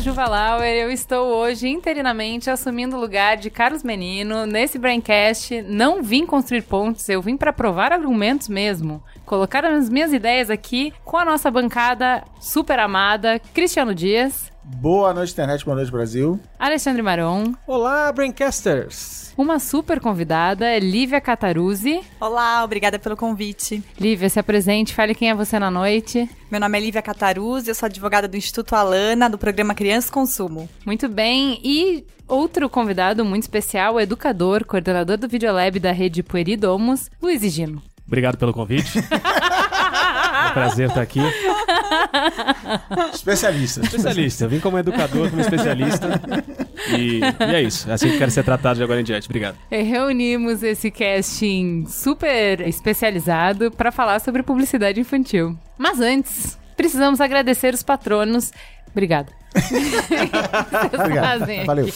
Juva Lauer, eu estou hoje interinamente assumindo o lugar de Carlos Menino nesse Braincast. Não vim construir pontes, eu vim para provar argumentos mesmo. Colocar as minhas ideias aqui com a nossa bancada super amada, Cristiano Dias. Boa noite, internet, boa noite, Brasil. Alexandre Maron. Olá, Braincasters. Uma super convidada é Lívia Cataruzzi. Olá, obrigada pelo convite. Lívia, se apresente, fale quem é você na noite. Meu nome é Lívia Cataruzzi, eu sou advogada do Instituto Alana, do programa Criança Consumo. Muito bem, e outro convidado muito especial, o educador, coordenador do Videolab da rede Pueridomos, Luiz Gino. Obrigado pelo convite. é um prazer estar aqui. Especialista. Especialista. Eu vim como educador, como especialista. E, e, é isso. É assim que quero ser tratado de agora em diante. Obrigado. Reunimos esse casting super especializado para falar sobre publicidade infantil. Mas antes, precisamos agradecer os patronos. Obrigada. Obrigado. Valeu.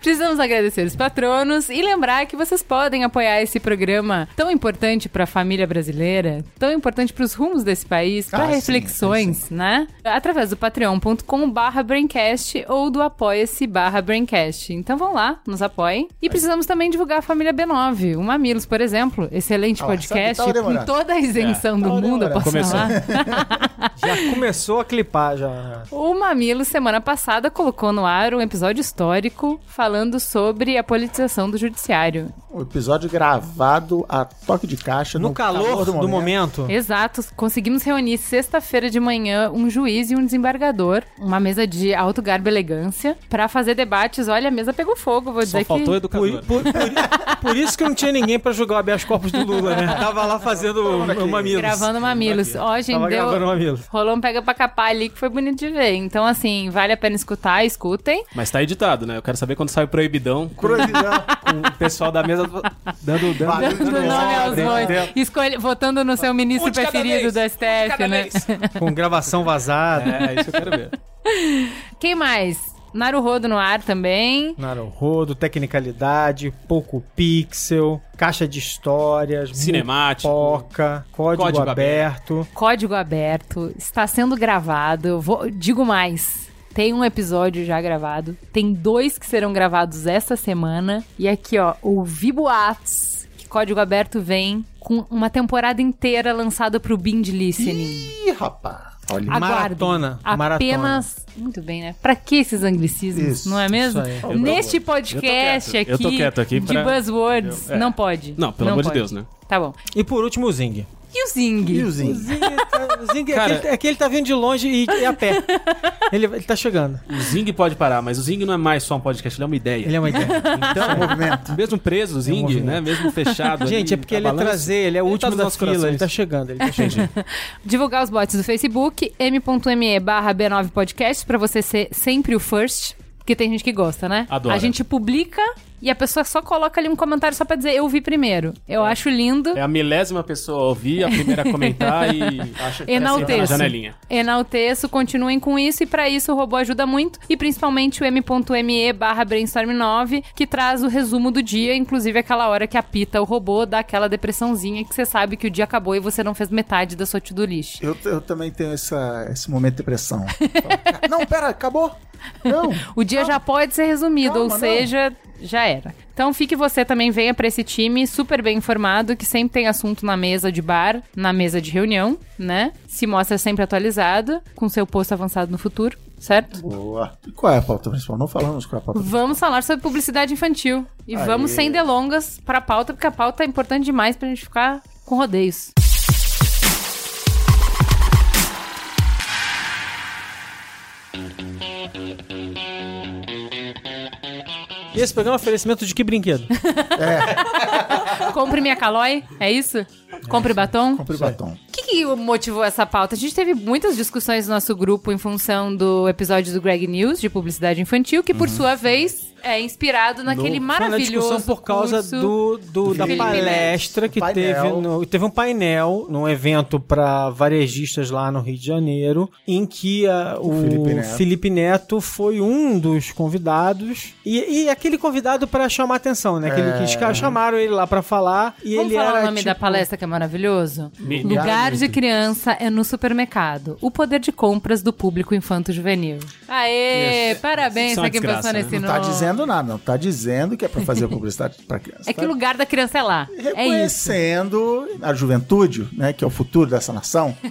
Precisamos agradecer os patronos e lembrar que vocês podem apoiar esse programa tão importante para a família brasileira, tão importante para os rumos desse país, para ah, reflexões, sim, sim. né? Através do patreon.com/braincast ou do apoia-se braincast. Então vão lá, nos apoiem. E precisamos também divulgar a família B9, o Mamilos, por exemplo, excelente ah, podcast tá com toda a isenção é, do tá mundo, eu posso Começou. falar. já começou a clipar já. O Mamilo semana passada colocou no ar um episódio histórico falando sobre a politização do judiciário. Um episódio gravado a toque de caixa no, no calor, calor, do, momento. do momento. Exato. Conseguimos reunir sexta-feira de manhã um juiz e um desembargador, uma mesa de alto garbo e elegância, para fazer debates. Olha, a mesa pegou fogo, vou Só dizer faltou que... educador. Por, por, por, por, isso que não tinha ninguém para julgar o habeas corpus do Lula, né? Tava lá fazendo o mamilos. Gravando mamilos. Ó, oh, gente, deu... mamilos. rolou um pega pra capar ali que foi bonito de ver. Então, assim, vale a pena escutar, escutem. Mas tá editado, né? Eu quero saber quando sai o Proibidão. Proibidão. Com o pessoal da mesa dando dando, dando, dando nome aos bois. Escolhe, votando no seu ministro preferido do STF, né? Com gravação vazada. É, isso eu quero ver. Quem mais? Naruhodo no ar também. Naruhodo, tecnicalidade, pouco pixel, caixa de histórias, cinemático, poca, código, código aberto. aberto. Código aberto, está sendo gravado. Vou, digo mais. Tem um episódio já gravado. Tem dois que serão gravados esta semana. E aqui, ó, ouvi boatos que Código Aberto vem com uma temporada inteira lançada pro Bind Listening. Ih, rapaz. Olha, maratona. Apenas. Maratona. Muito bem, né? Pra que esses anglicismos? Isso, não é mesmo? Neste podcast eu aqui, aqui pra... de buzzwords, eu, é. não pode. Não, pelo não amor pode. de Deus, né? Tá bom. E por último, o Zing. E o Zing? E o Zing? O Zing, tá, o Zing Cara, é, que ele, é, que ele, tá vindo de longe e, e a pé. Ele, ele tá chegando. O Zing pode parar, mas o Zing não é mais só um podcast, ele é uma ideia. Ele é uma ideia. Então, é um movimento. mesmo preso, o Zing, é um né? Mesmo fechado. Gente, ali, é porque ele é trazer, ele é o ele último tá da fila, corações. ele tá chegando, ele tá chegando. Divulgar os bots do Facebook, m.me barra B9 Podcast, pra você ser sempre o first. Porque tem gente que gosta, né? Adora. A gente publica e a pessoa só coloca ali um comentário só pra dizer eu vi primeiro. Eu é. acho lindo. É a milésima pessoa a ouvir, a primeira a comentar e acha que Enalteço. na janelinha. Enalteço, continuem com isso e para isso o robô ajuda muito e principalmente o m.me barra brainstorm 9 que traz o resumo do dia, inclusive aquela hora que apita o robô, dá aquela depressãozinha que você sabe que o dia acabou e você não fez metade da sua to-do list. Eu, eu também tenho essa, esse momento de depressão. não, pera, acabou? Não. o dia já pode ser resumido, Calma, ou seja, não já era. Então fique você também, venha para esse time super bem informado, que sempre tem assunto na mesa de bar, na mesa de reunião, né? Se mostra sempre atualizado, com seu posto avançado no futuro, certo? Boa. E qual é a pauta principal? Não falamos qual é a pauta principal. Vamos falar sobre publicidade infantil. E Aê. vamos sem delongas para a pauta, porque a pauta é importante demais pra gente ficar com rodeios. E esse programa é um oferecimento de que brinquedo? É. Compre minha calói, é isso? Compre batom? Compre batom. O que, que que motivou essa pauta? A gente teve muitas discussões no nosso grupo em função do episódio do Greg News, de publicidade infantil, que por sua vez é inspirado naquele No- maravilhoso discussão por causa curso do, do- da Felipe palestra que Painel. teve no, teve um painel num evento para varejistas lá no Rio de Janeiro em que ah, o, Felipe Neto. Felipe Neto foi um dos convidados e, e aquele convidado para chamar atenção, né? Aquele que os caras chamaram ele lá para falar e Vamos ele falar era o nome da tipo- palestra que é maravilhoso? Me Lugar ajude. de criança é no supermercado. O poder de compras do público infanto-juvenil. Aê, parabéns Isso é pra quem desgraça, pensou né? nesse Não nome. tá dizendo nada, não. Tá dizendo que é pra fazer publicidade pra criança. É que tá o lugar da criança é lá. É isso. reconhecendo a juventude, né, que é o futuro dessa nação.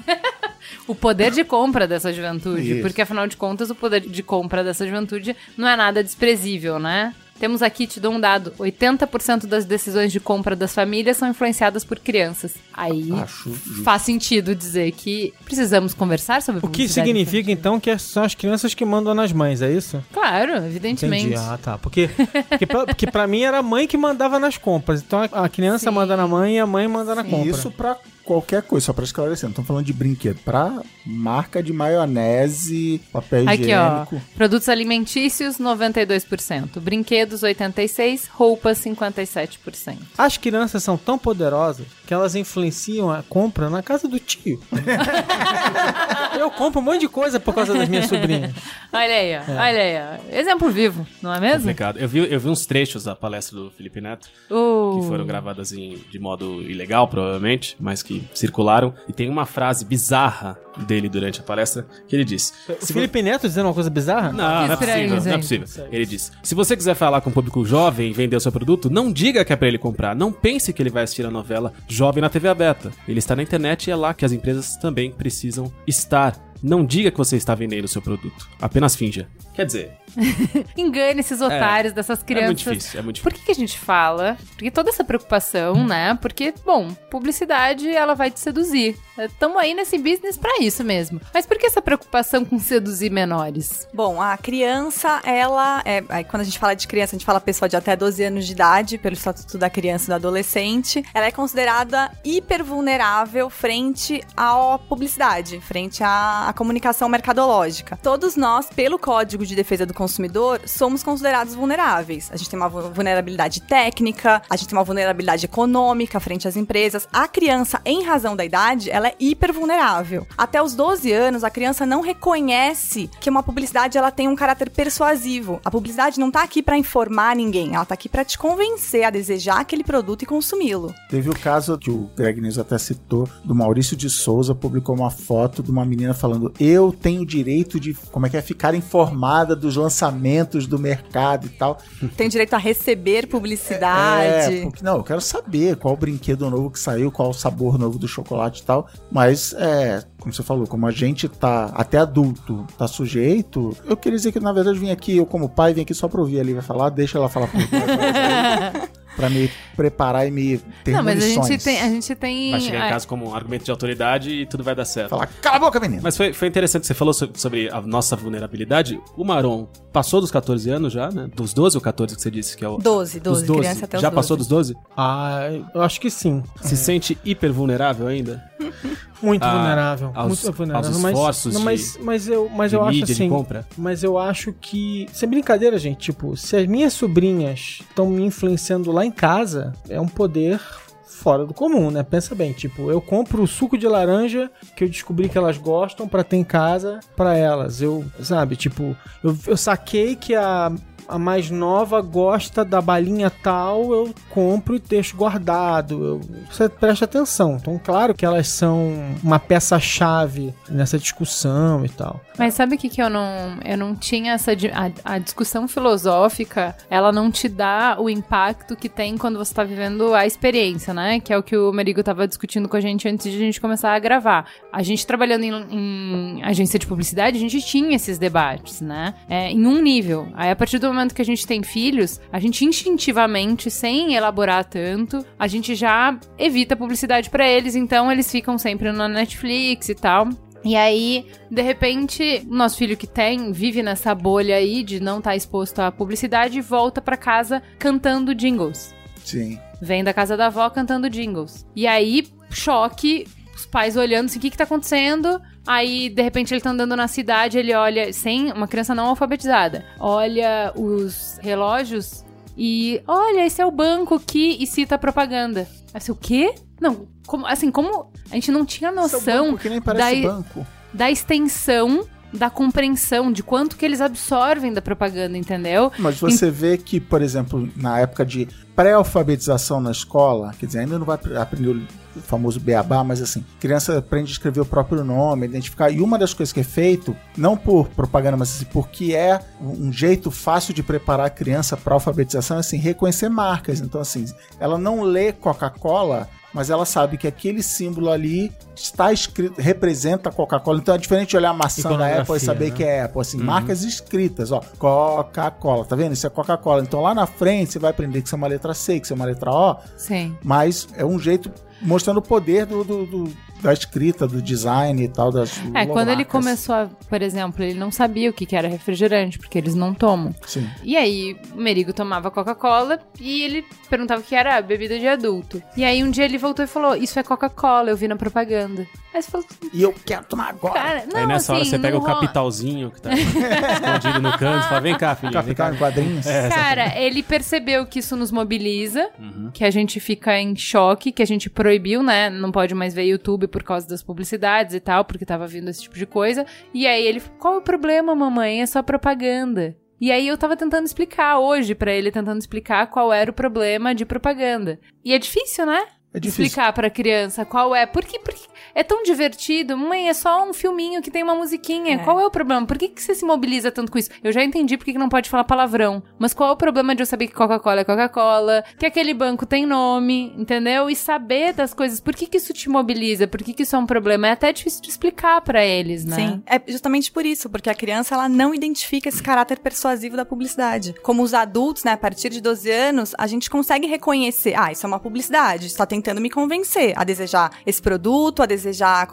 O poder de compra dessa juventude. Isso. Porque, afinal de contas, o poder de compra dessa juventude não é nada desprezível, né? Temos aqui, te dou um dado: 80% das decisões de compra das famílias são influenciadas por crianças. Aí Acho faz sentido dizer que precisamos conversar sobre O que significa então que são as crianças que mandam nas mães, é isso? Claro, evidentemente. Entendi. Ah, tá. Porque, porque, pra, porque pra mim era a mãe que mandava nas compras. Então a, a criança Sim. manda na mãe e a mãe manda na E compra. isso pra qualquer coisa, só pra esclarecer. Não estamos falando de brinquedo. Pra marca de maionese, papel Aqui, ó. higiênico. Produtos alimentícios, 92%. Brinquedos, 86%. Roupas, 57%. As crianças são tão poderosas que elas influenciam a compra na casa do tio. Eu compro um monte de coisa por causa das minhas sobrinhas. Olha aí, ó. Olha aí, ó. Exemplo vivo, não é mesmo? Complicado. Eu vi, eu vi uns trechos da palestra do Felipe Neto, Uh. que foram gravadas em- de modo ilegal, provavelmente, mas que circularam. E tem uma frase bizarra dele durante a palestra que ele diz: O Felipe Neto dizendo uma coisa bizarra? Não, não é Estranho, possível, não é possível. Ele diz: se você quiser falar com o público jovem e vender o seu produto, não diga que é pra ele comprar. Não pense que ele vai assistir a novela Jovem na TV aberta. Ele está na internet e é lá que as empresas também precisam estar. Não diga que você está vendendo o seu produto. Apenas finja. Quer dizer, Engane esses otários dessas crianças. é muito difícil, é muito Por difícil. que, que a gente fala? Porque toda essa preocupação, né? Porque, bom, publicidade, ela vai te seduzir. Estamos aí nesse business pra isso mesmo. Mas por que essa preocupação com seduzir menores? Bom, a criança, ela. É, aí quando a gente fala de criança, a gente fala pessoa de até 12 anos de idade, pelo Estatuto da Criança e do Adolescente. Ela é considerada hipervulnerável frente à publicidade, frente à, à comunicação mercadológica. Todos nós, pelo Código de Defesa do Consumidor, somos considerados vulneráveis. A gente tem uma vu- vulnerabilidade técnica, a gente tem uma vulnerabilidade econômica frente às empresas. A criança, em razão da idade, ela é hipervulnerável. Até os 12 anos, a criança não reconhece que uma publicidade ela tem um caráter persuasivo. A publicidade não tá aqui pra informar ninguém, ela tá aqui pra te convencer a desejar aquele produto e consumi-lo. Teve o caso que o Greg News até citou, do Maurício de Souza, publicou uma foto de uma menina falando: Eu tenho direito de, como é que é, ficar informada dos lançamentos do mercado e tal. Tem direito a receber É, publicidade. porque, não, eu quero saber qual o brinquedo novo que saiu, qual o sabor novo do chocolate e tal. Mas, é, como você falou, como a gente tá até adulto, tá sujeito, eu queria dizer que na verdade eu vim aqui, eu como pai, vim aqui só pra ouvir a Lívia falar, deixa ela falar por pra me preparar e me ter não, mas a gente tem. A gente tem Vai chegar é, em casa como um argumento de autoridade e tudo vai dar certo. Falar, cala a boca, menina! Mas foi, foi interessante, você falou so- sobre a nossa vulnerabilidade. O Maron passou dos 14 anos já, né? Dos 12 ou 14 que você disse que é o. 12, 12, dos 12. criança até os já 12. passou dos 12? Ah, eu acho que sim. Se sente hiper vulnerável ainda? Muito A- vulnerável. aos- muito vulnerável. aos mas, não, mas, mas eu, mas eu acho mídia, de assim. compra? Mas eu acho que. Sem brincadeira, gente. Tipo, se as minhas sobrinhas estão me influenciando lá em casa, é um poder fora do comum, né? Pensa bem, tipo, eu compro o suco de laranja que eu descobri que elas gostam pra ter em casa pra elas. Eu, sabe, tipo, eu, eu saquei que a a mais nova gosta da balinha tal, eu compro e deixo guardado. Eu, você presta atenção. Então, claro que elas são uma peça-chave nessa discussão e tal. Mas sabe o que, que eu não. Eu não tinha essa. A, a discussão filosófica, ela não te dá o impacto que tem quando você tá vivendo a experiência, né? Que é o que o Merigo tava discutindo com a gente antes de a gente começar a gravar. A gente trabalhando em, em agência de publicidade, a gente tinha esses debates, né? É, em um nível. Aí a partir do momento que a gente tem filhos, a gente instintivamente, sem elaborar tanto, a gente já evita publicidade pra eles, então eles ficam sempre na Netflix e tal. E aí, de repente, o nosso filho que tem, vive nessa bolha aí de não estar exposto à publicidade e volta pra casa cantando jingles. Sim. Vem da casa da avó cantando jingles. E aí, choque os pais olhando assim, o que que tá acontecendo? Aí, de repente, ele tá andando na cidade, ele olha, sem uma criança não alfabetizada, olha os relógios e olha, esse é o banco que e cita a propaganda. Assim, o quê? Não, como, assim, como a gente não tinha é noção banco que nem parece da- banco. da extensão da compreensão, de quanto que eles absorvem da propaganda, entendeu? Mas você vê que, por exemplo, na época de pré-alfabetização na escola, quer dizer, ainda não vai apre- aprender o famoso beabá, mas assim, criança aprende a escrever o próprio nome, identificar. E uma das coisas que é feito, não por propaganda, mas assim, porque é um jeito fácil de preparar a criança para alfabetização, é assim, reconhecer marcas. Então, assim, ela não lê Coca-Cola, mas ela sabe que aquele símbolo ali está escrito, representa a Coca-Cola. Então é diferente de olhar a maçã da Apple e saber né? que é Apple. Assim, marcas escritas, ó. Coca-Cola, tá vendo? Isso é Coca-Cola. Então lá na frente você vai aprender que isso é uma letra C, que isso é uma letra O, Sim. mas é um jeito mostrando o poder do, do- do- da escrita, do design e tal, das É, quando ele começou a, por exemplo, ele não sabia o que que era refrigerante, porque eles não tomam. Sim. E aí, o Merigo tomava Coca-Cola e ele perguntava o que era bebida de adulto. E aí, um dia ele voltou e falou: Isso é Coca-Cola, eu vi na propaganda. Aí você falou: E eu quero tomar agora. Cara, não, Aí nessa hora assim, você pega o capitalzinho que tá escondido no canto e fala: vem cá, filho. Capital em quadrinhos. Cara, ele percebeu que isso nos mobiliza, Uhum. que a gente fica em choque, que a gente proibiu, né? Não pode mais ver YouTube por causa das publicidades e tal, porque tava vindo esse tipo de coisa. E aí ele, qual é o problema, mamãe? É só propaganda. E aí eu tava tentando explicar hoje pra ele, tentando explicar qual era o problema de propaganda. E é difícil, né? É difícil. Explicar pra criança qual é. Por que, por que é tão divertido? Mãe, é só um filminho que tem uma musiquinha. É. Qual é o problema? Por que, que você se mobiliza tanto com isso? Eu já entendi por que, que não pode falar palavrão. Mas qual é o problema de eu saber que Coca-Cola é Coca-Cola? Que aquele banco tem nome, entendeu? E saber das coisas. Por que, que isso te mobiliza? Por que, que isso é um problema? É até difícil de explicar pra eles, né? Sim, é justamente por isso, porque a criança ela não identifica esse caráter persuasivo da publicidade. Como os adultos, né, a partir de 12 anos, a gente consegue reconhecer, ah, isso é uma publicidade, está tentando me convencer a desejar esse produto, a desejar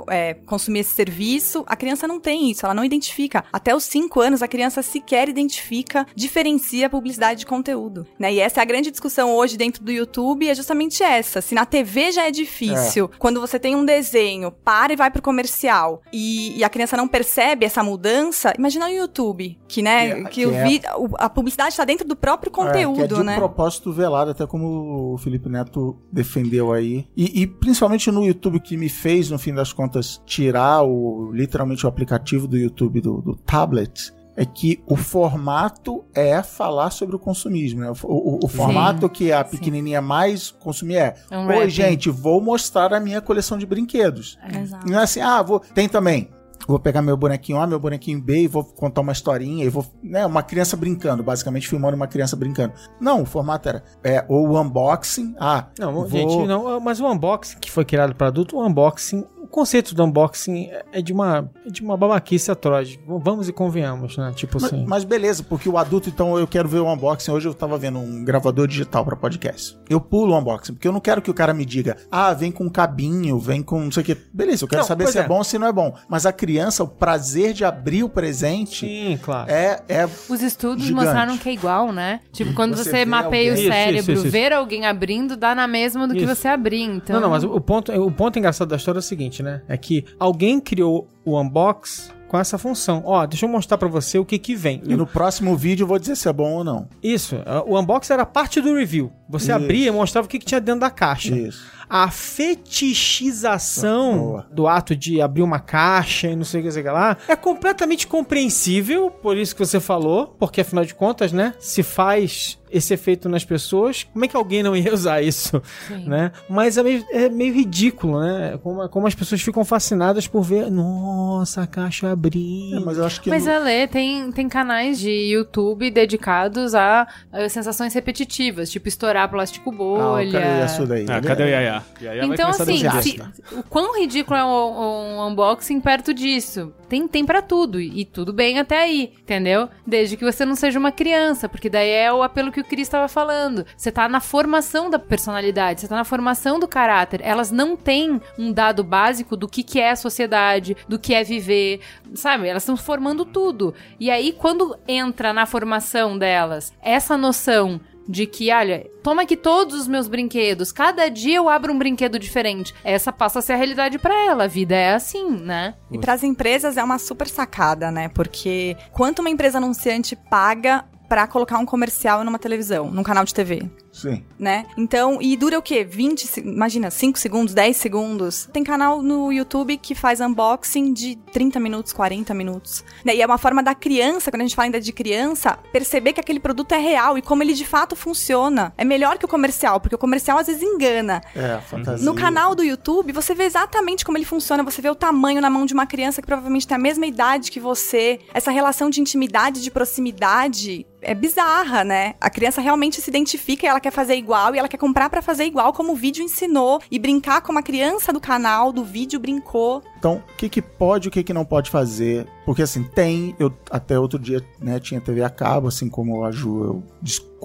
é, consumir esse serviço. A criança não tem isso, ela não identifica. Até os 5 anos, a criança sequer identifica, diferencia a publicidade de conteúdo, né? E essa é a grande discussão hoje dentro do YouTube, é justamente essa. Se na TV já é difícil, quando você tem um desenho, para e vai pro comercial, e, e a criança não percebe essa mudança, imagina no YouTube, que, né, Que é- que, que é- vi- a publicidade está dentro do próprio conteúdo, é, que é de né? propósito velado, até como o Felipe Neto defendeu aí. E, e principalmente no YouTube, que me fez, no fim das contas, tirar o literalmente o aplicativo do YouTube do, do tablet. É que o formato é falar sobre o consumismo, né? O, o- o formato que a pequenininha mais consumir é. É um Oi, gente, vou mostrar a minha coleção de brinquedos. Exato. Não é assim, ah, vou. Tem também. Vou pegar meu bonequinho A, meu bonequinho B e vou contar uma historinha e vou. Né, uma criança brincando, basicamente filmando uma criança brincando. Não, o formato era. É, ou o unboxing. Ah, Não, vou- gente, não, mas o unboxing que foi criado para adulto, o unboxing, conceito do unboxing é de uma, é de uma babaquice atroz. Vamos e convenhamos, né? Tipo Mas, assim. mas beleza, porque o adulto, então, eu quero ver o unboxing. Hoje eu tava vendo um gravador digital pra podcast. Eu pulo o unboxing, porque eu não quero que o cara me diga, ah, vem com um cabinho, vem com não sei o que. Beleza, eu quero Não, saber se é. é. bom ou se não é bom. Mas a criança, o prazer de abrir o presente Sim, claro. é, é Os estudos Gigante. mostraram que é igual, né? Tipo, quando Você você, mapeia alguém- o cérebro, isso, isso, isso. ver alguém abrindo dá na mesma do que você abrir, então... Não, não, mas o ponto, o ponto engraçado da história é o seguinte, né? É que alguém criou o unbox com essa função. Ó, deixa eu mostrar pra você o que que vem. E no próximo vídeo eu vou dizer se é bom ou não. Isso, uh, o unbox era parte do review. Você Isso. abria e mostrava o que, que tinha dentro da caixa. Isso. A fetichização Boa. do ato de abrir uma caixa e não sei o que, sei o que lá é completamente compreensível, por isso que você falou, porque afinal de contas, né, se faz esse efeito nas pessoas, como é que alguém não ia usar isso, Sim. né? Mas é meio, é meio ridículo, né? Como, como as pessoas ficam fascinadas por ver, nossa, a caixa abrindo. É, mas eu acho que. Mas no- Ale, tem, tem canais de YouTube dedicados a, a sensações repetitivas, tipo estourar plástico Ah, bolha. cara ia isso daí. Ah, cadê o é- Yaya? Então, assim, se- o quão ridículo é um, um unboxing perto disso? Tem, tem para tudo, e, e tudo bem até aí, entendeu? Desde que você não seja uma criança, porque daí é o apelo que o Cris estava falando. Você tá na formação da personalidade, você tá na formação do caráter. Elas não têm um dado básico do que, que é a sociedade, do que é viver, sabe? Elas estão formando tudo. E aí, quando entra na formação delas essa noção de que, olha, toma aqui todos os meus brinquedos, cada dia eu abro um brinquedo diferente. Essa passa a ser a realidade para ela, a vida é assim, né? E para as empresas é uma super sacada, né? Porque quanto uma empresa anunciante paga para colocar um comercial numa televisão, num canal de TV? Sim. né? Então, e dura o quê? 20, se- imagina, 5 segundos, 10 segundos. Tem canal no YouTube que faz unboxing de 30 minutos, 40 minutos. Né? E é uma forma da criança, quando a gente fala ainda de criança, perceber que aquele produto é real e como ele de fato funciona. É melhor que o comercial, porque o comercial às vezes engana. É, fantasia. No canal do YouTube, você vê exatamente como ele funciona, você vê o tamanho na mão de uma criança que provavelmente tem a mesma idade que você. Essa relação de intimidade, de proximidade é bizarra, né? A criança realmente se identifica e ela quer fazer igual e ela quer comprar pra fazer igual como o vídeo ensinou e brincar como a criança do canal do vídeo brincou. Então, o que, que pode e o que, que não pode fazer? Porque assim, tem, eu até outro dia, né, tinha TV a cabo, assim como a Ju, eu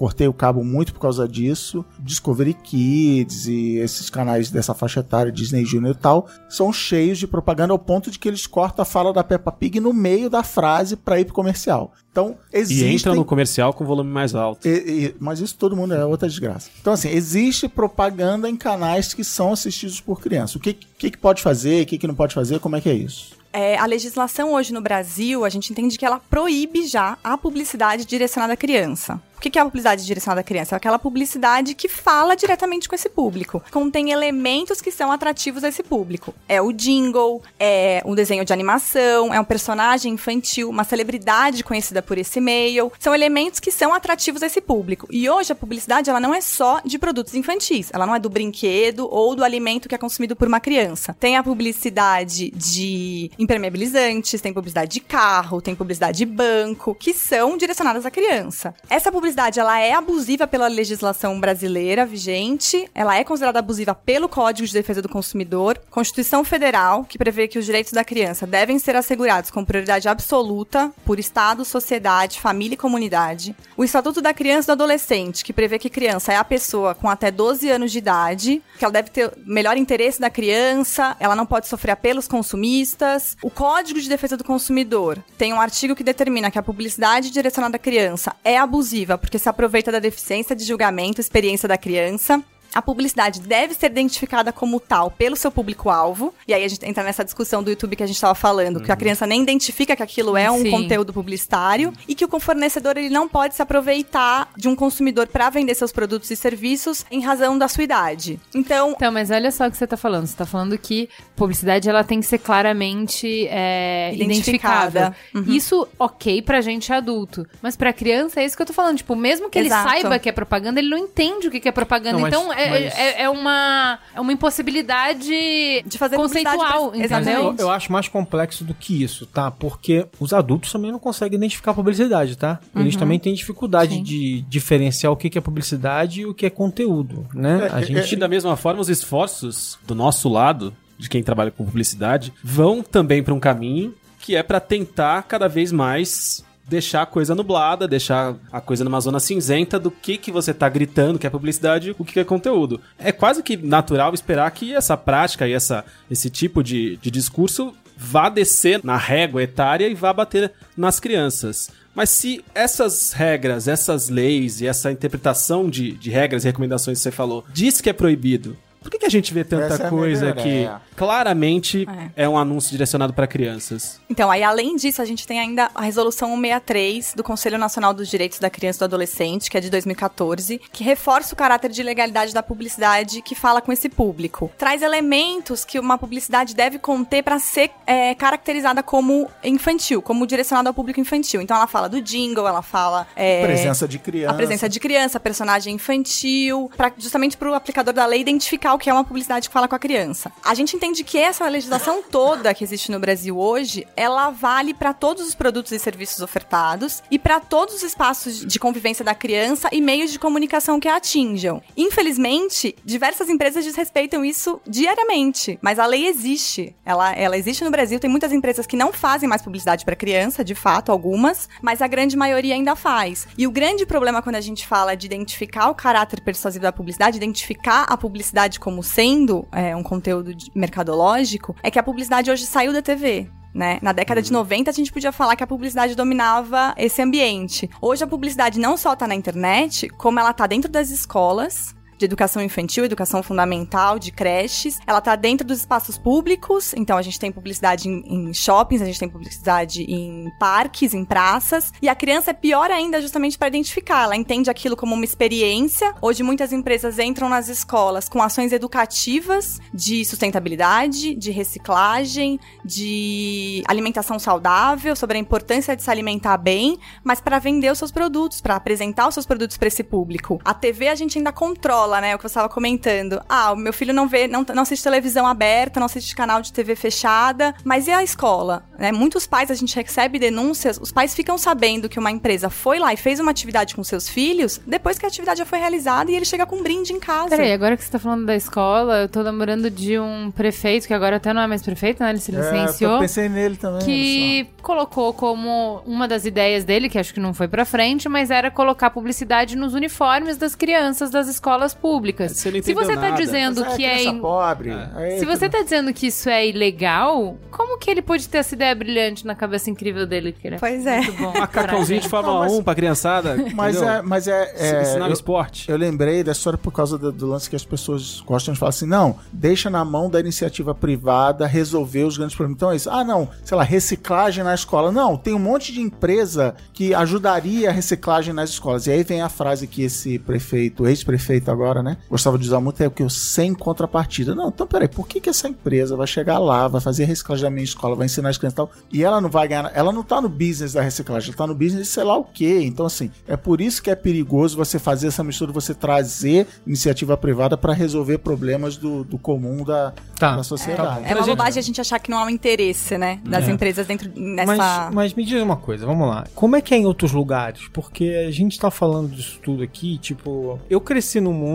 cortei o cabo muito por causa disso. Discovery Kids e esses canais dessa faixa etária, Disney Junior e tal, são cheios de propaganda ao ponto de que eles cortam a fala da Peppa Pig no meio da frase pra ir pro comercial. Então, E existem... entra no comercial com volume mais alto. E- e- mas isso todo mundo é outra desgraça. Então, assim, existe propaganda em canais que são assistidos por crianças. O que, que, que pode fazer, o que, que não pode fazer, como é que é isso? É, a legislação hoje no Brasil, a gente entende que ela proíbe já a publicidade direcionada à criança. O que é a publicidade direcionada à criança? É aquela publicidade que fala diretamente com esse público. Contém elementos que são atrativos a esse público. É o jingle, é um desenho de animação, é um personagem infantil, uma celebridade conhecida por esse meio. São elementos que são atrativos a esse público. E hoje a publicidade ela não é só de produtos infantis. Ela não é do brinquedo ou do alimento que é consumido por uma criança. Tem a publicidade de impermeabilizantes, tem publicidade de carro, tem publicidade de banco, que são direcionadas à criança. Essa publicidade ela é abusiva pela legislação brasileira vigente, ela é considerada abusiva pelo Código de Defesa do Consumidor, Constituição Federal, que prevê que os direitos da criança devem ser assegurados com prioridade absoluta por Estado, sociedade, família e comunidade. O Estatuto da Criança e do Adolescente, que prevê que criança é a pessoa com até 12 anos de idade, que ela deve ter melhor interesse da criança, ela não pode sofrer apelos consumistas. O Código de Defesa do Consumidor tem um artigo que determina que a publicidade direcionada à criança é abusiva porque se aproveita da deficiência de julgamento, experiência da criança. A publicidade deve ser identificada como tal pelo seu público-alvo. E aí a gente entra nessa discussão do YouTube que a gente estava falando, que a criança nem identifica que aquilo é um Sim. conteúdo publicitário e que o fornecedor ele não pode se aproveitar de um consumidor para vender seus produtos e serviços em razão da sua idade. Então, Então, mas olha só o que você tá falando. Você tá falando que publicidade ela tem que ser claramente é, Identificada. identificável. Isso, ok pra gente adulto. Mas pra criança é isso que eu tô falando. Tipo, mesmo que Exato. ele saiba que é propaganda, ele não entende o que que é propaganda. Não, então, é, mas- é, é uma, é uma impossibilidade De fazer conceitual, publicidade pra- entendeu? Eu, Exatamente. eu acho mais complexo do que isso, tá? Porque os adultos também não conseguem identificar publicidade, tá? Eles também têm dificuldade Sim. de diferenciar o que é publicidade e o que é conteúdo, né? A E gente da mesma forma, os esforços do nosso lado, de quem trabalha com publicidade, vão também para um caminho que é para tentar cada vez mais deixar a coisa nublada, deixar a coisa numa zona cinzenta do que que você tá gritando que é publicidade, o que é conteúdo. É quase que natural esperar que essa prática e essa, esse tipo de, de discurso vá descer na régua etária e vá bater nas crianças. Mas se essas regras, essas leis e essa interpretação de, de regras e recomendações que você falou diz que é proibido, por que, que a gente vê tanta Essa é coisa minha que claramente é. um anúncio direcionado para crianças? Então, aí além disso, a gente tem ainda a resolução 163 do Conselho Nacional dos Direitos da Criança e do Adolescente, que é de 2014, que reforça o caráter de legalidade da publicidade que fala com esse público. Traz elementos que uma publicidade deve conter para ser é, caracterizada como infantil, como direcionada ao público infantil. Então, ela fala do jingle, ela fala é, Presença de criança. a presença de criança, personagem infantil, pra, justamente para o aplicador da lei identificar o que é uma publicidade que fala com a criança. A gente entende que essa legislação toda que existe no Brasil hoje, ela vale para todos os produtos e serviços ofertados e para todos os espaços de convivência da criança e meios de comunicação que a atinjam. Infelizmente, diversas empresas desrespeitam isso diariamente, mas a lei existe. Ela, ela existe no Brasil, tem muitas empresas que não fazem mais publicidade para criança, de fato, algumas, mas a grande maioria ainda faz. E o grande problema quando a gente fala de identificar o caráter persuasivo da publicidade, identificar a publicidade como sendo é, um conteúdo mercadológico, é que a publicidade hoje saiu da TV. né? Na década de 90 a gente podia falar que a publicidade dominava esse ambiente. Hoje a publicidade não só tá na internet, como ela tá dentro das escolas, de educação infantil, educação fundamental, de creches. Ela tá dentro dos espaços públicos, então a gente tem publicidade em, em, shoppings, a gente tem publicidade em parques, em praças. E a criança é pior ainda justamente para identificar. Ela entende aquilo como uma experiência. Hoje muitas empresas entram nas escolas com ações educativas de sustentabilidade, de reciclagem, de alimentação saudável, sobre a importância de se alimentar bem, mas para vender os seus produtos, para apresentar os seus produtos para esse público. A TV a gente ainda controla escola, né? O que você estava comentando. Ah, o meu filho não vê, não, não assiste televisão aberta, não assiste canal de TV fechada. Mas e a escola? Né? Muitos pais, a gente recebe denúncias, os pais ficam sabendo que uma empresa foi lá e fez uma atividade com seus filhos depois que a atividade já foi realizada e ele chega com um brinde em casa. Peraí, agora que você tá falando da escola, eu tô lembrando de um prefeito, que agora até não é mais prefeito, né? Ele se licenciou. É, eu pensei nele também. Que colocou como uma das ideias dele, que acho que não foi pra frente, mas era colocar publicidade nos uniformes das crianças das escolas públicas. Você Se você tá nada. dizendo Mas é que é. in- pobre. É. Se você não- tá dizendo que isso é ilegal, como que ele pôde ter essa ideia brilhante na cabeça incrível dele? Que Pois é. Muito bom. Macacãozinho de Fórmula Não, mas- 1 pra criançada. Mas entendeu? é, mas é, Se- é, Ensinar eu- esporte. Eu lembrei da história por causa do, do lance que as pessoas gostam de falar assim: não, deixa na mão da iniciativa privada resolver os grandes problemas. Então é isso. Ah, não, sei lá, reciclagem na escola. Não, tem um monte de empresa que ajudaria a reciclagem nas escolas. E aí vem a frase que esse prefeito, ex-prefeito agora, né, gostava de usar muito: é o que eu sem contrapartida. Não, então peraí, por que, que essa empresa vai chegar lá, vai fazer a reciclagem da minha escola, vai ensinar as crianças e tal, e ela não vai ganhar, ela não tá no business da reciclagem, ela tá no business de sei lá o quê. Então, assim, é por isso que é perigoso você fazer essa mistura, você trazer iniciativa privada para resolver problemas do, do comum da, Tá. da sociedade. É uma bobagem a gente achar que não há um interesse, né? Das É. empresas dentro nessa. Mas, mas me diz uma coisa, vamos lá. Como é que é em outros lugares? Porque a gente tá falando disso tudo aqui, tipo, eu cresci no mundo,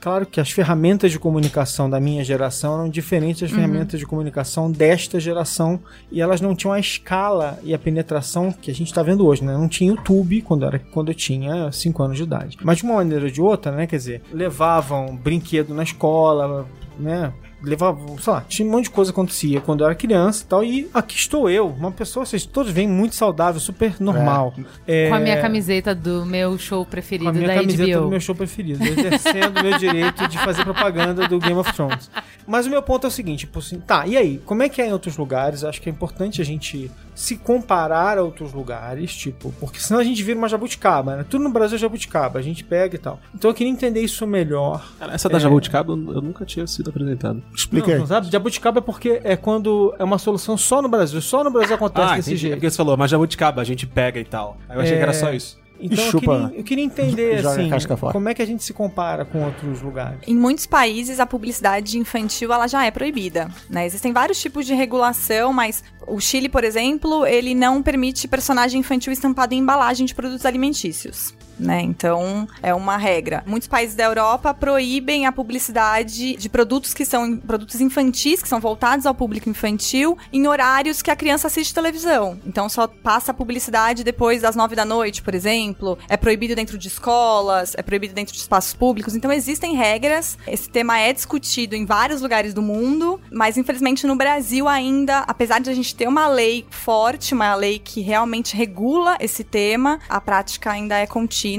claro que as ferramentas de comunicação da minha geração eram diferentes das ferramentas de comunicação desta geração e elas não tinham a escala e a penetração que a gente tá vendo hoje, né? Não tinha YouTube quando, era, quando eu tinha 5 anos de idade. Mas de uma maneira ou de outra, né? Quer dizer, levavam brinquedo na escola, né? Levava, sei lá, tinha um monte de coisa que acontecia quando eu era criança e tal. E aqui estou eu, uma pessoa, vocês todos veem muito saudável, super normal. É, Com a minha camiseta do meu show com preferido a minha da camiseta HBO. do meu show preferido, exercendo o meu direito de fazer propaganda do Game of Thrones. Mas o meu ponto é o seguinte, tipo assim, tá, e aí, como é que é em outros lugares? Acho que é importante a gente se comparar a outros lugares, tipo, porque senão a gente vira uma jabuticaba, né? Tudo no Brasil é jabuticaba, a gente pega e tal. Então eu queria entender isso melhor. Cara, essa da É. Jabuticaba eu nunca tinha sido apresentada. Explica não, aí. Jabuticaba é porque é quando é uma solução só no Brasil, só no Brasil acontece Ah, desse entendi. É jeito. porque você falou, mas Jabuticaba a gente pega e tal. Aí eu achei É. que era só isso. Então eu queria, eu queria entender, assim, como é que a gente se compara com outros lugares. Em muitos países, a publicidade infantil ela já é proibida. Né? Existem vários tipos de regulação, mas o Chile, por exemplo, ele não permite personagem infantil estampado em embalagem de produtos alimentícios. Né? Então, é uma regra. Muitos países da Europa proíbem a publicidade de produtos que são produtos infantis, que são voltados ao público infantil, em horários que a criança assiste televisão. Então, só passa a publicidade depois das nove da noite, por exemplo. É proibido dentro de escolas, é proibido dentro de espaços públicos. Então, existem regras. Esse tema é discutido em vários lugares do mundo, mas infelizmente no Brasil ainda, apesar de a gente ter uma lei forte, uma lei que realmente regula esse tema, a prática ainda é contínua.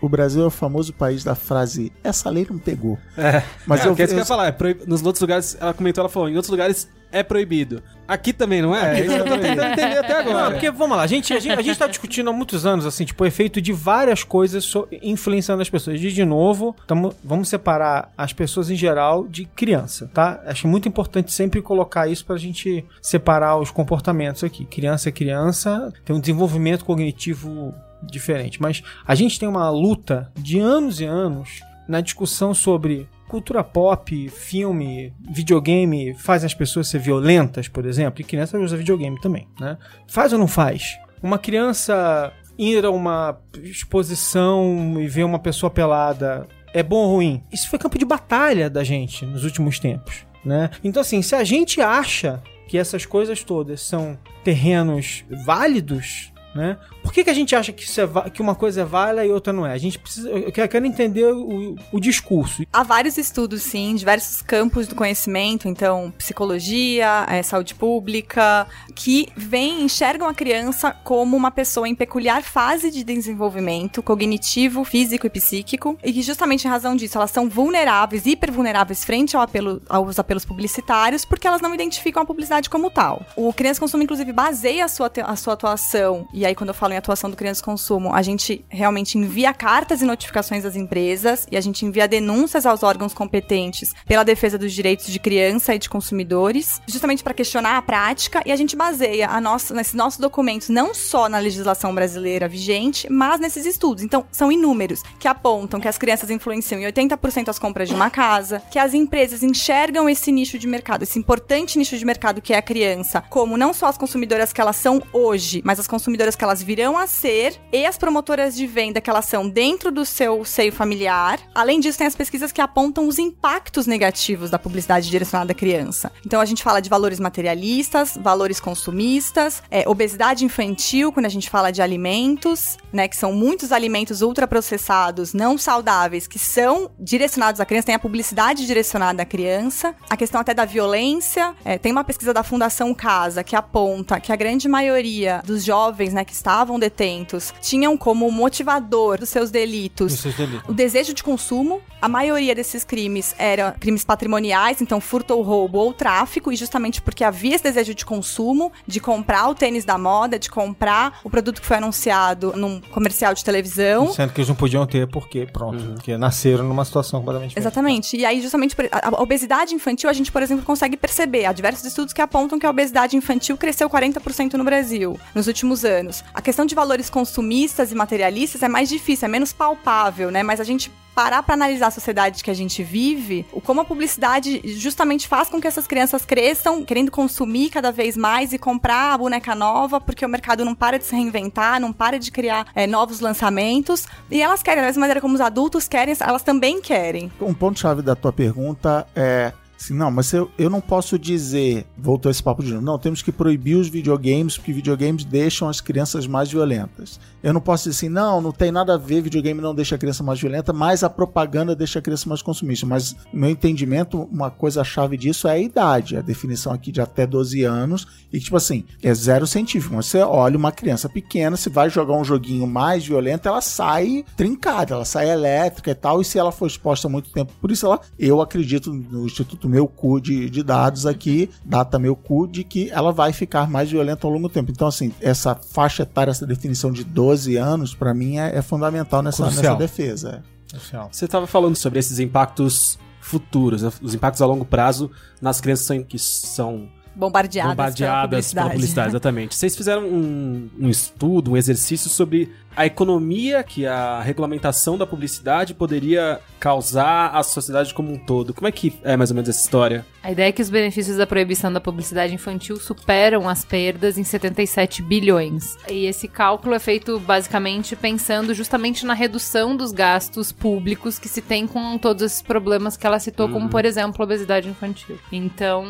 O Brasil é o famoso país da frase essa lei não pegou. É. Mas é, eu- o que é isso que eu eu- ia falar. É Nos outros lugares, ela comentou, ela falou, em outros lugares é proibido. Aqui também, não é? É isso que eu tô tentando entender até agora. Não, porque, vamos lá, a gente, a, gente, a gente tá discutindo há muitos anos, assim, tipo, o efeito de várias coisas so- influenciando as pessoas. E, de novo, tamo, vamos separar as pessoas em geral de criança, tá? Acho muito importante sempre colocar isso pra gente separar os comportamentos aqui. Criança é criança, tem um desenvolvimento cognitivo diferente. Mas a gente tem uma luta de anos e anos na discussão sobre cultura pop, filme, videogame fazem as pessoas ser violentas, por exemplo, e criança usa videogame também, né? Faz ou não faz? Uma criança ir a uma exposição e ver uma pessoa pelada é bom ou ruim? Isso foi campo de batalha da gente nos últimos tempos, né? Então assim, se a gente acha que essas coisas todas são terrenos válidos, né? Por que, que a gente acha que, é, que uma coisa é válida e outra não é? A gente precisa. Eu quero, entender o, o discurso. Há vários estudos, sim, diversos campos do conhecimento, então psicologia, eh, saúde pública, que vêm, enxergam a criança como uma pessoa em peculiar fase de desenvolvimento cognitivo, físico e psíquico, e que justamente em razão disso elas são vulneráveis, hipervulneráveis frente ao apelo, aos apelos publicitários, porque elas não identificam a publicidade como tal. O Criança Consumo, inclusive, baseia a sua, a sua atuação, e aí quando eu falo em atuação do Criança Consumo, a gente realmente envia cartas e notificações às empresas, e a gente envia denúncias aos órgãos competentes pela defesa dos direitos de criança e de consumidores, justamente para questionar a prática, e a gente baseia a nossa, nesses nossos documentos não só na legislação brasileira vigente, mas nesses estudos. Então, são inúmeros que apontam que as crianças influenciam em 80% as compras de uma casa, que as empresas enxergam esse nicho de mercado, esse importante nicho de mercado que é a criança, como não só as consumidoras que elas são hoje, mas as consumidoras que elas virão a ser e as promotoras de venda que elas são dentro do seu seio familiar. Além disso, tem as pesquisas que apontam os impactos negativos da publicidade direcionada à criança. Então, a gente fala de valores materialistas, valores consumistas, é, obesidade infantil, quando a gente fala de alimentos, né, que são muitos alimentos ultraprocessados, não saudáveis, que são direcionados à criança, tem a publicidade direcionada à criança, a questão até da violência, é, tem uma pesquisa da Fundação Casa que aponta que a grande maioria dos jovens, né, que estavam detentos, tinham como motivador dos seus delitos seus delitos. o desejo de consumo. A maioria desses crimes eram crimes patrimoniais, então furto ou roubo ou tráfico, e justamente porque havia esse desejo de consumo, de comprar o tênis da moda, de comprar o produto que foi anunciado num comercial de televisão. Sendo que eles não podiam ter, porque, pronto, porque nasceram numa situação completamente diferente. Exatamente. E aí, justamente, a obesidade infantil, a gente, por exemplo, consegue perceber. Há diversos estudos que apontam que a obesidade infantil cresceu 40% no Brasil nos últimos anos. A questão de valores consumistas e materialistas é mais difícil, é menos palpável, né? Mas a gente parar para analisar a sociedade que a gente vive, como a publicidade justamente faz com que essas crianças cresçam querendo consumir cada vez mais e comprar a boneca nova, porque o mercado não para de se reinventar, não para de criar é, novos lançamentos. E elas querem, da mesma maneira como os adultos querem, elas também querem. Um ponto-chave da tua pergunta é. Assim, não, mas eu, eu não posso dizer, voltou esse papo de novo, não, temos que proibir os videogames, porque videogames deixam as crianças mais violentas. Eu não posso dizer assim, não, não tem nada a ver, videogame não deixa a criança mais violenta, mas a propaganda deixa a criança mais consumista. Mas, no meu entendimento, uma coisa-chave disso é a idade, a definição aqui de até 12 anos, e tipo assim, é zero científico. Você olha uma criança pequena, se vai jogar um joguinho mais violento, ela sai trincada, ela sai elétrica e tal, e se ela for exposta muito tempo, por isso ela, eu acredito no Instituto Meu Cu de, de dados aqui, data Meu Cu, de que ela vai ficar mais violenta ao longo do tempo. Então, assim, essa faixa etária, essa definição de 12 anos, pra mim é, é fundamental nessa, Crucial. nessa defesa. é. Social. Você estava falando sobre esses impactos futuros, né? os impactos a longo prazo nas crianças são- que são Bombardeadas, bombardeadas pela publicidade. pela publicidade. Exatamente. Vocês fizeram um, um estudo, um exercício sobre a economia que a regulamentação da publicidade poderia causar à sociedade como um todo. Como é que é mais ou menos essa história? A ideia é que os benefícios da proibição da publicidade infantil superam as perdas em 77 bilhões. E esse cálculo é feito basicamente pensando justamente na redução dos gastos públicos que se tem com todos esses problemas que ela citou, como por exemplo a obesidade infantil. Então,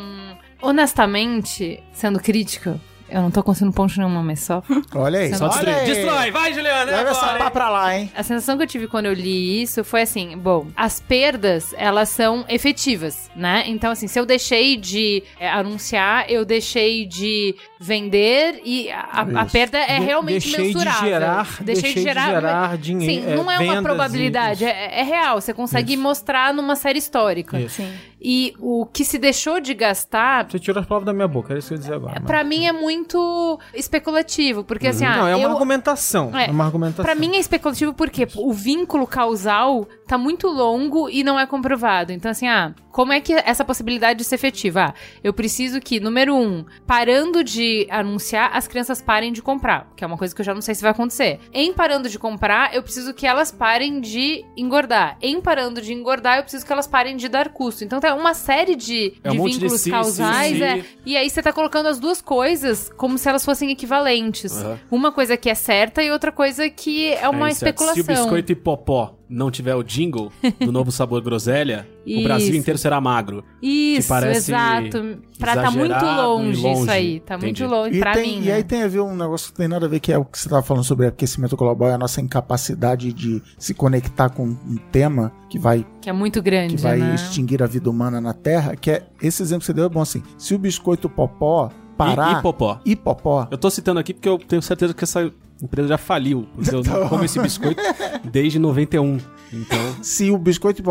honestamente, sendo crítica, eu não tô conseguindo ponto nenhuma, mas só Olha aí. Só aí. Destrói! Vai, Juliana! Leva essa pá pra lá, hein? A sensação que eu tive quando eu li isso foi assim, bom, as perdas, elas são efetivas, né? Então, assim, se eu deixei de é, anunciar, eu deixei de vender e a, a perda é De- realmente deixei de mensurável. gerar- deixei de gerar dinheiro, Sim, não é, é, uma probabilidade, e- é, é real. Você consegue Isso. mostrar numa série histórica. Isso. Sim. E o que se deixou de gastar, Você tirou as palavras da minha boca, era isso que eu ia dizer agora. mas- pra mim, é muito especulativo. Porque, assim, ah, Não, é uma eu, argumentação. É, É, uma argumentação. Pra mim é especulativo porque o vínculo causal tá muito longo e não é comprovado. Então, assim, ah, como é que essa possibilidade de ser efetiva? Ah, eu preciso que, número um, parando de anunciar, as crianças parem de comprar, que é uma coisa que eu já não sei se vai acontecer. Em parando de comprar, eu preciso que elas parem de engordar. Em parando de engordar, eu preciso que elas parem de dar custo. Então, tem uma série de, É um de de vínculos si, si, causais. si. é. E aí você tá colocando as duas coisas como se elas fossem equivalentes. Aham. Uma coisa que é certa e outra coisa que é uma É, é. Se o especulação. biscoito e popó não tiver o jingle do novo sabor groselha, o. Brasil inteiro será magro. Isso, parece exato. Pra tá muito longe, longe. isso aí. Tá Entendi. muito longe E, pra tem- mim. e aí né? tem a ver um negócio que tem nada a ver, que é o que você estava falando sobre aquecimento global, é a nossa incapacidade de se conectar com um tema que vai, Que é muito que grande, vai né? extinguir a vida humana na Terra, que é esse exemplo que você deu é bom assim. Se o biscoito popó parar. E, e popó. e popó. Eu tô citando aqui porque eu tenho certeza que essa empresa já faliu. Porque eu não como esse biscoito desde 91. Então, Se o biscoito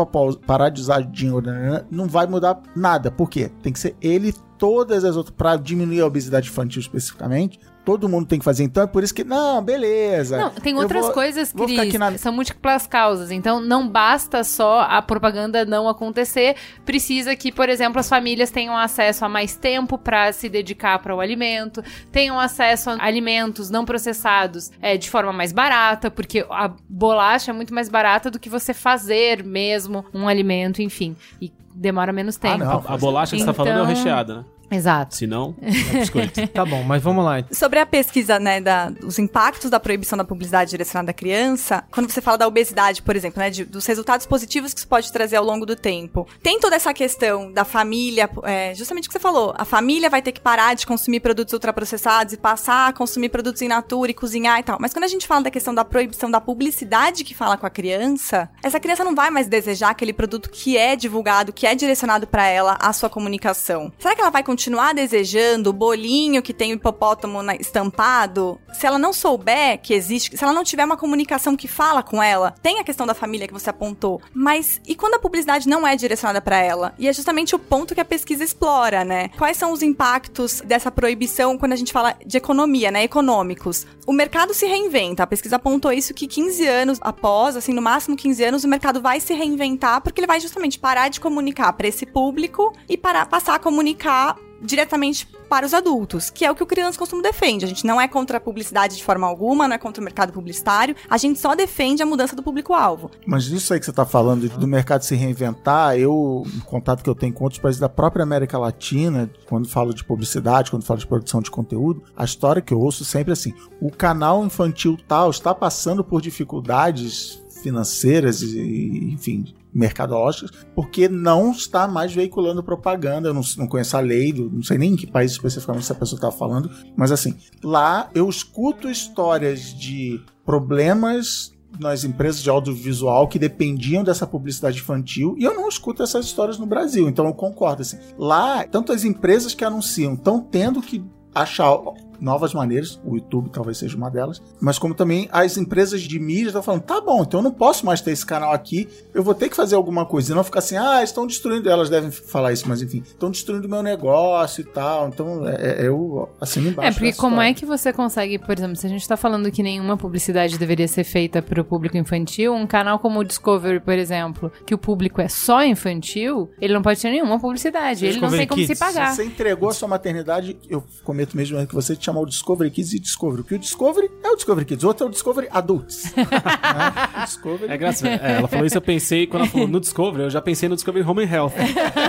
parar de usar jingle, nananã, não vai mudar nada. Por quê? Tem que ser ele e todas as outras. Pra diminuir a obesidade infantil especificamente, todo mundo tem que fazer. Então é por isso que. Não, beleza. Não, tem outras vou- coisas, vou Cris, na- são múltiplas causas. Então, não basta só a propaganda não acontecer. Precisa que, por exemplo, as famílias tenham acesso a mais tempo para se dedicar para o alimento, tenham acesso a alimentos não processados é, de forma mais barata, porque a bolacha é muito mais barata do que você fazer mesmo um alimento, enfim. E demora menos tempo. não. a, bolacha que você tá falando é o Então- recheado, né? Exato. Se não, é biscoito. Tá bom, mas vamos lá. Sobre a pesquisa, né, da, dos impactos da proibição da publicidade direcionada à criança, quando você fala da obesidade, por exemplo, né, de- dos resultados positivos que isso pode trazer ao longo do tempo, tem toda essa questão da família, é, justamente o que você falou, a família vai ter que parar de consumir produtos ultraprocessados e passar a consumir produtos in natura e cozinhar e tal. Mas quando a gente fala da questão da proibição da publicidade que fala com a criança, essa criança não vai mais desejar aquele produto que é divulgado, que é direcionado para ela, a sua comunicação. Será que ela vai continuar desejando o bolinho que tem o hipopótamo na- estampado? Se ela não souber que existe, se ela não tiver uma comunicação que fala com ela, tem a questão da família que você apontou. Mas e quando a publicidade não é direcionada para ela? E é justamente o ponto que a pesquisa explora, né? Quais são os impactos dessa proibição quando a gente fala de economia, né? Econômicos. O mercado se reinventa. A pesquisa apontou isso que 15 anos após, assim, no máximo 15 anos, o mercado vai se reinventar porque ele vai justamente parar de comunicar para esse público e parar, passar a comunicar diretamente para os adultos, que é o que o Criança Consumo defende. A gente não é contra a publicidade de forma alguma, não é contra o mercado publicitário, a gente só defende a mudança do público-alvo. Mas isso aí que você está falando do mercado se reinventar, eu, em contato que eu tenho com outros países da própria América Latina, quando falo de publicidade, quando falo de produção de conteúdo, a história que eu ouço sempre é assim: o canal infantil tal está passando por dificuldades financeiras e, enfim, mercadológicas, porque não está mais veiculando propaganda. Eu não, não conheço a lei, não sei nem em que país especificamente essa pessoa está falando, mas assim, lá eu escuto histórias de problemas nas empresas de audiovisual que dependiam dessa publicidade infantil e eu não escuto essas histórias no Brasil, então eu concordo assim. Lá, tanto as empresas que anunciam estão tendo que achar novas maneiras, o YouTube talvez seja uma delas, mas como também as empresas de mídia estão falando, tá bom, então eu não posso mais ter esse canal aqui, eu vou ter que fazer alguma coisa, e não ficar assim, ah, estão destruindo, elas devem falar isso, mas enfim, estão destruindo meu negócio e tal, então é, é, eu assino embaixo. É, porque como história. é que você consegue, por exemplo, se a gente tá falando que nenhuma publicidade deveria ser feita pro público infantil, um canal como o Discovery, por exemplo, que o público é só infantil, ele não pode ter nenhuma publicidade, ele não Discovery tem como se Kids. pagar. Você entregou a sua maternidade, eu cometo mesmo que você te chamou o Discovery Kids e Discovery. Porque o Discovery é o Discovery Kids, o outro é o Discovery Adults. né? Discovery É graça. é, ela falou isso, eu pensei, quando ela falou no Discovery, eu já pensei no Discovery Home and Health.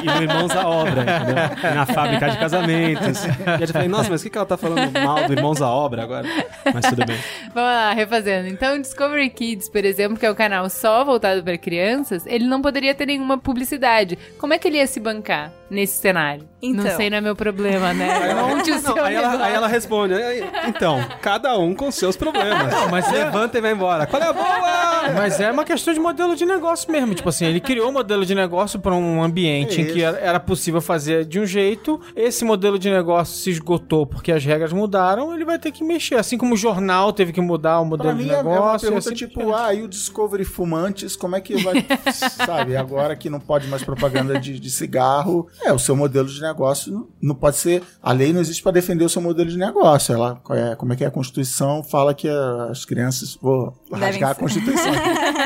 E no Irmãos à Obra, entendeu? E na fábrica de casamentos. E eu já falei, nossa, mas o que, que ela tá falando mal do Irmãos à Obra agora? Mas tudo bem. Vamos lá, refazendo. Então, o Discovery Kids, por exemplo, que é o canal só voltado para crianças, ele não poderia ter nenhuma publicidade. Como é que ele ia se bancar nesse cenário? Então. Não sei, não é meu problema, né? Monte o seu Não, aí, ela, negócio. aí ela responde, "Aí, então, cada um com seus problemas. Não, mas é- Levanta e vai embora. Qual é a boa? Mas é uma questão de modelo de negócio mesmo. Tipo assim, ele criou um modelo de negócio para um ambiente em que era possível fazer de um jeito. Esse modelo de negócio se esgotou porque as regras mudaram. Ele vai ter que mexer. Assim como o jornal teve que mudar o modelo Pra de mim é é uma negócio. pergunta assim tipo, ah, e o Discovery Fumantes, como é que vai, sabe, agora que não pode mais propaganda de, de cigarro, é, o seu modelo de negócio não, pode ser, a lei não existe para defender o seu modelo de negócio, ela, é, como é que é a Constituição fala que as crianças, vou rasgar a. Constituição,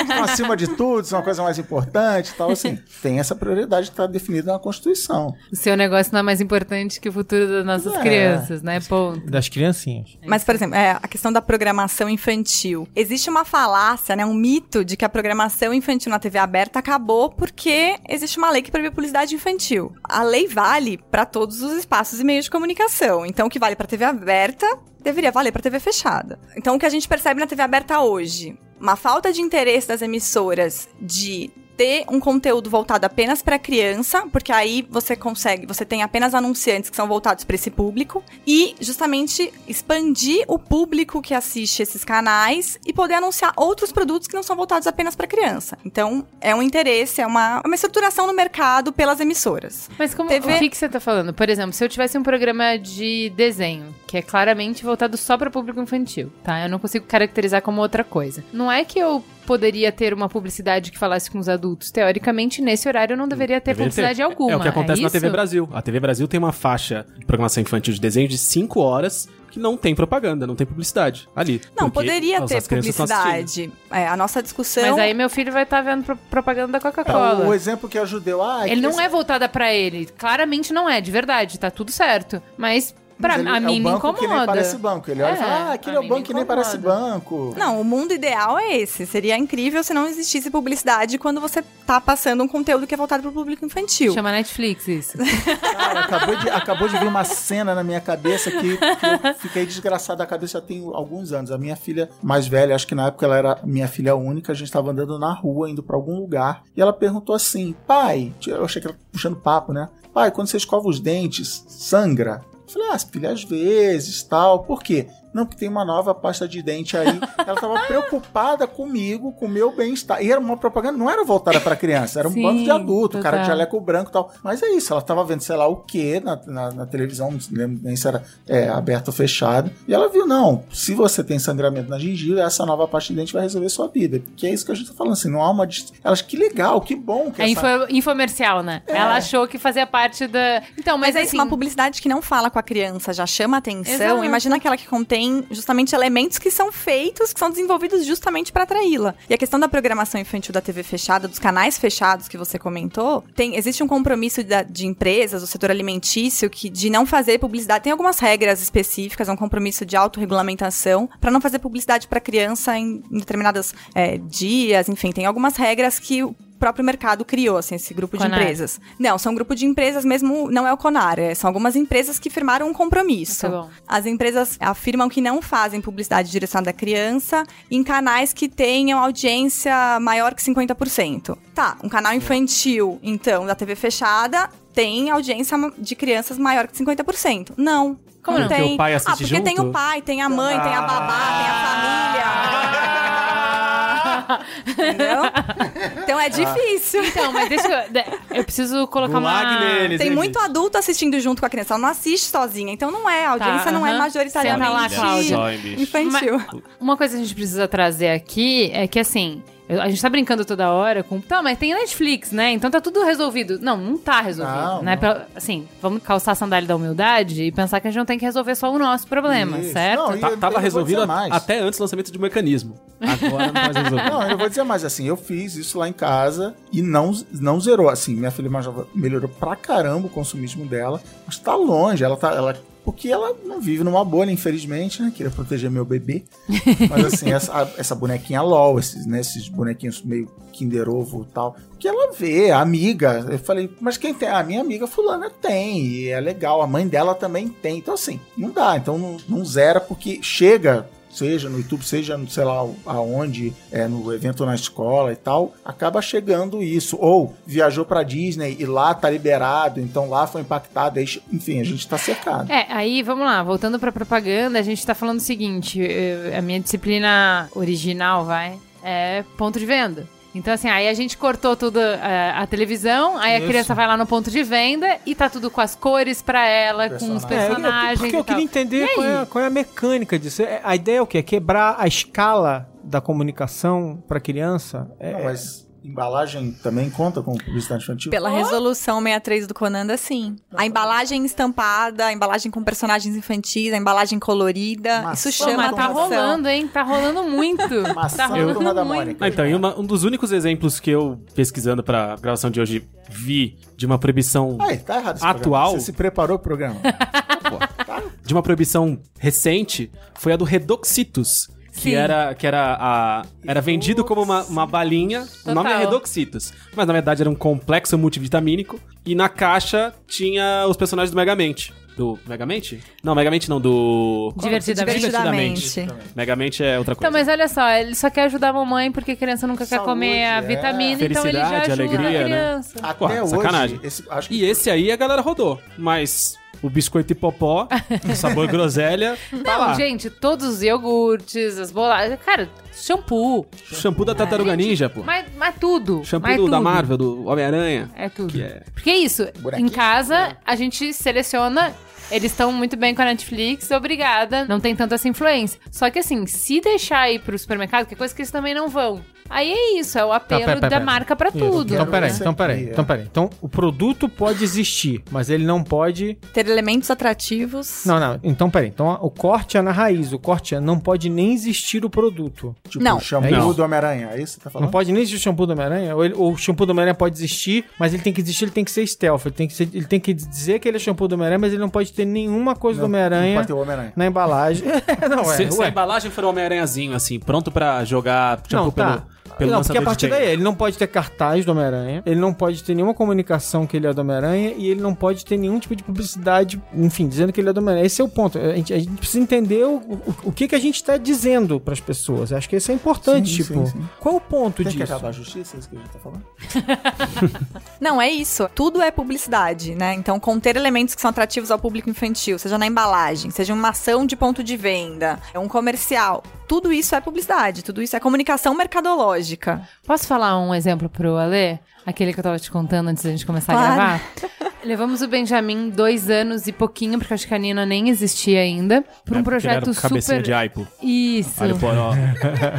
estão acima de tudo, são uma coisa mais importante e tal, assim, tem essa prioridade que está definida na Constituição. O seu negócio não é mais importante que o futuro das nossas É. crianças, né? Ponto. Das criancinhas. Mas, por exemplo, é, a questão da programação infantil. Existe uma falácia, né, um mito de que a programação infantil na TV aberta acabou porque existe uma lei que proíbe a publicidade infantil. A lei vale para todos os espaços e meios de comunicação. Então, o que vale para TV aberta deveria valer para TV fechada. Então, o que a gente percebe na TV aberta hoje? uma falta de interesse das emissoras de ter um conteúdo voltado apenas para criança, porque aí você consegue, você tem apenas anunciantes que são voltados para esse público e justamente expandir o público que assiste esses canais e poder anunciar outros produtos que não são voltados apenas para criança. Então, é um interesse, é uma, uma estruturação no mercado pelas emissoras. Mas como, TV o que, que você tá falando? Por exemplo, se eu tivesse um programa de desenho, que é claramente voltado só para público infantil, tá? Eu não consigo caracterizar como outra coisa. Não é que eu poderia ter uma publicidade que falasse com os adultos. Teoricamente, nesse horário eu não deveria ter Deveria publicidade ter. alguma. É o que acontece na isso? TV Brasil. A TV Brasil tem uma faixa de programação infantil de desenho de 5 horas que não tem propaganda, não tem publicidade ali. Não, poderia ter publicidade. É, a nossa discussão Mas aí meu filho vai estar vendo pro- propaganda da É, Coca-Cola. o exemplo que a Judeu. Ah, Ele que não esse- é voltada pra ele. Claramente não é, de verdade. Tá tudo certo. Mas pra ele a é mim o me banco que nem incomoda. parece banco. Ele olha e É, fala, ah, aquele é o banco que nem parece incomoda. banco. Não, o mundo ideal é esse. Seria incrível se não existisse publicidade quando você tá passando um conteúdo que é voltado pro público infantil. Chama Netflix isso. Cara, acabou de, acabou de vir uma cena na minha cabeça que, que eu fiquei desgraçado da cabeça já tem alguns anos. A minha filha mais velha, acho que na época ela era minha filha única, a gente tava andando na rua, indo pra algum lugar, e ela perguntou assim: pai, eu achei que ela puxando papo, né? Pai, quando você escova os dentes, sangra? Falei, ah, filha, às vezes, tal. Por quê? Não, porque tem uma nova pasta de dente aí. Ela tava preocupada comigo, com o meu bem-estar. E era uma propaganda, não era voltada pra criança, era um Sim, bando de adulto, cara de total. jaleco branco e tal. Mas é isso, ela tava vendo sei lá o que na, na, na televisão, não lembro nem se era é, aberto ou fechado. E ela viu, não, se você tem sangramento na gengiva, essa nova pasta de dente vai resolver sua vida. Que é isso que a gente tá falando, assim, não há uma... Elas, que legal, que bom que É essa... info, infomercial, né? Ela achou que fazia parte da. Então, mas, Mas, é isso, assim, uma publicidade que não fala com a criança, já chama atenção. Exato. Imagina aquela que contém justamente elementos que são feitos, que são desenvolvidos justamente para atraí-la. E a questão da programação infantil da TV fechada, dos canais fechados que você comentou, tem existe um compromisso da- de empresas, do setor alimentício, que de não fazer publicidade. Tem algumas regras específicas, é um compromisso de autorregulamentação para não fazer publicidade para criança em, em determinados é, dias. Enfim, tem algumas regras que próprio mercado criou, assim, esse grupo de Conar. empresas. Não, são um grupo de empresas mesmo, não é o Conar, é- são algumas empresas que firmaram um compromisso. Tá bom. As empresas afirmam que não fazem publicidade direcionada à criança em canais que tenham audiência maior que 50%. Tá, um canal infantil, então, da TV fechada, tem audiência de crianças maior que 50%. Não. Como não Porque tem? o pai ah, porque tem junto? o pai, tem a mãe, tem a babá, tem a família. Entendeu? Então é difícil. Então, mas deixa eu. Eu preciso colocar uma. Neles, Tem muito adulto assistindo junto com a criança. Ela não assiste sozinha. Então não é. A audiência Tá, não é aham. majoritariamente Senta lá, Cláudia. Infantil. Uma coisa que a gente precisa trazer aqui é que assim. Eu- A gente tá brincando toda hora com. Tá, mas tem Netflix, né? Então tá tudo resolvido. Não, não tá resolvido. Não, né? não. Assim, vamos calçar a sandália da humildade e pensar que a gente não tem que resolver só o nosso problema, Isso. certo? Não, e- Tá- eu- tava eu resolvido até antes do lançamento de um mecanismo. Agora não tá mais resolvido. Não, eu vou dizer mais assim, eu fiz isso lá em casa e não, não zerou. Assim, minha filha mais melhorou pra caramba o consumismo dela, mas tá longe, ela tá. Ela, porque ela não vive numa bolha, infelizmente, né? Queria proteger meu bebê. Mas assim, essa, essa bonequinha LOL, esses, né, esses bonequinhos meio Kinder Ovo e tal. Que ela vê, a amiga. Eu falei, mas quem tem? A minha amiga fulana tem, e é legal. A mãe dela também tem. Então, assim, não dá. Então não, não zera, porque chega seja no YouTube, seja sei lá aonde, é, no evento na escola e tal, acaba chegando isso. Ou viajou pra Disney e lá tá liberado, então lá foi impactado, aí, enfim, a gente tá cercado. É, aí vamos lá, voltando pra propaganda, a gente tá falando o seguinte: eu- a minha disciplina original, vai, é ponto de venda. Então, assim, aí a gente cortou tudo é, a televisão, aí a Isso. criança vai lá no ponto de venda e tá tudo com as cores pra ela, com os Personagem. É, personagens. porque e eu tal. queria entender qual é, qual é a mecânica disso. É, A ideia é o quê? É quebrar a escala da comunicação para criança? É, Não, mas embalagem também conta com publicidade infantil? Pela resolução 63 do Conanda, sim. A embalagem estampada, a embalagem com personagens infantis, a embalagem colorida. Maçã. Isso Pô, chama mas tá atenção. rolando, hein? Tá rolando muito. Maçã tá rolando da muito. Mônica. Ah, então, e uma- um dos únicos exemplos que eu, pesquisando pra gravação de hoje, vi de uma proibição Ai, tá errado esse Atual? programa. Você se preparou pro programa? de uma proibição recente foi a do Redoxitus. Que Sim. era, que era, a, era vendido como uma, uma balinha. O nome é Total. Redoxitus. Mas na verdade era um complexo multivitamínico. E na caixa tinha os personagens do Megamente. Do Megamente? Não, Megamente não, do. qual- Divertidamente. Divertidamente. Megamente é outra coisa. Então, mas olha só, ele só quer ajudar a mamãe porque a criança nunca quer Saúde, comer a é. vitamina, então ele já Felicidade, ajuda alegria, a né? criança. Até Pô, hoje, sacanagem. esse- acho que E esse aí a galera rodou. Mas o biscoito hipopó, sabor groselha, tá Não, lá. gente, todos os iogurtes, as bolachas, cara, shampoo, Shampoo da Tartaruga Ninja, pô. mas, mas tudo. Shampoo mas do- da tudo. Marvel, do Homem-Aranha. É tudo. Que é- Porque é isso, Buraquinho? em casa a gente seleciona. Eles estão muito bem com a Netflix, obrigada. Não tem tanta essa influência. Só que assim, se deixar ir pro supermercado, que é coisa que eles também não vão. Aí é isso, é o apelo pera, pera, da pera. marca pra Isso. tudo. Então, peraí, então, peraí, é. então, peraí. Então, o produto pode existir, mas ele não pode. Ter elementos atrativos. Não, não. Então, peraí. Então, o corte é na raiz. O corte é não pode nem existir o produto. tipo Não. o shampoo É isso. do Homem-Aranha. É isso que você tá falando? Não pode nem existir o shampoo do Homem-Aranha? Ou, ele- ou o shampoo do Homem-Aranha pode existir, mas ele tem que existir, ele tem que ser stealth. Ele tem que, ser- ele tem que dizer que ele é shampoo do Homem-Aranha, mas ele não pode ter nenhuma coisa do Não Homem-Aranha pode ter o Homem-Aranha. na embalagem. não, é. se, se a embalagem for um Homem-Aranhazinho, assim, pronto pra jogar shampoo Não, tá. pelo, pelo não, porque a partir daí ele não pode ter cartaz do Homem-Aranha, ele não pode ter nenhuma comunicação que ele é do Homem-Aranha e ele não pode ter nenhum tipo de publicidade, enfim, dizendo que ele é do Homem-Aranha. Esse é o ponto. A gente, a gente precisa entender o, o, o que, que a gente tá dizendo pras pessoas. Acho que isso é importante, Sim, tipo, sim, sim. qual o ponto Tem que disso? acabar a justiça? É isso que a gente tá falando? Não, é isso. Tudo é publicidade, né? Então, conter elementos que são atrativos ao público infantil, seja na embalagem, seja uma ação de ponto de venda, é um comercial. Tudo isso é publicidade, tudo isso é comunicação mercadológica. Posso falar um exemplo pro Ale? Aquele que eu tava te contando antes da gente começar Claro. a gravar? Levamos o Benjamin dois anos e pouquinho, porque acho que a Nina nem existia ainda, pra um É, ele era projeto cabecinha super. de aipo. Isso. Poró.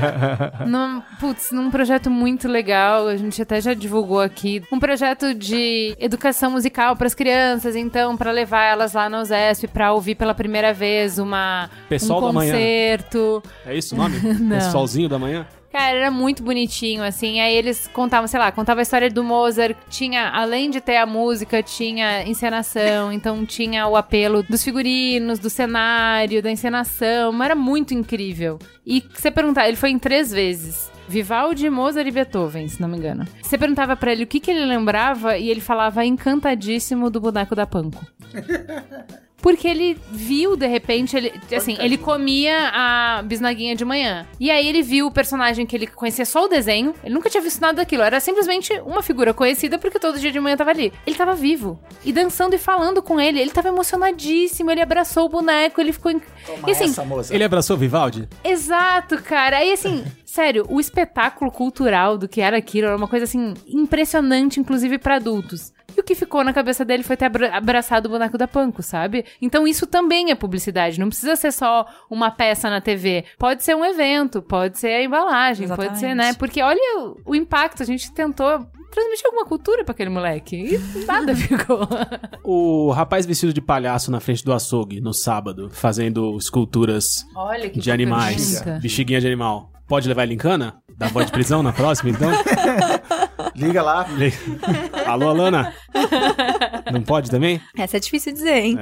Num, putz, num projeto muito legal, a gente até já divulgou aqui. Um projeto de educação musical para as crianças, então, para levar elas lá na USESP para ouvir pela primeira vez uma Pessoal um da manhã. concerto. É isso o nome? Pessoalzinho da manhã? Cara, era muito bonitinho, assim. Aí eles contavam, sei lá, contavam a história do Mozart. Tinha, além de ter a música, tinha encenação. Então tinha o apelo dos figurinos, do cenário, da encenação. Mas era muito incrível. E você perguntar, ele foi em três vezes. Vivaldi, Mozart e Beethoven, se não me engano. Você perguntava pra ele o que, que ele lembrava e ele falava encantadíssimo do boneco da Panko. Porque ele viu, de repente, ele, assim, ele comia a bisnaguinha de manhã. E aí ele viu o personagem que ele conhecia só o desenho. Ele nunca tinha visto nada daquilo. Era simplesmente uma figura conhecida porque todo dia de manhã tava ali. Ele tava vivo. E dançando e falando com ele. Ele tava emocionadíssimo. Ele abraçou o boneco. Ele ficou. Em... Toma E assim, essa, moça. Ele abraçou o Vivaldi? Exato, cara. Aí, assim, sério, o espetáculo cultural do que era aquilo era uma coisa, assim, impressionante, inclusive pra adultos. E o que ficou na cabeça dele foi ter abra- abraçado o boneco da Panko, sabe? Então isso também é publicidade. Não precisa ser só uma peça na TV. Pode ser um evento, pode ser a embalagem, pode Exatamente. ser, né? Porque olha o, o impacto. A gente tentou transmitir alguma cultura pra aquele moleque. E nada ficou. O rapaz vestido de palhaço na frente do açougue no sábado, fazendo esculturas Olha que de animais, bexiguinha de animal. Pode levar ele em cana? Dá voz de prisão na próxima, então? Liga lá. Alô, Alana? Não pode também? Essa é difícil dizer, hein?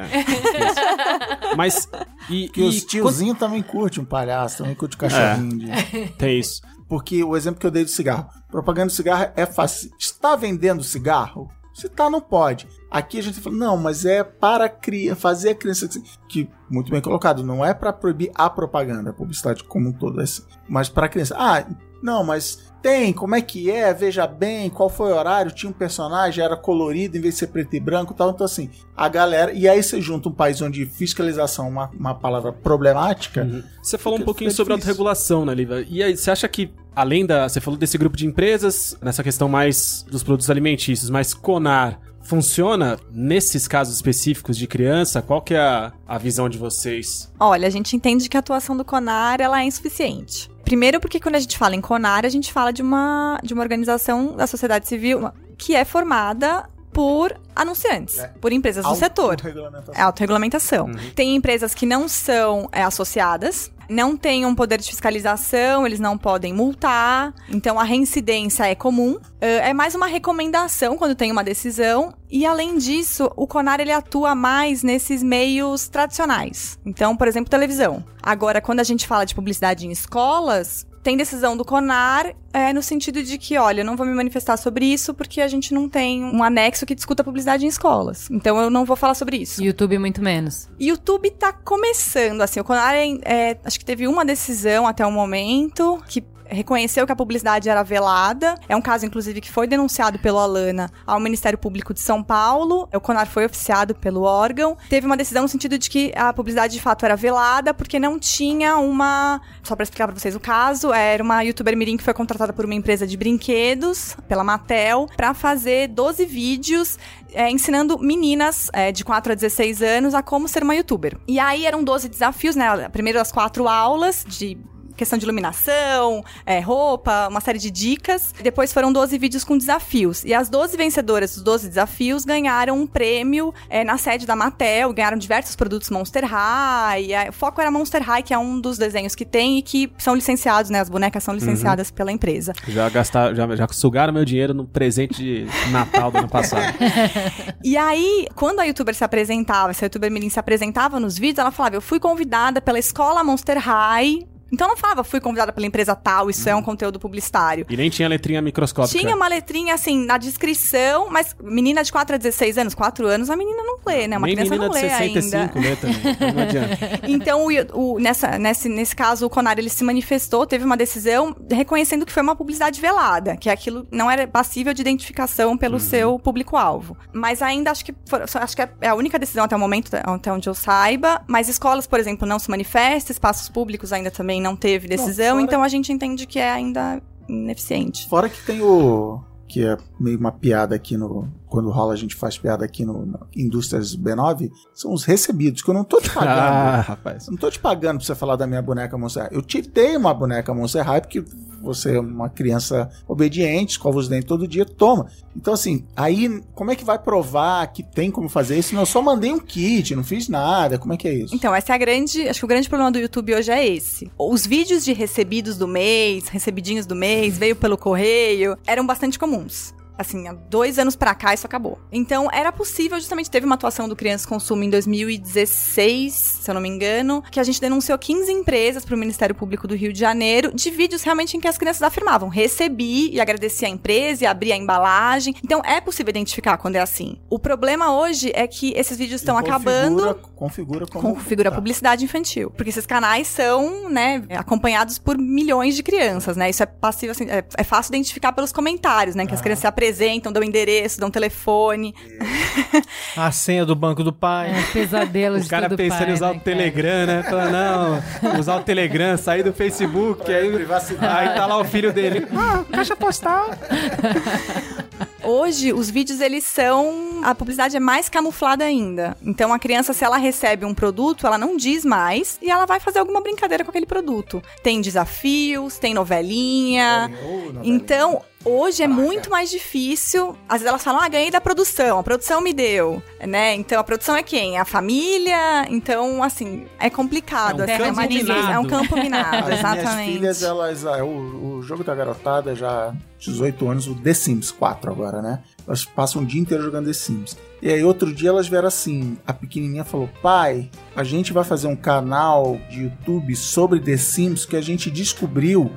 Mas. E, Que e os tiozinhos também curtem um palhaço, também curte cachorrinho. de- quando- Tem isso. Porque o exemplo que eu dei do cigarro. Propaganda de cigarro é fácil. Está vendendo cigarro? Se tá, não pode. Aqui a gente fala, não, mas é para cri fazer a criança. Que, muito bem colocado, não é para proibir a propaganda, a publicidade como um todo, é assim, mas para criança. Ah, não, mas tem, como é que é? Veja bem, qual foi o horário? Tinha um personagem, era colorido em vez de ser preto e branco e tal. Então, assim, a galera. E aí você junta um país onde fiscalização é uma, uma palavra problemática. Você falou um pouquinho sobre difícil. autorregulação, né, Lívia? E aí, você acha que, além da. Você falou desse grupo de empresas, nessa questão mais dos produtos alimentícios, mas Conar funciona nesses casos específicos de criança? Qual que é a, a visão de vocês? Olha, a gente entende que a atuação do CONAR ela é insuficiente. Primeiro porque quando a gente fala em CONAR, a gente fala de uma, de uma organização da sociedade civil que é formada por anunciantes, É. por empresas do setor. Autorregulamentação. É autorregulamentação. Tem empresas que não são é, associadas, não têm um poder de fiscalização, eles não podem multar, então a reincidência é comum. É é mais uma recomendação quando tem uma decisão. E além disso, o CONAR ele atua mais nesses meios tradicionais. Então, por exemplo, televisão. Agora, quando a gente fala de publicidade em escolas, tem decisão do CONAR é, no sentido de que, olha, eu não vou me manifestar sobre isso porque a gente não tem um anexo que discuta publicidade em escolas. Então eu não vou falar sobre isso. YouTube muito menos. YouTube tá começando, assim, o CONAR, é, é, acho que teve uma decisão até o momento que reconheceu que a publicidade era velada. É um caso, inclusive, que foi denunciado pelo Alana ao Ministério Público de São Paulo. O CONAR foi oficiado pelo órgão. Teve uma decisão no sentido de que a publicidade de fato era velada, porque não tinha uma. Só para explicar para vocês o caso, era uma youtuber Mirim que foi contratada por uma empresa de brinquedos, pela Mattel, para fazer 12 vídeos é, ensinando meninas é, de 4 a 16 anos a como ser uma youtuber. E aí eram 12 desafios, né? Primeiro as quatro aulas de questão de iluminação, é, roupa, uma série de dicas. Depois foram 12 vídeos com desafios. E as 12 vencedoras dos 12 desafios ganharam um prêmio é, na sede da Mattel, ganharam diversos produtos Monster High. É, o foco era Monster High, que é um dos desenhos que tem e que são licenciados, né? As bonecas são licenciadas uhum. pela empresa. Já gastaram, já, já sugaram meu dinheiro no presente de Natal do ano passado. e aí, quando a youtuber se apresentava, se a youtuber Mirim se apresentava nos vídeos, ela falava: Eu fui convidada pela escola Monster High então não falava, fui convidada pela empresa tal, isso é um conteúdo publicitário. E nem tinha letrinha microscópica. Tinha uma letrinha, assim, na descrição, mas menina de 4 a 16 anos, 4 anos, a menina não lê, né? Uma nem criança não lê de 65 ainda. lê também, não adianta. então, o, o, nessa, nesse, nesse caso, o Conar, ele se manifestou, teve uma decisão reconhecendo que foi uma publicidade velada, que aquilo não era passível de identificação pelo uhum. seu público-alvo. Mas ainda acho que, for, acho que é a única decisão até o momento, até onde eu saiba, mas escolas, por exemplo, não se manifestam, espaços públicos ainda também não teve decisão decisão, então a gente entende que é ainda ineficiente. Fora que tem o. que é meio uma piada aqui no. Quando rola, a gente faz piada aqui no, no Indústrias B9, são os recebidos, que eu não tô te pagando. ah, rapaz. Eu não tô te pagando pra você falar da minha boneca Monster High. Eu te dei uma boneca Monster High porque você é uma criança obediente, escova os dentes todo dia, toma. Então, assim, aí como é que vai provar que tem como fazer isso? Não, eu só mandei um kit, não fiz nada. Como é que é isso? Então, essa é a grande. Acho que o grande problema do YouTube hoje é esse. Os vídeos de recebidos do mês, recebidinhos do mês, veio pelo correio, eram bastante comuns. Assim, há dois anos para cá isso acabou. Então, era possível, justamente teve uma atuação do Criança Consumo em 2016, se eu não me engano, que a gente denunciou 15 empresas para o Ministério Público do Rio de Janeiro de vídeos realmente em que as crianças afirmavam: recebi e agradeci a empresa e abri a embalagem. Então, é possível identificar quando é assim. O problema hoje é que esses vídeos estão acabando. Configura como. Configura tá. publicidade infantil. Porque esses canais são, né, acompanhados por milhões de crianças, né? Isso é passivo, assim, é, é fácil identificar pelos comentários, né? Que ah. as crianças se apresentam, dão endereço, dão telefone. A senha do banco do pai. É, pesadelo de O cara pensando pai, em usar né, o Telegram, né? Fala, não, usar o Telegram, sair do Facebook, aí, aí tá lá o filho dele. Ah, caixa postal. Hoje, os vídeos, eles são... A publicidade é mais camuflada ainda. Então, a criança, se ela recebe um produto, ela não diz mais e ela vai fazer alguma brincadeira com aquele produto. Tem desafios, tem novelinha. Então, Hoje é muito mais difícil. Às vezes elas falam, ah, ganhei da produção, a produção me deu, né? Então a produção é quem? É a família. Então, assim, é complicado. É um assim, campo é, minado. é um campo minado, As exatamente. minhas filhas, elas. ah, O, o jogo da garotada já 18 anos, o The Sims 4 agora, né? Elas passam o dia inteiro jogando The Sims. E aí outro dia elas vieram assim, a pequenininha falou: "Pai, a gente vai fazer um canal de YouTube sobre The Sims que a gente descobriu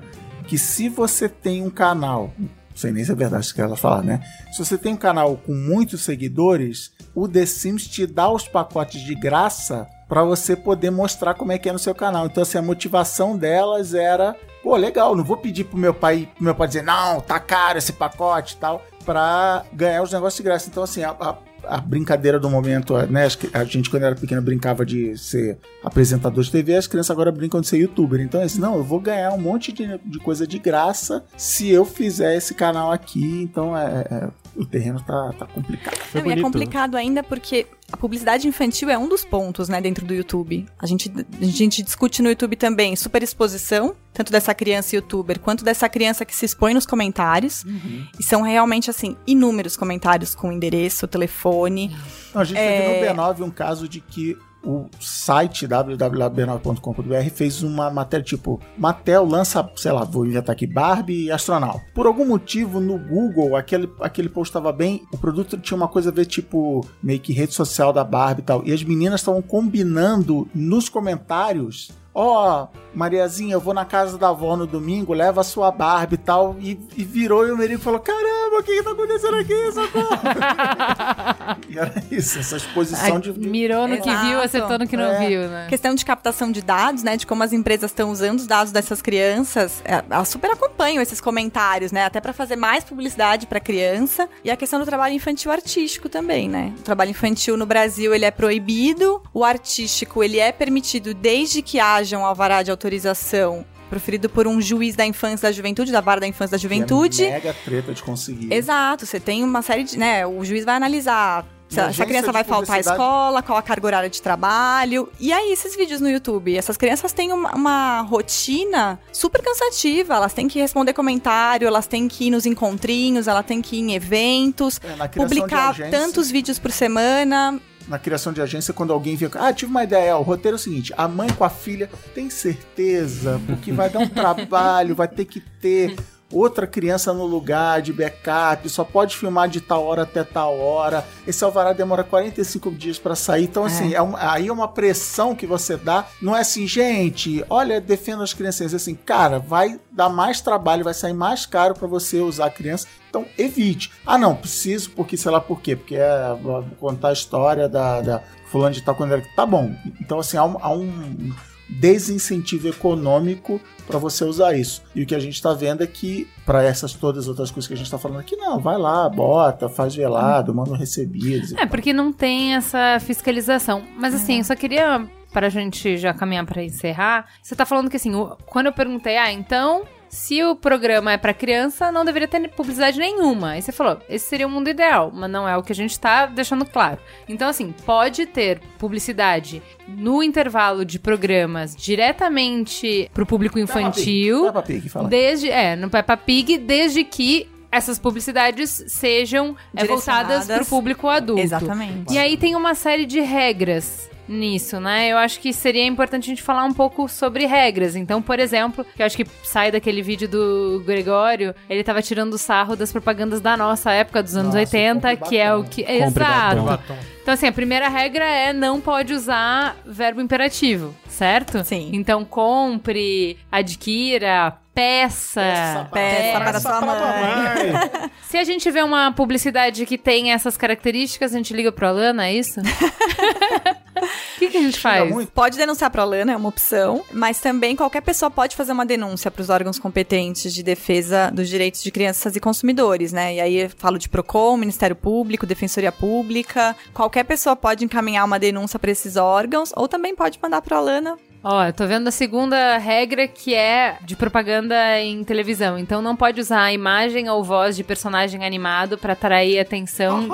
que se você tem um canal sei nem se é verdade isso que ela falar, né? Se você tem um canal com muitos seguidores, o The Sims te dá os pacotes de graça para você poder mostrar como é que é no seu canal. Então, assim, a motivação delas era, pô, legal, não vou pedir pro meu pai, pro meu pai dizer, não, tá caro esse pacote e tal, pra ganhar os negócios de graça. Então, assim, a, a, a brincadeira do momento, né? A gente, quando era pequena, brincava de ser apresentador de TV, as crianças agora brincam de ser youtuber. Então, é assim, não, eu vou ganhar um monte de, de coisa de graça se eu fizer esse canal aqui. Então, é, é- o terreno tá, tá complicado. Foi Não, e é bonito. complicado ainda porque a publicidade infantil é um dos pontos, né, dentro do YouTube. A gente, a gente discute no YouTube também superexposição, tanto dessa criança youtuber quanto dessa criança que se expõe nos comentários. E são realmente, assim, inúmeros comentários com endereço, telefone. Não, a gente É. teve no B9 um caso de que o site www.b9.com.br fez uma matéria tipo Mattel lança, sei lá, vou inventar aqui, Barbie e astronauta. Por algum motivo no Google aquele, aquele post estava bem, o produto tinha uma coisa a ver tipo meio que rede social da Barbie e tal. E as meninas estavam combinando nos comentários ó, Mariazinha, eu vou na casa da avó no domingo, leva a sua Barbie e tal. E, e virou e o Merigo falou: Caramba, o que, que tá acontecendo aqui? Socorro! e era isso, essa exposição Ai, de. Mirou no que Exato. viu, acertou no que não É. viu, né? Questão de captação de dados, né? De como as empresas estão usando os dados dessas crianças. é, Elas super acompanham esses comentários, né? Até pra fazer mais publicidade pra criança. E a questão do trabalho infantil artístico também, né? O trabalho infantil no Brasil, ele é proibido. O artístico, ele é permitido desde que haja um alvará de autorização proferido por um juiz da infância e da juventude, da vara da infância da juventude. É mega treta de conseguir. Exato, você tem uma série de. né, o juiz vai analisar. Se a- criança de vai faltar à escola, qual a carga horária de trabalho. E aí, esses vídeos no YouTube? Essas crianças têm uma, uma rotina super cansativa. Elas têm que responder comentário, elas têm que ir nos encontrinhos, elas têm que ir em eventos, É, publicar tantos vídeos por semana. Na criação de agência, quando alguém vê. Ah, tive uma ideia. O roteiro é o seguinte: a mãe com a filha tem certeza, porque vai dar um trabalho, vai ter que ter outra criança no lugar de backup, só pode filmar de tal hora até tal hora. Esse alvará demora 45 dias pra sair. Então, assim, é uma- aí é uma pressão que você dá. Não é assim, gente, olha, defenda as crianças. É assim, cara, vai dar mais trabalho, vai sair mais caro pra você usar a criança. Então, evite. Ah, não, preciso, porque sei lá por quê. Porque é vou contar a história da, da fulano de tal quando era. Tá bom. Então, assim, há um, há um desincentivo econômico para você usar isso. E o que a gente está vendo é que, para essas todas as outras coisas que a gente está falando aqui, não, vai lá, bota, faz velado, manda um recebidos. e É, porque não tem essa fiscalização. Mas assim, eu só queria, para a gente já caminhar para encerrar, você tá falando que assim, quando eu perguntei, ah, então, se o programa é para criança, não deveria ter publicidade nenhuma. Aí você falou, esse seria o mundo ideal, mas não é o que a gente tá deixando claro. Então, assim, pode ter publicidade no intervalo de programas diretamente pro público infantil. Peppa Pig, fala. Desde, é, no Peppa Pig, desde que essas publicidades sejam é, voltadas Direcionadas. pro público adulto. Exatamente. E aí tem uma série de regras nisso, né? Eu acho que seria importante a gente falar um pouco sobre regras. Então, por exemplo, que eu acho que sai daquele vídeo do Gregório, ele tava tirando sarro das propagandas da nossa época, dos anos Nossa, 80, compre que é o que... Compre Exato. batom. Então, assim, a primeira regra é não pode usar verbo imperativo, certo? Sim. Então, compre, adquira, peça. Peça para sua mãe. Se a gente vê uma publicidade que tem essas características, a gente liga pro Alana, é isso? O que, que a gente faz? Pode denunciar para a Lana, é uma opção, mas também qualquer pessoa pode fazer uma denúncia para os órgãos competentes de defesa dos direitos de crianças e consumidores, né? E aí eu falo de Procon, Ministério Público, Defensoria Pública. Qualquer pessoa pode encaminhar uma denúncia para esses órgãos ou também pode mandar para a Lana. Ó, eu tô vendo a segunda regra que é de propaganda em televisão. Então não pode usar a imagem ou voz de personagem animado pra atrair atenção.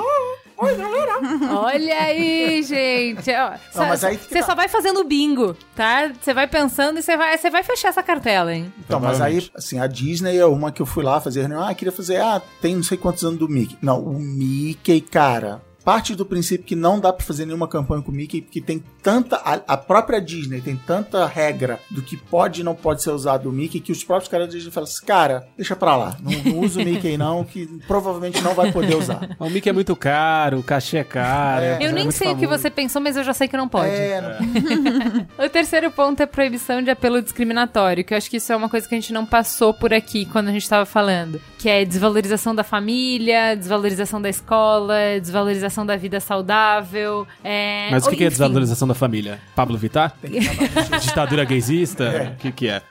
Oi, galera! Olha aí, gente. Você tá. só vai fazendo bingo, tá? Você vai pensando e você vai, vai fechar essa cartela, hein? Então, mas aí, assim, a Disney é uma que eu fui lá fazer reunião. Ah, queria fazer. Ah, tem não sei quantos anos do Mickey. Não, o Mickey, cara. Parte do princípio que não dá pra fazer nenhuma campanha com o Mickey, porque tem tanta. A, a própria Disney tem tanta regra do que pode e não pode ser usado o Mickey, que os próprios caras da Disney falam assim: cara, deixa pra lá. Não, não usa o Mickey, não, que provavelmente não vai poder usar. O Mickey é muito caro, o cachê é caro. É. Eu é nem muito sei o que famoso. você pensou, mas eu já sei que não pode. É, não- O terceiro ponto é proibição de apelo discriminatório, que eu acho que isso é uma coisa que a gente não passou por aqui quando a gente tava falando, que é desvalorização da família, desvalorização da escola, desvalorização da vida saudável. É... Mas o que, que é desvalorização da família? Pablo Vittar? Ditadura gaysista? O que que é?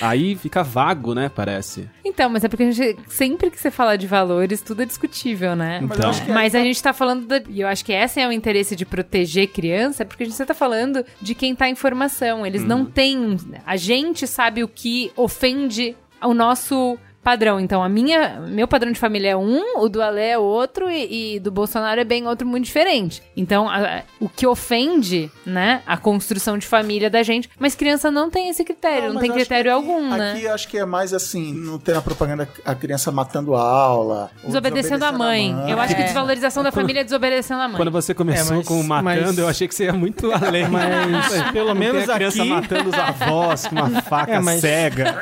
Aí fica vago, né, parece. Então, mas é porque a gente, sempre que você fala de valores, tudo é discutível, né? Então. Mas a gente tá falando, da, e eu acho que esse é o interesse de proteger criança, porque a gente tá falando de quem tá em formação. Eles não têm. A gente sabe o que ofende o nosso padrão. Então, a minha, meu padrão de família é um, o do Ale é outro e, e do Bolsonaro é bem outro muito diferente. Então, a- a- o que ofende, né, a construção de família da gente, mas criança não tem esse critério, não, mas tem critério que aqui- algum, né? Aqui eu acho que é mais assim, não ter na propaganda a criança matando a aula. Desobedecendo a mãe. Eu acho que É. desvalorização da família é desobedecendo a mãe. Quando você começou É, mas- com o matando, mas- eu achei que você ia muito além. Mas pelo Não menos a criança aqui. matando os avós com uma faca É, mas- cega.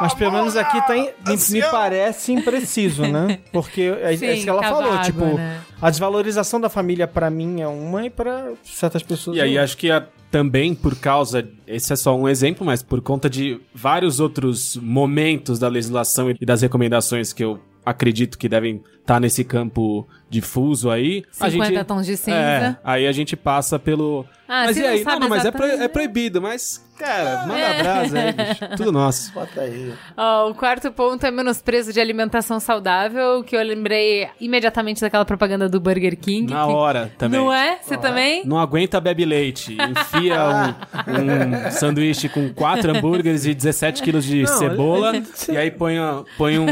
Mas pelo menos aqui tá em- me, me parece impreciso, né? Porque é, é Sim, isso que ela tá falou, vago, tipo, né? a desvalorização da família pra mim é uma e pra certas pessoas E aí é acho que a- também por causa, esse é só um exemplo, mas por conta de vários outros momentos da legislação e das recomendações que eu acredito que devem estar nesse campo difuso aí. 50 tons de cinza. É, aí a gente passa pelo. Ah, mas e não aí? sabe não, mas é, pro- é proibido, mas, cara, manda É. brasa aí, bicho. Tudo nosso. Bota aí. Ó, o quarto ponto é menosprezo de alimentação saudável, que eu lembrei imediatamente daquela propaganda do Burger King. Na que- hora também. Não é? Você também? Não aguenta bebe leite. Enfia um, um sanduíche com quatro hambúrgueres e 17 quilos de Não, cebola. é- e aí põe, a- põe um,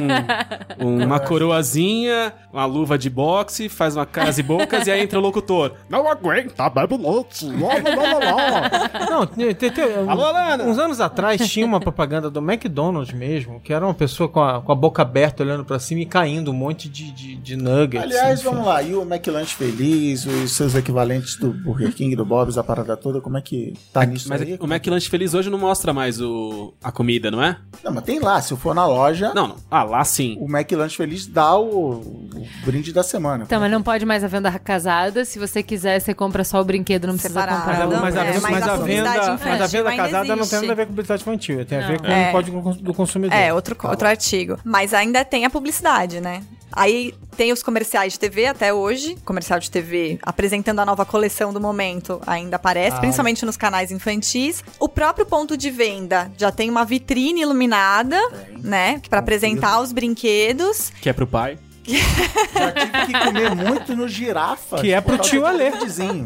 uma coroazinha, uma luva de boxe, faz uma caras e bocas e aí entra o locutor. Não aguenta, bebe lá. Não, tem, tem- tem- Alô, uns anos atrás tinha uma propaganda do McDonald's mesmo, que era uma pessoa com a, com a boca aberta olhando pra cima e caindo um monte de, de, de nuggets. Aliás, enfim. vamos lá. E o McLanche Feliz, os seus equivalentes do Burger King, do Bob's, a parada toda, como é que tá nisso Mas aí? o McLanche Feliz hoje não mostra mais o, a comida, não é? Não, mas tem lá. Se eu for na loja, Não, não. Ah, lá sim. o McLanche Feliz dá o, o brinde da semana. Então, mas não pode mais a venda casada. Se você quiser, você compra só o brinquedo, não precisa Separado. comprar. Mas, a, mas, a, É, mas, mas a a venda, mas a venda casada não tem nada a ver com publicidade infantil, tem a ver Não. com É. o código do consumidor. É, outro, outro artigo. Mas ainda tem a publicidade, né? Aí tem os comerciais de TV até hoje. Comercial de TV apresentando a nova coleção do momento ainda aparece, Ah, principalmente nos canais infantis. O próprio ponto de venda já tem uma vitrine iluminada, né? Pra apresentar os brinquedos. Que é pro pai. Já tive que comer muito no girafa. Que é pro tio Alê.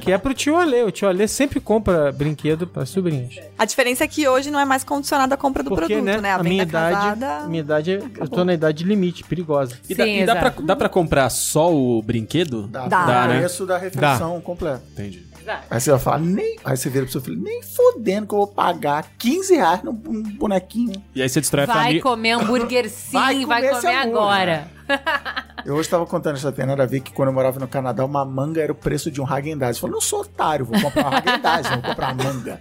Que é pro tio Alê. O tio Alê sempre compra brinquedo para sobrinhos. A diferença é que hoje não é mais condicionada a compra do Porque, produto, né, né? a, minha venda idade, casada. minha idade, é- eu tô na idade limite, perigosa. E, dá, Sim, e dá, pra, dá pra comprar só o brinquedo? Dá, Dá. dá, né? o preço da refeição completa. Entendi. Aí você vai falar, nem. Aí você vira pro seu filho, nem fodendo que eu vou pagar 15 reais num bonequinho. E aí você destrói a Vai família. comer hambúrguer sim, Vai vai comer comer, esse amor, agora. Eu hoje tava contando isso, tem nada a ver que quando eu morava no Canadá, uma manga era o preço de um Häagen-Dazs. Eu falei, não sou otário, vou comprar um Häagen-Dazs, não vou comprar uma manga.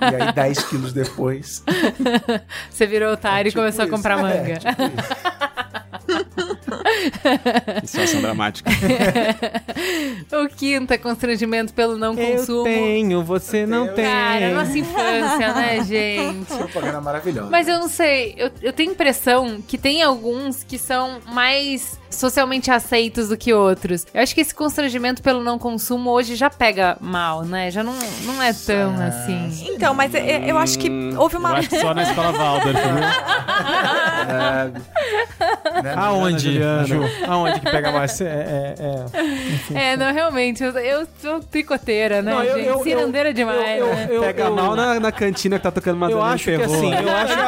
E aí, 10 quilos depois... Você virou otário e tipo começou isso. a comprar É, manga. tipo isso. Situação dramática. o quinto é constrangimento pelo não Eu consumo. tenho, você não Eu tem. Cara, nossa infância, né, gente? Propaganda maravilhosa. Mas eu não sei, eu, eu tenho a impressão que tem alguns que são mais socialmente aceitos do que outros. Eu acho que esse constrangimento pelo não consumo hoje já pega mal, né? Já não, não é tão assim. Então, mas eu, eu acho que houve Eu uma. acho que só na escola Waldorf, viu? Né, Aonde. Ju? Aonde que pega mais? É, é, é. Enfim. É, não, realmente, eu, eu sou picoteira, né, Não, eu- gente? eu- eu- Cirandeira demais, eu- eu- né? eu- Pega eu- mal na, na cantina que tá tocando Eu Madalena acho que assim, eu acho que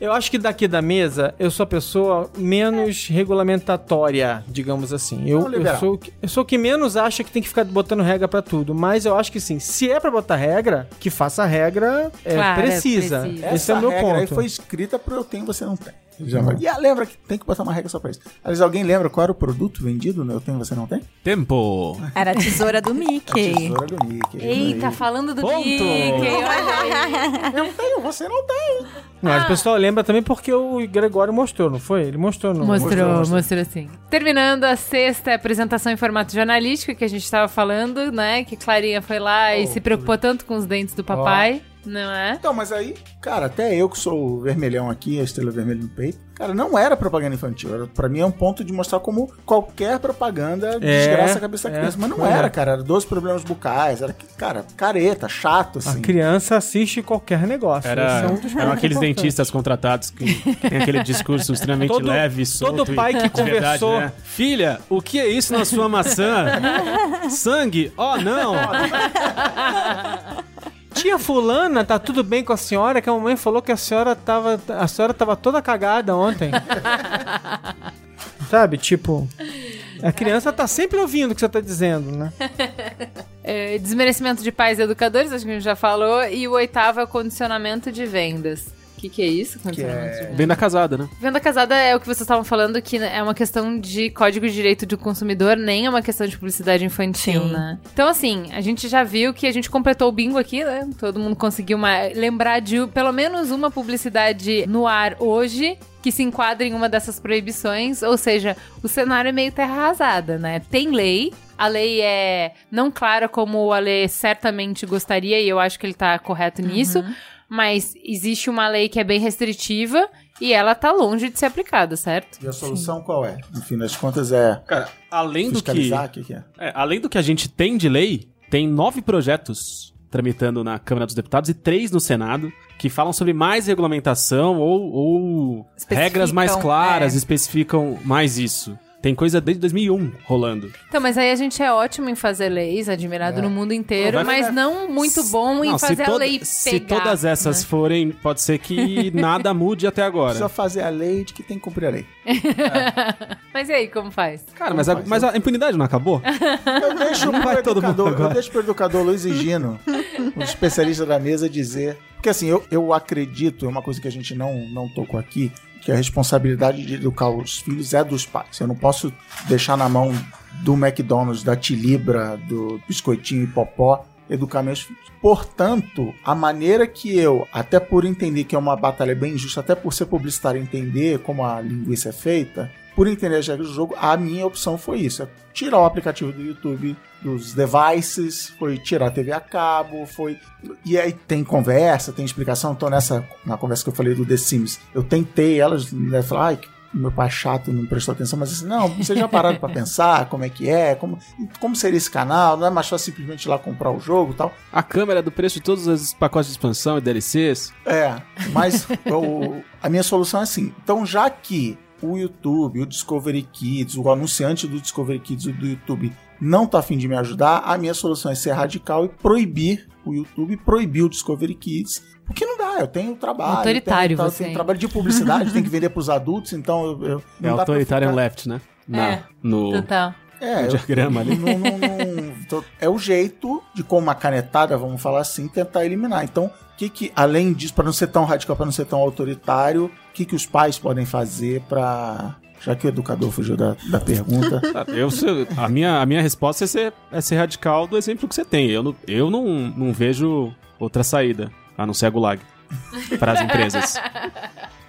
eu acho que daqui da mesa eu sou a pessoa menos regulamentatória, digamos assim. Eu, eu sou o que- eu sou o que menos acha que tem que ficar botando regra pra tudo, mas eu acho que sim, se é pra botar regra, que faça a regra é, Claro, é precisa. precisa. Esse Essa é o meu regra aí ponto. foi escrita pro eu tenho, você não tem. Já E ah, lembra que tem que botar uma regra só pra isso. Aliás, alguém lembra qual era o produto vendido no Eu Tenho, Você Não Tem? Tempo. Era a tesoura do Mickey. Tesoura do Mickey. Eita, Aí. falando do Ponto. Mickey, olha aí. Eu tenho, você não tem. Mas o pessoal lembra também porque o Gregório mostrou, não foi? Ele mostrou no Mostrou, mostrou. mostrou, sim. Terminando a sexta apresentação em formato jornalístico que a gente tava falando, né? Que Clarinha foi lá e Oh, se preocupou tanto com os dentes do papai, não é? Então, mas aí, cara, até eu que sou o vermelhão aqui, a estrela vermelha no peito, cara, não era propaganda infantil. Era, pra mim é um ponto de mostrar como qualquer propaganda É, desgraça a cabeça da é, criança. Mas não é. era, cara. Era 12 problemas bucais. Era, cara, careta, chato, A assim. criança assiste qualquer negócio. Era, é um dos eram aqueles dentistas contratados que, que tem aquele discurso extremamente Todo- leve, solto todo pai e que de verdade, conversou- né? Filha, o que é isso na sua maçã? Sangue? Oh, não! Tia fulana, tá tudo bem com a senhora? Que a mamãe falou que a senhora tava. A senhora tava toda cagada ontem. Sabe, tipo. A criança tá sempre ouvindo o que você tá dizendo, né? É, desmerecimento de pais e educadores, acho que a gente já falou. E o oitavo é o condicionamento de vendas. O que, que é isso? Que é... Venda casada, né? Venda casada é o que vocês estavam falando, que é uma questão de código de direito do consumidor, nem é uma questão de publicidade infantil, Sim. né? Então, assim, a gente já viu que a gente completou o bingo aqui, né? Todo mundo conseguiu uma- lembrar de pelo menos uma publicidade no ar hoje que se enquadra em uma dessas proibições, ou seja, o cenário é meio terra arrasada, né? Tem lei, a lei é não clara como a lei certamente gostaria, e eu acho que ele tá correto nisso, mas existe uma lei que é bem restritiva e ela tá longe de ser aplicada, certo? E a solução qual é? No fim das contas é Cara, além do que, fiscalizar, o que, que é? é, além do que a gente tem de lei, tem nove projetos tramitando na Câmara dos Deputados e três no Senado que falam sobre mais regulamentação ou, ou regras mais claras, é. especificam mais isso. Tem coisa desde 2001 rolando. Então, mas aí a gente é ótimo em fazer leis, admirado É. no mundo inteiro, Não, mas não muito bom em Não, se fazer a lei pegar. Se todas essas né? forem, pode ser que nada mude até agora. Precisa fazer a lei de que tem que cumprir a lei. Mas e aí, como faz? Cara, mas a, faz? mas a impunidade não acabou? Eu deixo Não pro vai todo mundo educador, eu deixo pro educador Luiz e Gino, o especialista da mesa, dizer. Porque assim, eu, eu acredito, é uma coisa que a gente não, não tocou aqui, que a responsabilidade de educar os filhos é dos pais. Eu não posso deixar na mão do McDonald's, da Tilibra, do Biscoitinho e Popó, educar meus filhos. Portanto, a maneira que eu, até por entender que é uma batalha bem injusta, até por ser publicitário entender como a linguiça é feita, por entender as regras do jogo, a minha opção foi isso: é tirar o aplicativo do YouTube dos devices, foi tirar a TV a cabo, foi. E aí tem conversa, tem explicação. Então, nessa na conversa que eu falei do The Sims, eu tentei, elas né, falaram, ai, meu pai chato não prestou atenção, mas assim, não, vocês já pararam pra pensar como é que é, como, como seria esse canal, não é mais fácil simplesmente ir lá comprar o jogo e tal. A câmera é do preço de todos os pacotes de expansão e DLCs. É, mas o- a minha solução é assim. Então, já que o YouTube, o Discovery Kids, o anunciante do Discovery Kids e do YouTube não tá afim de me ajudar, a minha solução é ser radical e proibir o YouTube, proibir o Discovery Kids. Porque não dá, eu tenho trabalho. Autoritário eu tenho, você, Eu tenho hein? trabalho de publicidade, tem que vender pros adultos, então eu. eu É autoritário ficar- left, né? Na- É. no, Total. É, no eu, diagrama ali. não- não- não- tô- é o jeito de, com uma canetada, vamos falar assim, tentar eliminar. Então, o que que, além disso, para não ser tão radical, para não ser tão autoritário, que que os pais podem fazer para já que o educador fugiu da, da pergunta, Eu, a, minha, a minha resposta é ser, é ser radical do exemplo que você tem. Eu, não, eu não, não vejo outra saída, a não ser a Gulag, para as empresas.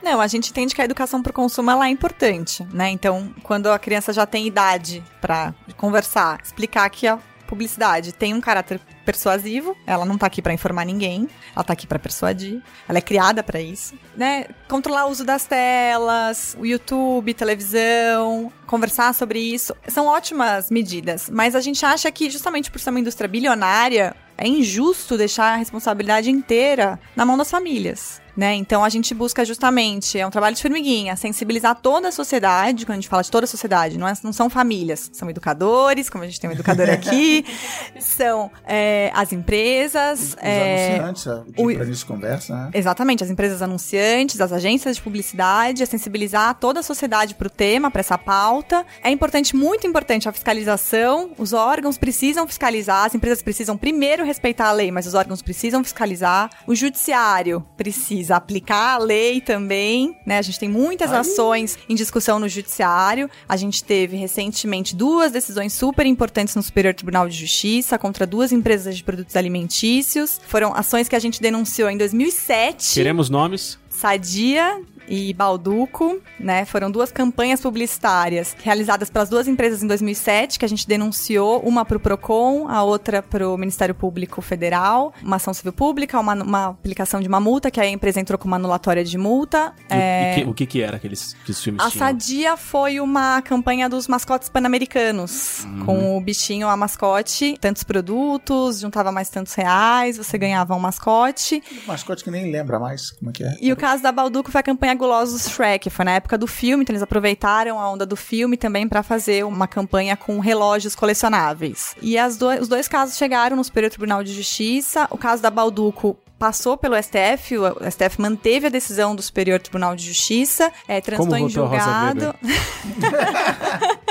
Não, a gente entende que a educação para o consumo ela é importante, né? Então, quando a criança já tem idade para conversar, explicar que a publicidade tem um caráter persuasivo, ela não tá aqui para informar ninguém, ela tá aqui para persuadir, ela é criada para isso, né? Controlar o uso das telas, o YouTube, televisão, conversar sobre isso, são ótimas medidas, mas a gente acha que justamente por ser uma indústria bilionária, é injusto deixar a responsabilidade inteira na mão das famílias. Né? Então a gente busca justamente, é um trabalho de formiguinha, sensibilizar toda a sociedade, quando a gente fala de toda a sociedade, não, é- não são famílias, são educadores, como a gente tem um educador aqui, são é, as empresas, os é, anunciantes, o- conversa, né? Exatamente, as empresas anunciantes, as agências de publicidade, a sensibilizar toda a sociedade para o tema, para essa pauta. É importante, muito importante, a fiscalização. Os órgãos precisam fiscalizar, as empresas precisam primeiro respeitar a lei, mas os órgãos precisam fiscalizar. O judiciário precisa aplicar a lei também, né? A gente tem muitas ações em discussão no judiciário. A gente teve recentemente duas decisões super importantes no Superior Tribunal de Justiça contra duas empresas de produtos alimentícios. Foram ações que a gente denunciou em 2007. Queremos nomes. Sadia e Balduco, né? Foram duas campanhas publicitárias realizadas pelas duas empresas em 2007 que a gente denunciou, uma para o Procon, a outra para o Ministério Público Federal, uma ação civil pública, uma, uma aplicação de uma multa que a empresa entrou com uma anulatória de multa. E- É, e que- o que que era aqueles, aqueles filmes a tinham? Sadia foi uma campanha dos mascotes pan-americanos, com o bichinho, a mascote, tantos produtos, juntava mais tantos reais, você ganhava um mascote. Mascote que nem lembra mais como é que é. E o caso da Balduco foi a campanha Gulosos Shrek, foi na época do filme, então eles aproveitaram a onda do filme também para fazer uma campanha com relógios colecionáveis. E as do- os dois casos chegaram no Superior Tribunal de Justiça. O caso da Balduco passou pelo STF, o STF manteve a decisão do Superior Tribunal de Justiça, é, transitou Como em julgado.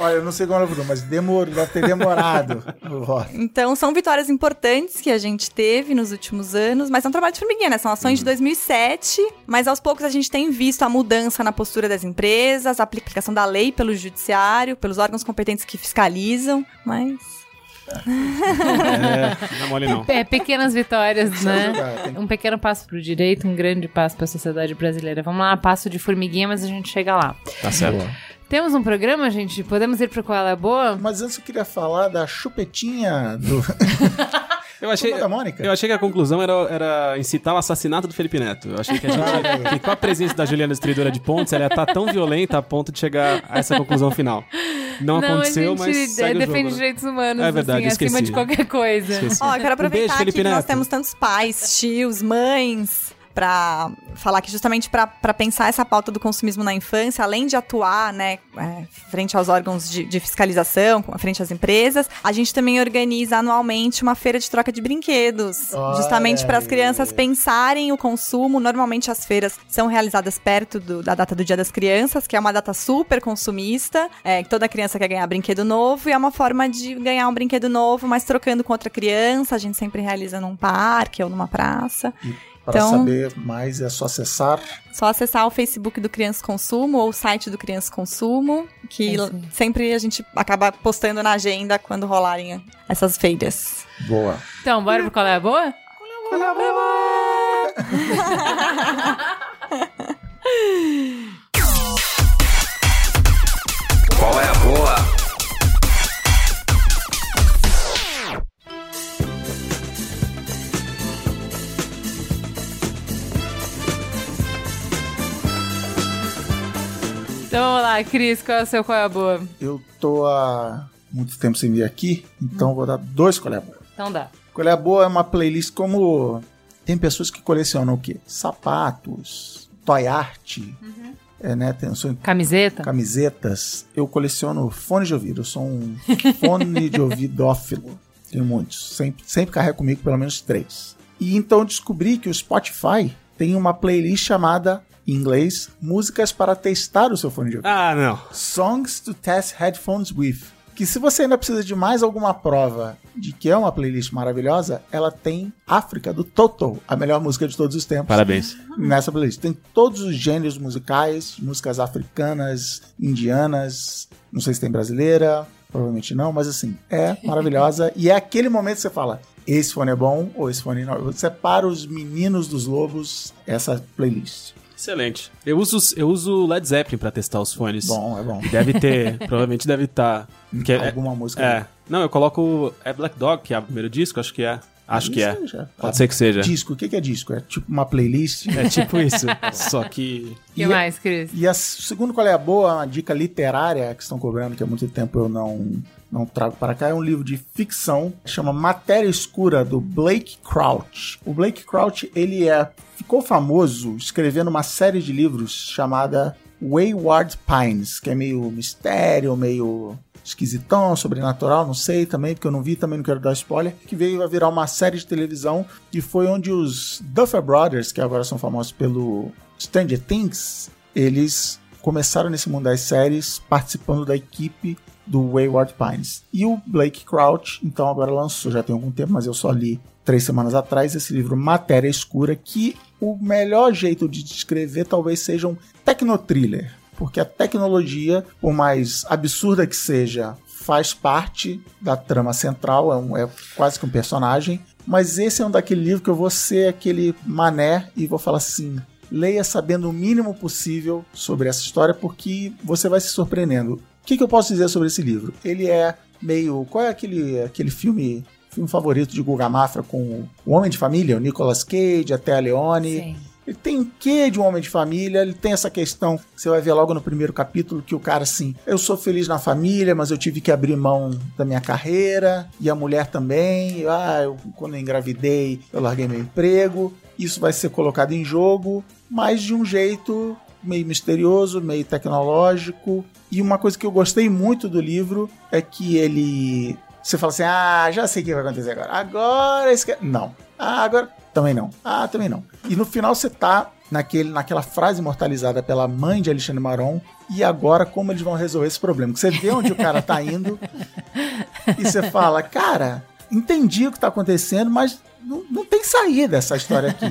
Olha, eu não sei como ela mudou, mas demorou, deve ter demorado o voto. Então, são vitórias importantes que a gente teve nos últimos anos, mas é um trabalho de formiguinha, né? São ações de 2007, mas aos poucos a gente tem visto a mudança na postura das empresas, a aplicação da lei pelo judiciário, pelos órgãos competentes que fiscalizam, mas... É, não é mole não. É, pequenas vitórias, né? Um pequeno passo pro direito, um grande passo pra sociedade brasileira. Vamos lá, passo de formiguinha, mas a gente chega lá. Tá certo. Boa. Temos um programa, gente? Podemos ir pro Qual é a Boa? Mas antes eu queria falar da chupetinha do. Eu achei, eu achei que a conclusão era, era incitar o assassinato do Felipe Neto. Eu achei que, a gente, que com a presença da Juliana Destruidora de Pontes, ela ia estar tão violenta a ponto de chegar a essa conclusão final. Não, aconteceu, a gente mas é, segue o defende jogo, né? direitos humanos, É verdade, assim, acima esqueci. de qualquer coisa. Esqueci. Ó, eu quero Um aproveitar beijo, Felipe aqui que nós temos tantos pais, tios, mães, pra falar que justamente pra pensar essa pauta do consumismo na infância, além de atuar, né, é, frente aos órgãos de, de fiscalização, frente às empresas, a gente também organiza anualmente uma feira de troca de brinquedos, justamente para as crianças pensarem o consumo. Normalmente as feiras são realizadas perto do- da data do Dia das Crianças, que é uma data super consumista, é, toda criança quer ganhar brinquedo novo e é uma forma de ganhar um brinquedo novo, mas trocando com outra criança. A gente sempre realiza num parque ou numa praça. Para Então- saber mais é só acessar. Só acessar o Facebook do Criança Consumo ou o site do Criança Consumo, que É sempre a gente acaba postando na agenda quando rolarem essas feiras. Boa. Então, bora pro Qual é a Boa? Qual Então vamos lá, Cris, qual é o seu Qual é a Boa? Eu tô há muito tempo sem vir aqui, então vou dar dois colher boa. Então dá. Colher boa é uma playlist como. Tem pessoas que colecionam o quê? Sapatos, toy art, é, né? Tem, sou Camiseta? camisetas. Eu coleciono fones de ouvido. Eu sou um fone de ouvidófilo. Tenho muitos. Sempre, sempre carrego comigo pelo menos três. E então eu descobri que o Spotify tem uma playlist chamada, em inglês, Músicas para testar o seu fone de ouvido. Ah, não. Songs to Test Headphones With. Que se você ainda precisa de mais alguma prova de que é uma playlist maravilhosa, ela tem África do Toto, a melhor música de todos os tempos Parabéns. nessa playlist. Tem todos os gêneros musicais, músicas africanas, indianas, não sei se tem brasileira, provavelmente não, mas assim, é maravilhosa. e é aquele momento que você fala: esse fone é bom ou esse fone não. Você para os meninos dos lobos essa playlist. Excelente. Eu uso, eu uso Led Zeppelin pra testar os fones. Bom, é bom. Deve ter, provavelmente deve estar. que é, Alguma música. é. Não, eu coloco. É Black Dog, que é o primeiro disco, acho que é. Acho que é. Seja. Pode ser que seja. Disco, o que é disco? É tipo uma playlist. É tipo isso. Só que. Que E- mais, Cris? E a segundo qual é a boa, uma dica literária que estão cobrando, que há muito tempo eu não, não trago para cá, é um livro de ficção, que chama Matéria Escura, do Blake Crouch. O Blake Crouch, ele é, ficou famoso escrevendo uma série de livros chamada Wayward Pines, que é meio mistério, meio esquisitão, sobrenatural, não sei também, porque eu não vi, também não quero dar spoiler, que veio a virar uma série de televisão e foi onde os Duffer Brothers, que agora são famosos pelo Stranger Things, eles começaram nesse mundo das séries participando da equipe do Wayward Pines. E o Blake Crouch, então agora lançou, já tem algum tempo, mas eu só li três semanas atrás, esse livro Matéria Escura, que o melhor jeito de descrever talvez seja um tecnotriller. Porque a tecnologia, por mais absurda que seja, faz parte da trama central, é, um- é quase que um personagem. Mas esse é um daquele livro que eu vou ser aquele mané e vou falar assim: leia sabendo o mínimo possível sobre essa história, porque você vai se surpreendendo. O que, que eu posso dizer sobre esse livro? Ele é meio. Qual é aquele, aquele filme, filme favorito de Guga Mafra com o Homem de Família, o Nicolas Cage, até a Leone? Sim. Ele tem quê de um homem de família? Ele tem essa questão, que você vai ver logo no primeiro capítulo, que o cara assim, eu sou feliz na família, mas eu tive que abrir mão da minha carreira, e a mulher também. Ah, eu, quando eu engravidei, eu larguei meu emprego. Isso vai ser colocado em jogo, mas de um jeito meio misterioso, meio tecnológico. E uma coisa que eu gostei muito do livro é que ele. Você fala assim, ah, já sei o que vai acontecer agora. Agora esse. Não. Ah, agora também não. Ah, também não. E no final você tá naquele, naquela frase imortalizada pela mãe de Alexandre Maron. E agora, como eles vão resolver esse problema? Você vê onde o cara tá indo e você fala, cara, entendi o que tá acontecendo, mas não, não tem saída essa história aqui.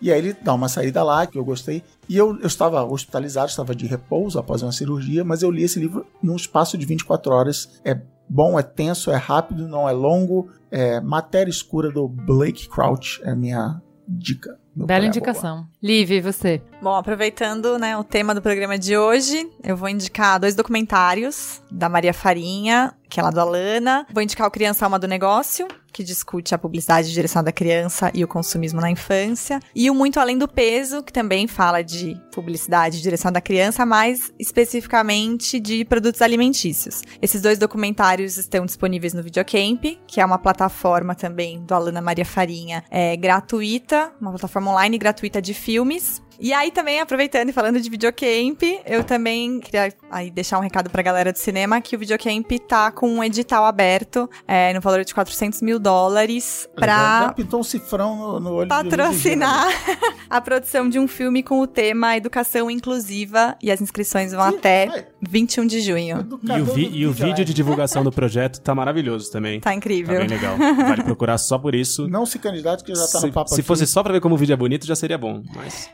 e aí ele dá uma saída lá, que eu gostei. E eu, eu estava hospitalizado, estava de repouso após uma cirurgia, mas eu li esse livro num espaço de 24 horas. É bom, é tenso, é rápido, não é longo. É Matéria Escura do Blake Crouch é a minha dica. Bela é indicação. Liv, e você? Bom, aproveitando né, o tema do programa de hoje, eu vou indicar dois documentários da Maria Farinha, que é lá do Alana. Vou indicar o Criança Alma do Negócio, que discute a publicidade de direção da criança e o consumismo na infância. E o Muito Além do Peso, que também fala de publicidade e direção da criança, mais especificamente de produtos alimentícios. Esses dois documentários estão disponíveis no Videocamp, que é uma plataforma também do Alana Maria Farinha, é gratuita, uma plataforma online gratuita de filmes. E aí também, aproveitando e falando de videocamp, eu também queria aí deixar um recado pra galera do cinema que o videocamp tá com um edital aberto é, no valor de 400 mil dólares boa. Já, pra pintou um cifrão no, no olho patrocinar a produção de um filme com o tema Educação Inclusiva e as inscrições vão Ih, até vai. 21 de junho. E o, vi- e o vídeo de divulgação do projeto tá maravilhoso também. Tá Tá incrível. bem legal. Vale procurar só por isso. Não se candidate que já tá se no papo se aqui. fosse só pra ver como o vídeo é bonito, já seria bom. Mas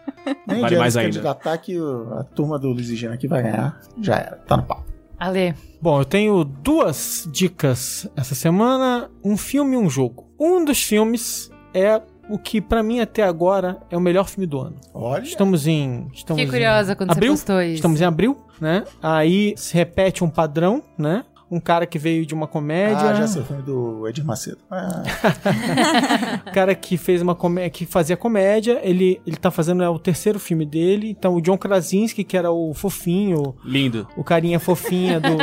Nem vale mais se ainda. candidatar que a turma do Luiz e Gina aqui vai ganhar. Já era, tá no papo. Ale. Bom, eu tenho duas dicas essa semana: um filme e um jogo. Um dos filmes é o que pra mim até agora é o melhor filme do ano. Olha, Estamos em. Estamos Fiquei curiosa em quando abril? você postou isso. Estamos em abril, né? Aí se repete um padrão, né? Um cara que veio de uma comédia. ah, já sei, o filme do Edir Macedo. Ah, O cara que fez uma comédia, que fazia comédia, ele, ele tá fazendo é, o terceiro filme dele. Então o John Krasinski, que era o fofinho, lindo. o carinha fofinha do,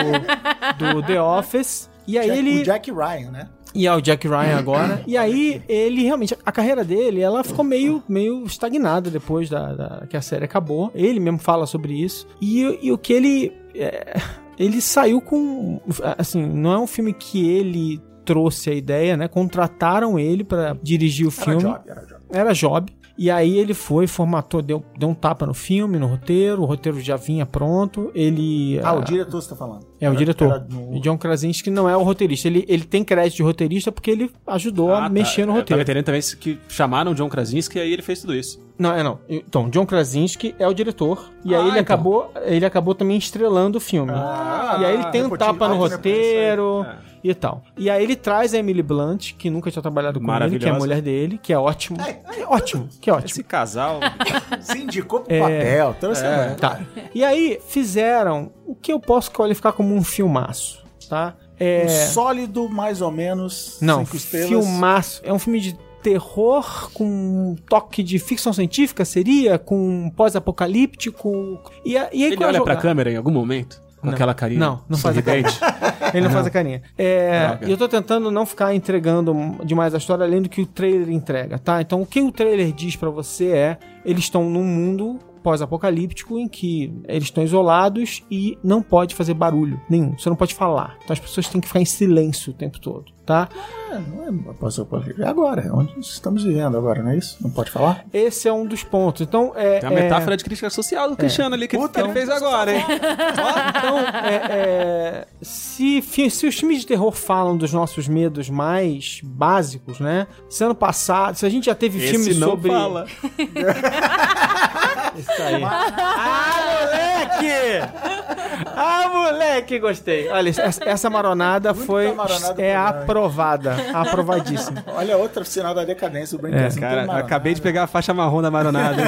do The Office. E aí Jack- ele. O Jack Ryan, né? E é o Jack Ryan agora. E aí, ele realmente, a carreira dele, ela ficou meio, meio estagnada depois da, da- que a série acabou. Ele mesmo fala sobre isso. E, e o que ele. é, ele saiu com. Assim, não é um filme que ele trouxe a ideia, né? Contrataram ele pra dirigir o Era filme. job, era job. Era Job. E aí ele foi, formatou, deu, deu um tapa no filme, no roteiro. O roteiro já vinha pronto. Ele. Ah, ah, o diretor você tá falando. é, o Era- diretor. era no- O John Krasinski não é o roteirista. Ele, ele tem crédito de roteirista porque ele ajudou Ah, a tá. mexer no Eu roteiro. Tava entendendo também que chamaram o John Krasinski e aí ele fez tudo isso. Não, é não. Então, John Krasinski é o diretor. E Ah, aí ele então. acabou, ele acabou também estrelando o filme. Ah, e aí ele tem um tapa no Ah, roteiro nepotismo, e tal. E aí ele traz a Emily Blunt, que nunca tinha trabalhado com ele, que é a mulher dele, que é ótimo. É ótimo, que é ótimo. Esse casal. Se indicou pro papel, toda semana. Tá. E aí fizeram o que eu posso qualificar como um filmaço, tá? É... Um sólido, mais ou menos, Não, cinco estrelas. filmaço. É um filme de terror com um toque de ficção científica, seria? Com pós-apocalíptico. E, e aí ele é olha pra jogada? câmera em algum momento? Com Não. aquela carinha. Não, não faz a sorridente. Ele não, faz a carinha. É, eu tô tentando não ficar entregando demais a história além do que o trailer entrega, tá? Então o que o trailer diz pra você é: eles estão num mundo pós-apocalíptico em que eles estão isolados e não pode fazer barulho nenhum. Você não pode falar. Então as pessoas têm que ficar em silêncio o tempo todo, tá? É, não é passou por É agora, é onde estamos vivendo agora, não é isso? Não pode falar? Esse é um dos pontos. Então, é. Tem uma é- metáfora de crítica social do Cristiano ali que, Puta, que ele fez agora, hein? Então, é, é, se, se os filmes de terror falam dos nossos medos mais básicos, né? Se ano passado, se a gente já teve filmes Esse não sobre. fala. Isso aí. ah, moleque! Ah, moleque, gostei. Olha, essa, maronada foi. maronada é aprovada. Aprovadíssima. Olha outro sinal da decadência do É, brinquedo. Cara, acabei de pegar a faixa marrom da maronada.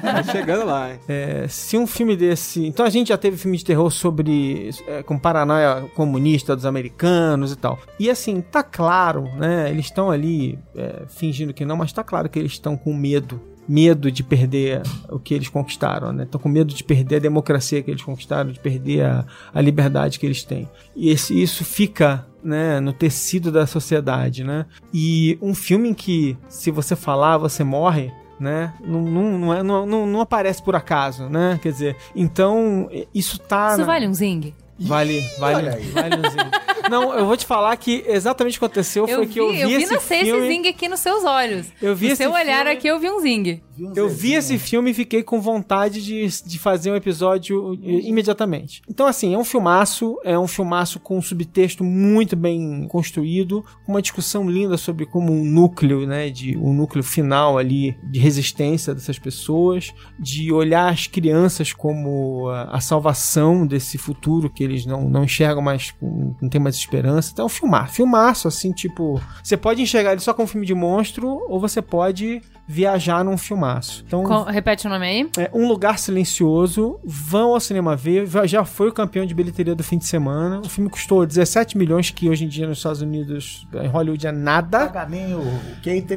Tá chegando lá, hein? É, se um filme desse. Então a gente já teve filme de terror sobre. É, com paranoia comunista dos americanos e tal. E assim, tá claro, né? Eles estão ali é, fingindo que não, mas tá claro que eles estão com medo. Medo de perder o que eles conquistaram, né? Estão com medo de perder a democracia que eles conquistaram, de perder a, a liberdade que eles têm. E esse, isso fica né, no tecido da sociedade, né? E um filme em que, se você falar, você morre, né? Não, não, não, é- não, não, não aparece por acaso, né? Quer dizer, então isso tá. Isso na- vale um zing? Vale, vale, olha aí. vale zing. Não, eu vou te falar que exatamente o que aconteceu foi Eu que eu vi, vi, eu vi esse nascer filme. esse zing aqui nos seus olhos. Eu vi no esse seu olhar filme- aqui, eu vi um zing. Vi Eu vi esse filme e fiquei com vontade de, de fazer um episódio eh, imediatamente. Então, assim, é um filmaço, é um filmaço com um subtexto muito bem construído, uma discussão linda sobre como um núcleo, né, de um núcleo final ali de resistência dessas pessoas, de olhar as crianças como a, a salvação desse futuro que eles não, não enxergam mais, não tem mais esperança. Então, é filmar, filmaço, assim, tipo, você pode enxergar ele só como um filme de monstro ou você pode viajar num filmaço. Então, Com- repete o nome aí. é Um Lugar Silencioso, vão ao cinema ver, já- já foi o campeão de bilheteria do fim de semana. O filme custou 17 milhões, que hoje em dia nos Estados Unidos, em Hollywood, é nada. Paga nem o.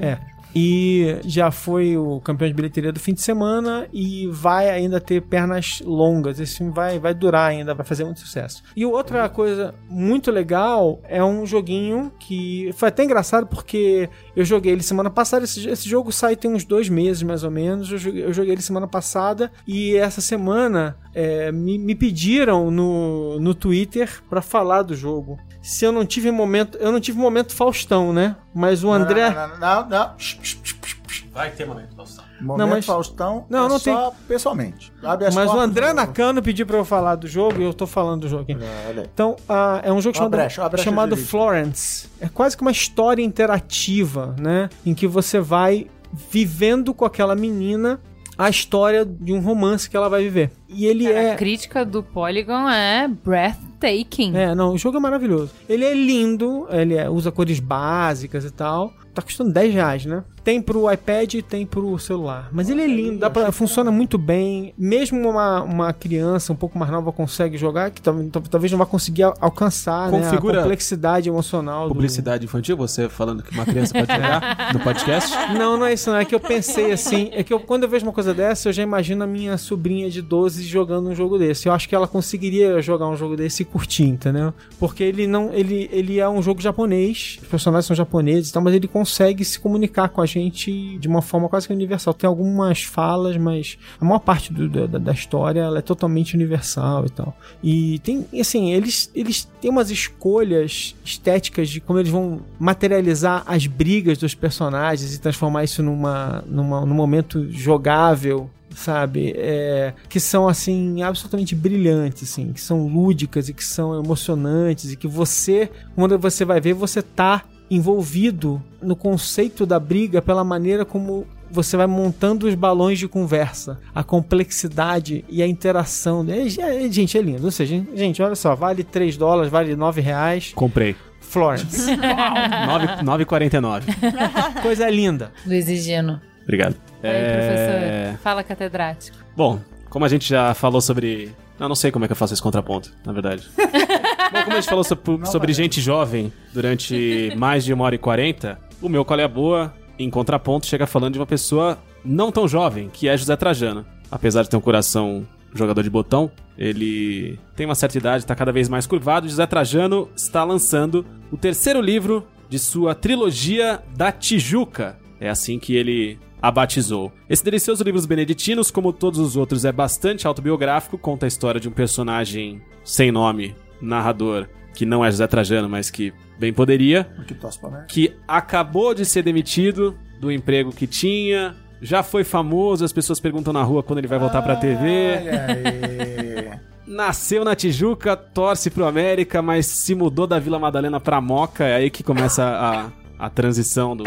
É. E já foi o campeão de bilheteria do fim de semana e vai ainda ter pernas longas. Esse filme vai, vai durar ainda, vai fazer muito sucesso. E outra coisa muito legal é um joguinho que foi até engraçado porque eu joguei ele semana passada. Esse, esse jogo sai tem uns dois meses mais ou menos. Eu joguei, eu joguei ele semana passada e essa semana é, me, me pediram no, no Twitter pra falar do jogo. Se eu não tive momento, eu não tive momento Faustão, né? Mas o André Não, não, não. não. Shh, Vai ter momento, Faustão. Momento Não, mas- Faustão Não, é não só pessoalmente. Abre as Mas o André Nakano pediu pra eu falar do jogo e eu tô falando do jogo aqui. É. Então, ah, é um jogo chamado, brecha, brecha chamado. Florence. É quase que uma história interativa, né? Em que você vai vivendo com aquela menina a história de um romance que ela vai viver. E ele A é. crítica do Polygon é breathtaking. É, não, o jogo é maravilhoso. Ele é lindo, ele é- usa cores básicas e tal. Tá custando 10 reais, né? Tem pro iPad e tem pro celular. Mas ele é lindo, dá pra, funciona muito bem. Mesmo uma, uma criança um pouco mais nova consegue jogar, que tal- tal- talvez não vá conseguir al- alcançar né, a complexidade emocional do- Publicidade infantil, você falando que uma criança pode jogar no podcast? Não, não é isso, não. É que eu pensei assim. É que eu, quando eu vejo uma coisa dessa, eu já imagino a minha sobrinha de 12 jogando um jogo desse. Eu acho que ela conseguiria jogar um jogo desse e curtir, entendeu? Porque ele não. Ele, ele é um jogo japonês, os personagens são japoneses e tal, mas ele consegue se comunicar com a gente de uma forma quase que universal. Tem algumas falas, mas a maior parte do- da, da história ela é totalmente universal e tal. E tem, assim, eles, eles têm umas escolhas estéticas de como eles vão materializar as brigas dos personagens e transformar isso numa, numa, num momento jogável. Sabe, é, que são assim absolutamente brilhantes, assim, que são lúdicas e que são emocionantes e que você, quando você vai ver, você tá envolvido no conceito da briga pela maneira como você vai montando os balões de conversa, a complexidade e a interação. É, é- gente, é lindo. Ou seja, gente, olha só, vale 3 dólares, vale 9 reais. Comprei. Florence. 9 9,49. Coisa linda. Luiz e Gino. Obrigado. Aí, É, professor. Fala, catedrático. Bom, como a gente já falou sobre. Eu não sei como é que eu faço esse contraponto, na verdade. Bom, como a gente falou so- sobre, gente jovem durante mais de uma hora e quarenta, o meu Qual é a Boa, em contraponto, chega falando de uma pessoa não tão jovem, que é José Trajano. Apesar de ter um coração jogador de botão, ele tem uma certa idade, está cada vez mais curvado. José Trajano está lançando o terceiro livro de sua trilogia da Tijuca. É assim que ele a batizou. Esse delicioso livro dos Beneditinos, como todos os outros, é bastante autobiográfico, conta a história de um personagem sem nome, narrador, que não é José Trajano, mas que bem poderia, Que que acabou de ser demitido do emprego que tinha, já foi famoso, as pessoas perguntam na rua quando ele vai voltar pra TV. Nasceu na Tijuca, torce pro América, mas se mudou da Vila Madalena pra Moca, é aí que começa a, transição do,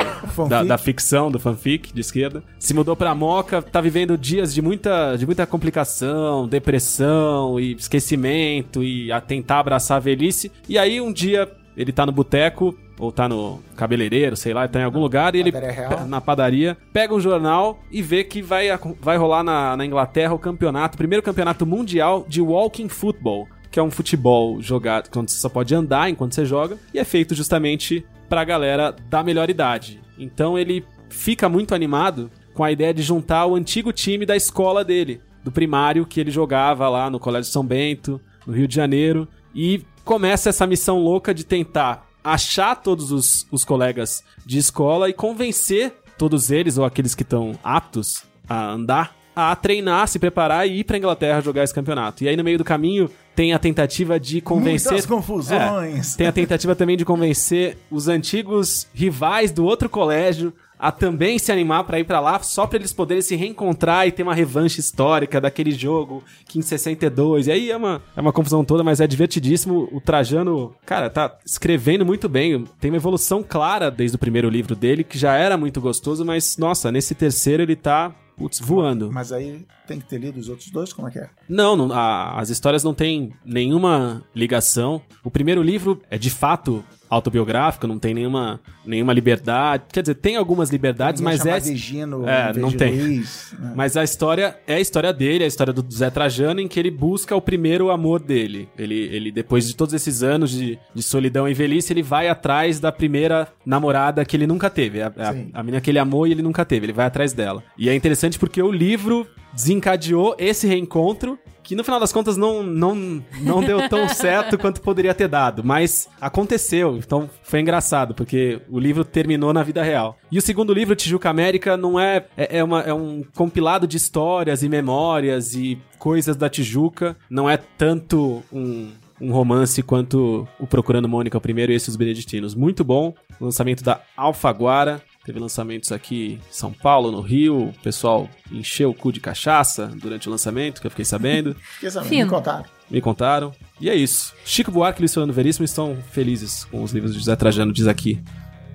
da, da ficção, do fanfic de esquerda. Se mudou pra Moca, tá vivendo dias de muita, de muita complicação, depressão e esquecimento e a tentar abraçar a velhice. E aí um dia ele tá no boteco, ou tá no cabeleireiro, sei lá, tá em algum lugar, e ele Real. na padaria, pega um jornal e vê que vai, vai rolar na, na Inglaterra o campeonato, o primeiro campeonato mundial de walking football, que é um futebol jogado quando você só pode andar enquanto você joga, e é feito justamente pra galera da melhor idade. Então ele fica muito animado com a ideia de juntar o antigo time da escola dele, do primário que ele jogava lá no Colégio São Bento, no Rio de Janeiro, e começa essa missão louca de tentar achar todos os, os colegas de escola e convencer todos eles, ou aqueles que estão aptos a andar, a treinar, se preparar e ir pra Inglaterra jogar esse campeonato. E aí no meio do caminho tem a tentativa de convencer. Muitas confusões. É, tem a tentativa também de convencer os antigos rivais do outro colégio a também se animar pra ir pra lá, só pra eles poderem se reencontrar e ter uma revanche histórica daquele jogo que em 62. E aí é uma, é uma confusão toda, mas é divertidíssimo. O Trajano, cara, tá escrevendo muito bem. Tem uma evolução clara desde o primeiro livro dele, que já era muito gostoso, mas nossa, nesse terceiro ele tá putz, voando. Mas aí tem que ter lido os outros dois? Como é que é? Não, não, a- as histórias não têm nenhuma ligação. O primeiro livro é de fato autobiográfico, não tem nenhuma, nenhuma liberdade. Quer dizer, tem algumas liberdades, Ninguém mas é. de Gino É, não tem. Luiz, né? Mas a história é a história dele, é a história do Zé Trajano, em que ele busca o primeiro amor dele. Ele, ele depois de todos esses anos de, de solidão e velhice, ele vai atrás da primeira namorada que ele nunca teve. A, a, Sim. a menina que ele amou e ele nunca teve. Ele vai atrás dela. E é interessante porque o livro desencadeou esse reencontro. Que no final das contas não, não, não deu tão certo quanto poderia ter dado, mas aconteceu, então foi engraçado, porque o livro terminou na vida real. E o segundo livro, Tijuca América, não é. É, é uma, é um compilado de histórias e memórias e coisas da Tijuca, não é tanto um, um romance quanto o Procurando Mônica, o primeiro, e esse Os Beneditinos. Muito bom. Lançamento da Alfaguara. Teve lançamentos aqui em São Paulo, no Rio. O pessoal encheu o cu de cachaça durante o lançamento, que eu fiquei sabendo. Fiquei sabendo, me contaram. Me contaram. E é isso. Chico Buarque e Luiz Fernando Veríssimo estão felizes com os livros de José Trajano, diz aqui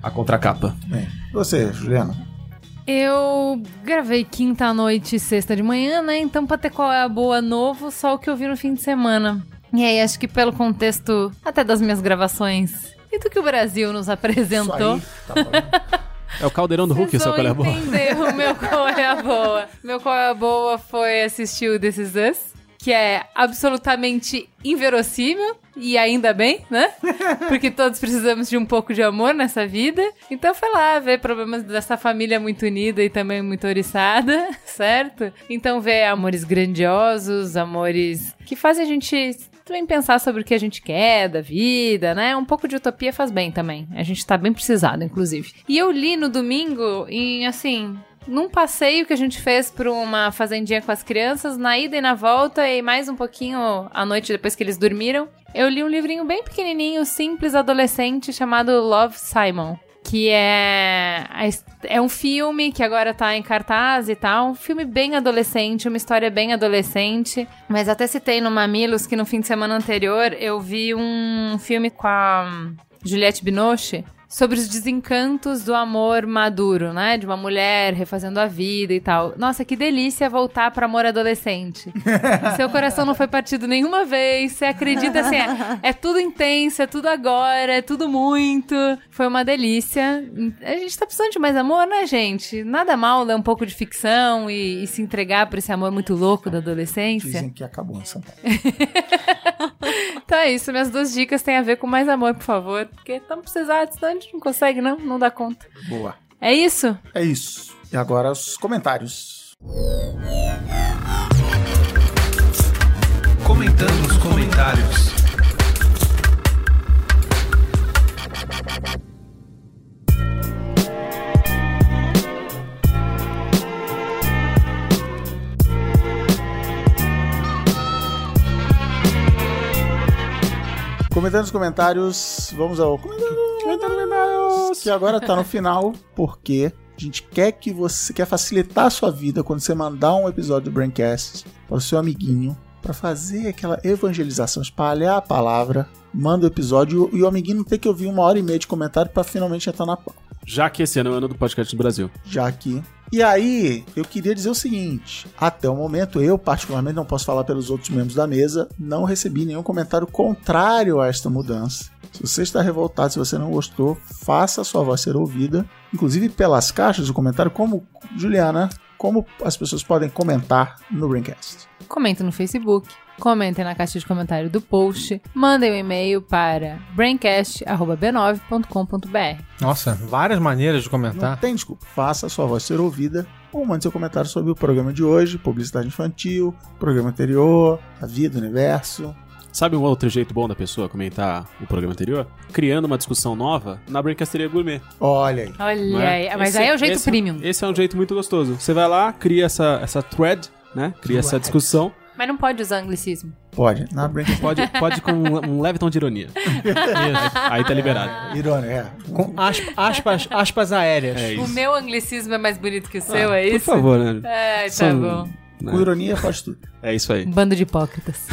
a contracapa. Bem, você, Juliana? Eu gravei quinta à noite e sexta de manhã, né? Então, pra ter qual é a boa novo, só o que eu vi no fim de semana. E aí, acho que pelo contexto até das minhas gravações e do que o Brasil nos apresentou. Isso aí, tá bom. É o Caldeirão do Hulk, Vocês seu qual é a boa? entender o meu qual é a boa. Meu qual é a boa foi assistir o This Is Us, que é absolutamente inverossímil, e ainda bem, né? Porque todos precisamos de um pouco de amor nessa vida. Então foi lá ver problemas dessa família muito unida e também muito oriçada, certo? Então ver amores grandiosos, amores que fazem a gente também pensar sobre o que a gente quer da vida, né? Um pouco de utopia faz bem também. A gente tá bem precisado, inclusive. E eu li no domingo em, assim, num passeio que a gente fez pra uma fazendinha com as crianças, na ida e na volta, e mais um pouquinho à noite depois que eles dormiram, eu li um livrinho bem pequenininho, simples, adolescente, chamado Love Simon. Que é, é um filme que agora tá em cartaz e tal. Um filme bem adolescente, uma história bem adolescente. Mas até citei no Mamilos que no fim de semana anterior eu vi um filme com a hum, Juliette Binoche sobre os desencantos do amor maduro, né? De uma mulher refazendo a vida e tal. Nossa, que delícia voltar para amor adolescente. Seu coração não foi partido nenhuma vez, você acredita assim, é, é tudo intenso, é tudo agora, é tudo muito. Foi uma delícia. A gente tá precisando de mais amor, né, gente? Nada mal ler um pouco de ficção e, e se entregar pra esse amor muito louco da adolescência. Dizem que acabou São Paulo. Então é isso, minhas duas dicas têm a ver com mais amor, por favor. Porque estamos precisados, senão gente não consegue, não, não dá conta. Boa. É isso? É isso. E agora os comentários. Comentando os comentários. Comentando os comentários, vamos ao comentários. Que agora tá no final, porque a gente quer que você quer facilitar a sua vida quando você mandar um episódio do Braincast para o seu amiguinho, para fazer aquela evangelização, espalhar a palavra, manda o episódio e o amiguinho não ter que ouvir uma hora e meia de comentário para finalmente entrar na pauta. Já que esse ano é o ano do podcast do Brasil. já aqui. E aí, eu queria dizer o seguinte: até o momento, eu particularmente não posso falar pelos outros membros da mesa, não recebi nenhum comentário contrário a esta mudança. Se você está revoltado, se você não gostou, faça a sua voz ser ouvida, inclusive pelas caixas do comentário, como Juliana, como as pessoas podem comentar no Braincast. Comentem no Facebook, comentem na caixa de comentário do post, mandem um e-mail para braincast.b9.com.br. Nossa, várias maneiras de Não comentar. tem desculpa, faça a sua voz ser ouvida ou mande seu comentário sobre o programa de hoje, publicidade infantil, programa anterior, a vida, o universo. Sabe um outro jeito bom da pessoa comentar o programa anterior? Criando uma discussão nova na Brincasteria Gourmet. Olha aí. Olha não é? aí, mas Esse- aí é o jeito esse- premium. Esse é um jeito muito gostoso. Você vai lá, cria essa, essa thread, né? Cria essa discussão. Mas não pode usar anglicismo. Pode. Na Pode, pode com um, um leve tom de ironia. Aí tá liberado. Irônia, é. Com aspa- aspas, aspas aéreas. É O isso. meu anglicismo é mais bonito que o seu, é Por isso? favor, né? É, tá São- bom. Com ironia faz tudo. É isso aí. Bando de hipócritas.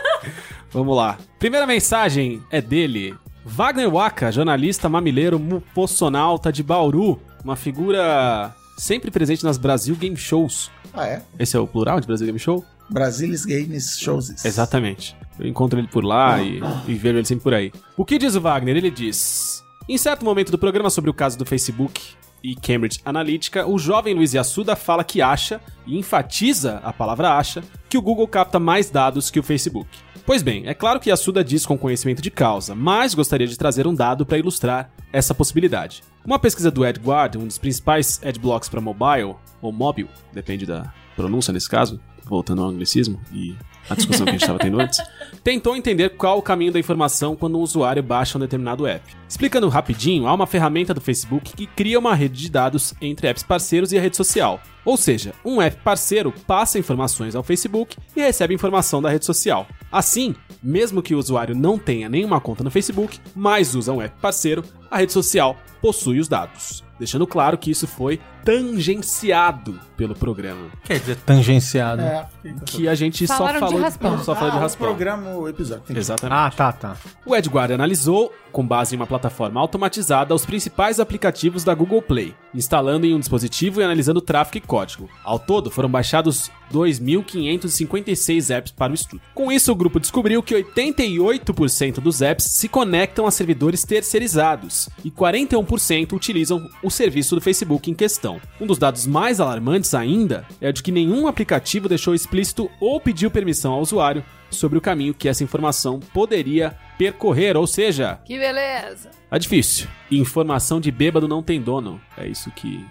Vamos lá. Primeira mensagem é dele. Wagner Waka, jornalista mamileiro mupossonauta de Bauru. Uma figura sempre presente nas Brasil Game Shows. Ah, é? Esse é o plural de Brasil Game Show? Brasilis Games Shows. Exatamente. Eu encontro ele por lá e, e vejo ele sempre por aí. O que diz o Wagner? Ele diz: Em certo momento do programa sobre o caso do Facebook e Cambridge Analytica, o jovem Luiz Yassuda fala que acha, e enfatiza a palavra acha, que o Google capta mais dados que o Facebook. Pois bem, é claro que Yassuda diz com conhecimento de causa, mas gostaria de trazer um dado para ilustrar essa possibilidade. Uma pesquisa do EdGuard, um dos principais adblocks para mobile, ou mobile, depende da pronúncia nesse caso, voltando ao anglicismo e a discussão que a gente estava tendo antes, tentou entender qual o caminho da informação quando um usuário baixa um determinado app. Explicando rapidinho, há uma ferramenta do Facebook que cria uma rede de dados entre apps parceiros e a rede social. Ou seja, um app parceiro passa informações ao Facebook e recebe informação da rede social. Assim, mesmo que o usuário não tenha nenhuma conta no Facebook, mas usa um app parceiro, a rede social possui os dados. Deixando claro que isso foi tangenciado pelo programa. Quer dizer, tangenciado. É. Que a gente Falaram só de falou raspão. só falou de Ah, o raspão. programa, o episódio. Exatamente. Ah, tá, tá. O EdGuard analisou, com base em uma plataforma automatizada, os principais aplicativos da Google Play, instalando em um dispositivo e analisando tráfego e código. Ao todo, foram baixados 2.556 apps para o estudo. Com isso, o grupo descobriu que 88% dos apps se conectam a servidores terceirizados e 41% utilizam o serviço do Facebook em questão. Um dos dados mais alarmantes ainda é de que nenhum aplicativo deixou explícito ou pediu permissão ao usuário sobre o caminho que essa informação poderia percorrer, ou seja, Que beleza. É difícil. Informação de bêbado não tem dono. É isso que.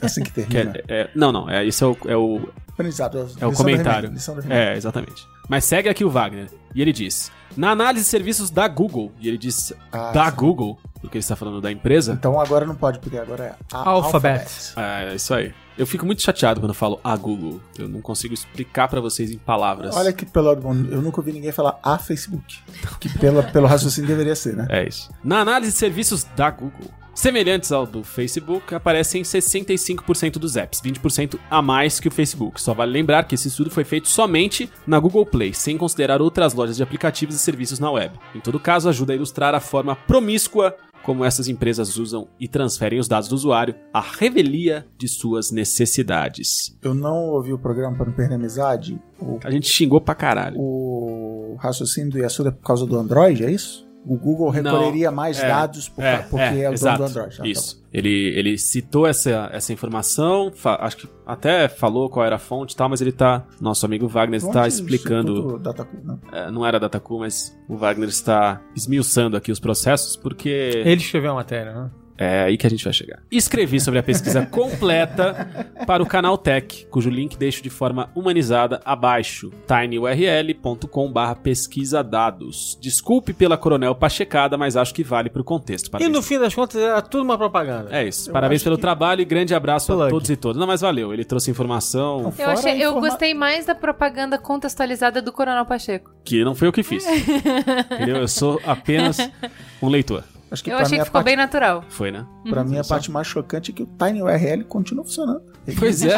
É assim que que termina. é- é- não, não. É, isso é o, é o, Aprendizado. é o do comentário. É, exatamente. Mas segue aqui o Wagner. E ele diz: Na análise de serviços da Google, e ele diz Ah, da sim. Google, porque ele está falando da empresa. Então agora não pode, porque agora é a Alphabet. É, isso aí. Eu fico muito chateado quando eu falo a Google. Eu não consigo explicar pra vocês em palavras. Olha que pelo eu nunca ouvi ninguém falar a Facebook. Que pela, pelo raciocínio deveria ser, né? É isso. Na análise de serviços da Google, semelhantes ao do Facebook, aparecem 65% dos apps, 20% a mais que o Facebook. Só vale lembrar que esse estudo foi feito somente na Google Play, sem considerar outras lojas de aplicativos e serviços na web. Em todo caso, ajuda a ilustrar a forma promíscua como essas empresas usam e transferem os dados do usuário à revelia de suas necessidades. Eu não ouvi o programa para não perder a amizade. O, A gente xingou pra caralho. o raciocínio do Yasuda é por causa do Android, é isso? O Google recolheria mais é, dados por- porque é, o exato, dono do Android. Ah, tá Isso. Ele, ele citou essa, essa informação, fa- acho que até falou qual era a fonte e tal, mas ele tá. Nosso amigo Wagner está explicando. Instituto Datacu, né? é, não era Dataku, mas o Wagner está esmiuçando aqui os processos, porque Ele escreveu a matéria, né? É aí que a gente vai chegar. Escrevi sobre a pesquisa completa para o canal Tech, cujo link deixo de forma humanizada abaixo. tinyurl.com/barra pesquisa dados. Desculpe pela coronel pachecada, mas acho que vale para o contexto. E Parabéns. no fim das contas era tudo uma propaganda. É isso. Parabéns acho pelo que- trabalho e grande abraço a Plug. todos e todas. Não, mas valeu. Ele trouxe informação Eu, Fora achei, a eu informa- gostei mais da propaganda contextualizada do Coronel Pacheco. que não foi eu que fiz. Entendeu? Eu sou apenas um leitor. Acho que Eu achei mim que ficou parte, bem natural. Foi, né? pra mim a parte mais chocante é que o TinyURL continua funcionando. Ele Pois é.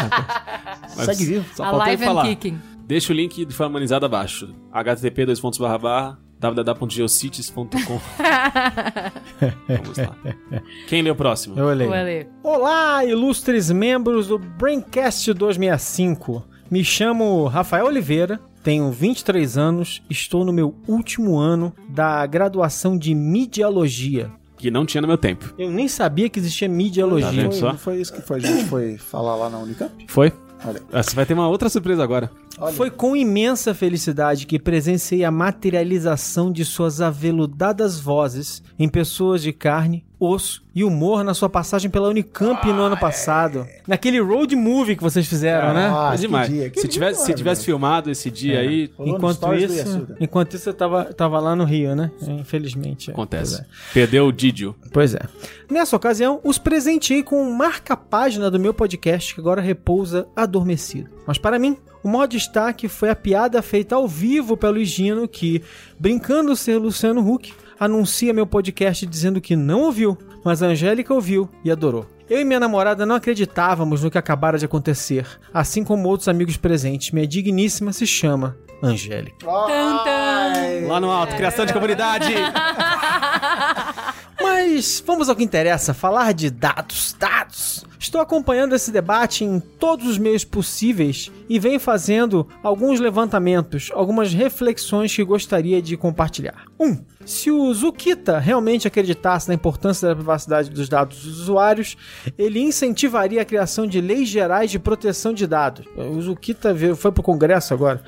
Mas Segue vivo. Só Alive and falar. Kicking. Deixa o link de forma humanizada abaixo. http dois pontos barra barra www.geocities.com Vamos lá. Quem lê o próximo? Eu olhei. O Ale. Olá, ilustres membros do Braincast 265. Me chamo Rafael Oliveira, tenho 23 anos, estou no meu último ano da graduação de Midiologia. Que não tinha no meu tempo. Eu nem sabia que existia Tá Midiologia. vendo? Foi, só? não foi isso que foi, a gente foi falar lá na Unicamp? Foi? Olha, Ah, Você vai ter uma outra surpresa agora. Olha. Foi com imensa felicidade que presenciei a materialização de suas aveludadas vozes em pessoas de carne, osso e humor na sua passagem pela Unicamp no ano passado. Naquele road movie que vocês fizeram, né? Ah, que demais. dia, que se, dia tivesse, se tivesse filmado esse dia aí, Rolou no Enquanto isso, enquanto isso eu tava, tava lá no Rio, né? Infelizmente. é. acontece. Perdeu o Didio. Pois é. Nessa ocasião, os presenteei com um marca-página do meu podcast que agora repousa adormecido. Mas para mim, O maior destaque foi a piada feita ao vivo pelo Higino que, brincando ser Luciano Huck, anuncia meu podcast dizendo que não ouviu, mas a Angélica ouviu e adorou. Eu e minha namorada não acreditávamos no que acabara de acontecer, assim como outros amigos presentes. Minha digníssima se chama Angélica. Lá no alto, criação de comunidade. Mas vamos ao que interessa, falar de dados, dados. Estou acompanhando esse debate em todos os meios possíveis e venho fazendo alguns levantamentos, algumas reflexões que gostaria de compartilhar. 1. Um, se o Zukita realmente acreditasse na importância da privacidade dos dados dos usuários, ele incentivaria a criação de leis gerais de proteção de dados. O Zukita veio- foi para o Congresso agora.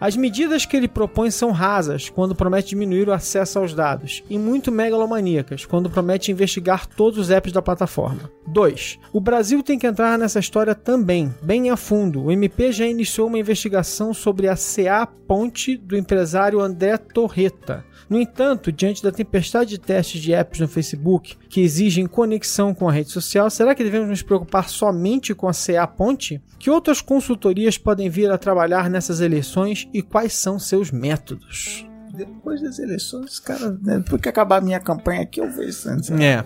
As medidas que ele propõe são rasas, quando promete diminuir o acesso aos dados, e muito megalomaníacas, quando promete investigar todos os apps da plataforma. 2. O Brasil tem que entrar nessa história também, bem a fundo. O MP já iniciou uma investigação sobre a CA Ponte do empresário André Torreta. No entanto, diante da tempestade de testes de apps no Facebook que exigem conexão com a rede social, será que devemos nos preocupar somente com a CA Ponte? Que outras consultorias podem vir a trabalhar nessas eleições e quais são seus métodos? Depois das eleições, cara, né, depois que acabar a minha campanha aqui, eu vejo isso antes. É.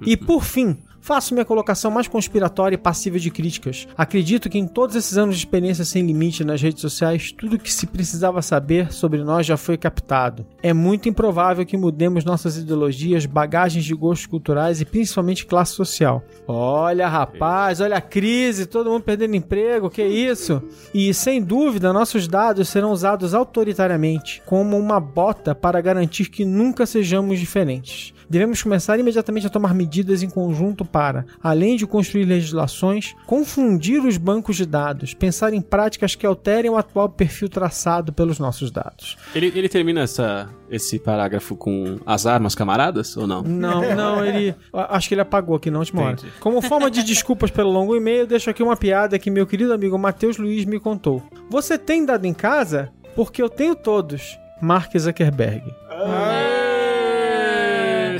E por fim, faço minha colocação mais conspiratória e passível de críticas. Acredito que em todos esses anos de experiência sem limite nas redes sociais, tudo que se precisava saber sobre nós já foi captado. É muito improvável que mudemos nossas ideologias, bagagens de gostos culturais e principalmente classe social. Olha, rapaz, olha a crise, todo mundo perdendo emprego, que isso? E sem dúvida, nossos dados serão usados autoritariamente como uma bota para garantir que nunca sejamos diferentes. Devemos começar imediatamente a tomar medidas em conjunto para, além de construir legislações, confundir os bancos de dados, pensar em práticas que alterem o atual perfil traçado pelos nossos dados. Ele, ele termina essa, esse parágrafo com as armas camaradas ou não? Não, não, ele. a- Acho que ele apagou aqui na última hora. Entendi. Como forma de desculpas pelo longo e-mail, deixo aqui uma piada que meu querido amigo Matheus Luiz me contou. Você tem dado em casa? Porque eu tenho todos. Mark Zuckerberg.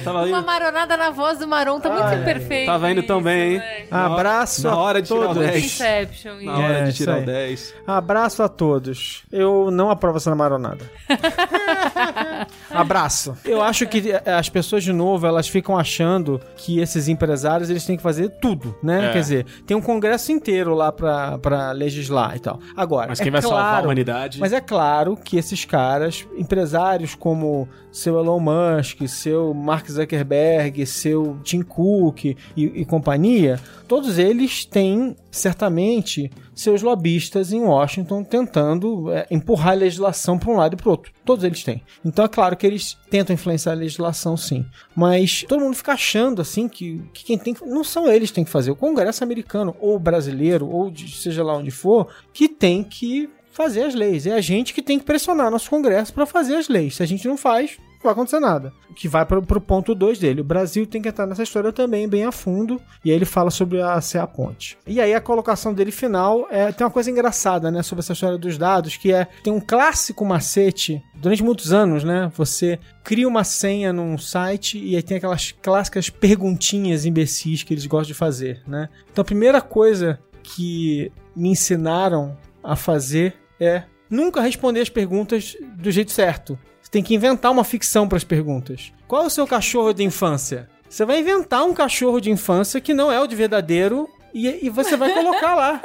Tava Uma indo, maronada na voz do Maron tá muito imperfeito. tava indo tão bem, hein? Na hora- Abraço na hora a de tirar o todos. 10. Inception. Na hora É, de tirar o 10. Abraço a todos. Eu não aprovo essa maronada. Abraço. Eu acho que eh, as pessoas, de novo, elas ficam achando que esses empresários eles têm que fazer tudo, né? É. Quer dizer, tem um congresso inteiro lá pra, pra legislar e tal. Agora, Mas é quem vai salvar a claro- humanidade? Mas é claro que esses caras, empresários como seu Elon Musk, seu Mark Zuckerberg, seu Tim Cook e, e companhia, todos eles têm certamente seus lobistas em Washington tentando é, empurrar a legislação para um lado e para outro. Todos eles têm. Então é claro que eles tentam influenciar a legislação, sim. Mas todo mundo fica achando assim que, que quem tem que, não são eles que têm que fazer, o Congresso americano ou brasileiro ou de, seja lá onde for, que tem que fazer as leis. É a gente que tem que pressionar nosso Congresso para fazer as leis. Se a gente não faz, vai acontecer nada. Que vai para o ponto 2 dele. O Brasil tem que entrar nessa história também bem a fundo. E aí ele fala sobre a CA Ponte. E aí a colocação dele final é tem uma coisa engraçada, né, sobre essa história dos dados, que é tem um clássico macete durante muitos anos, né? Você cria uma senha num site e aí tem aquelas clássicas perguntinhas imbecis que eles gostam de fazer, né? Então a primeira coisa que me ensinaram a fazer é nunca responder as perguntas do jeito certo. Tem que inventar uma ficção para as perguntas. Qual é o seu cachorro de infância? Você vai inventar um cachorro de infância que não é o de verdadeiro e, e você vai colocar lá.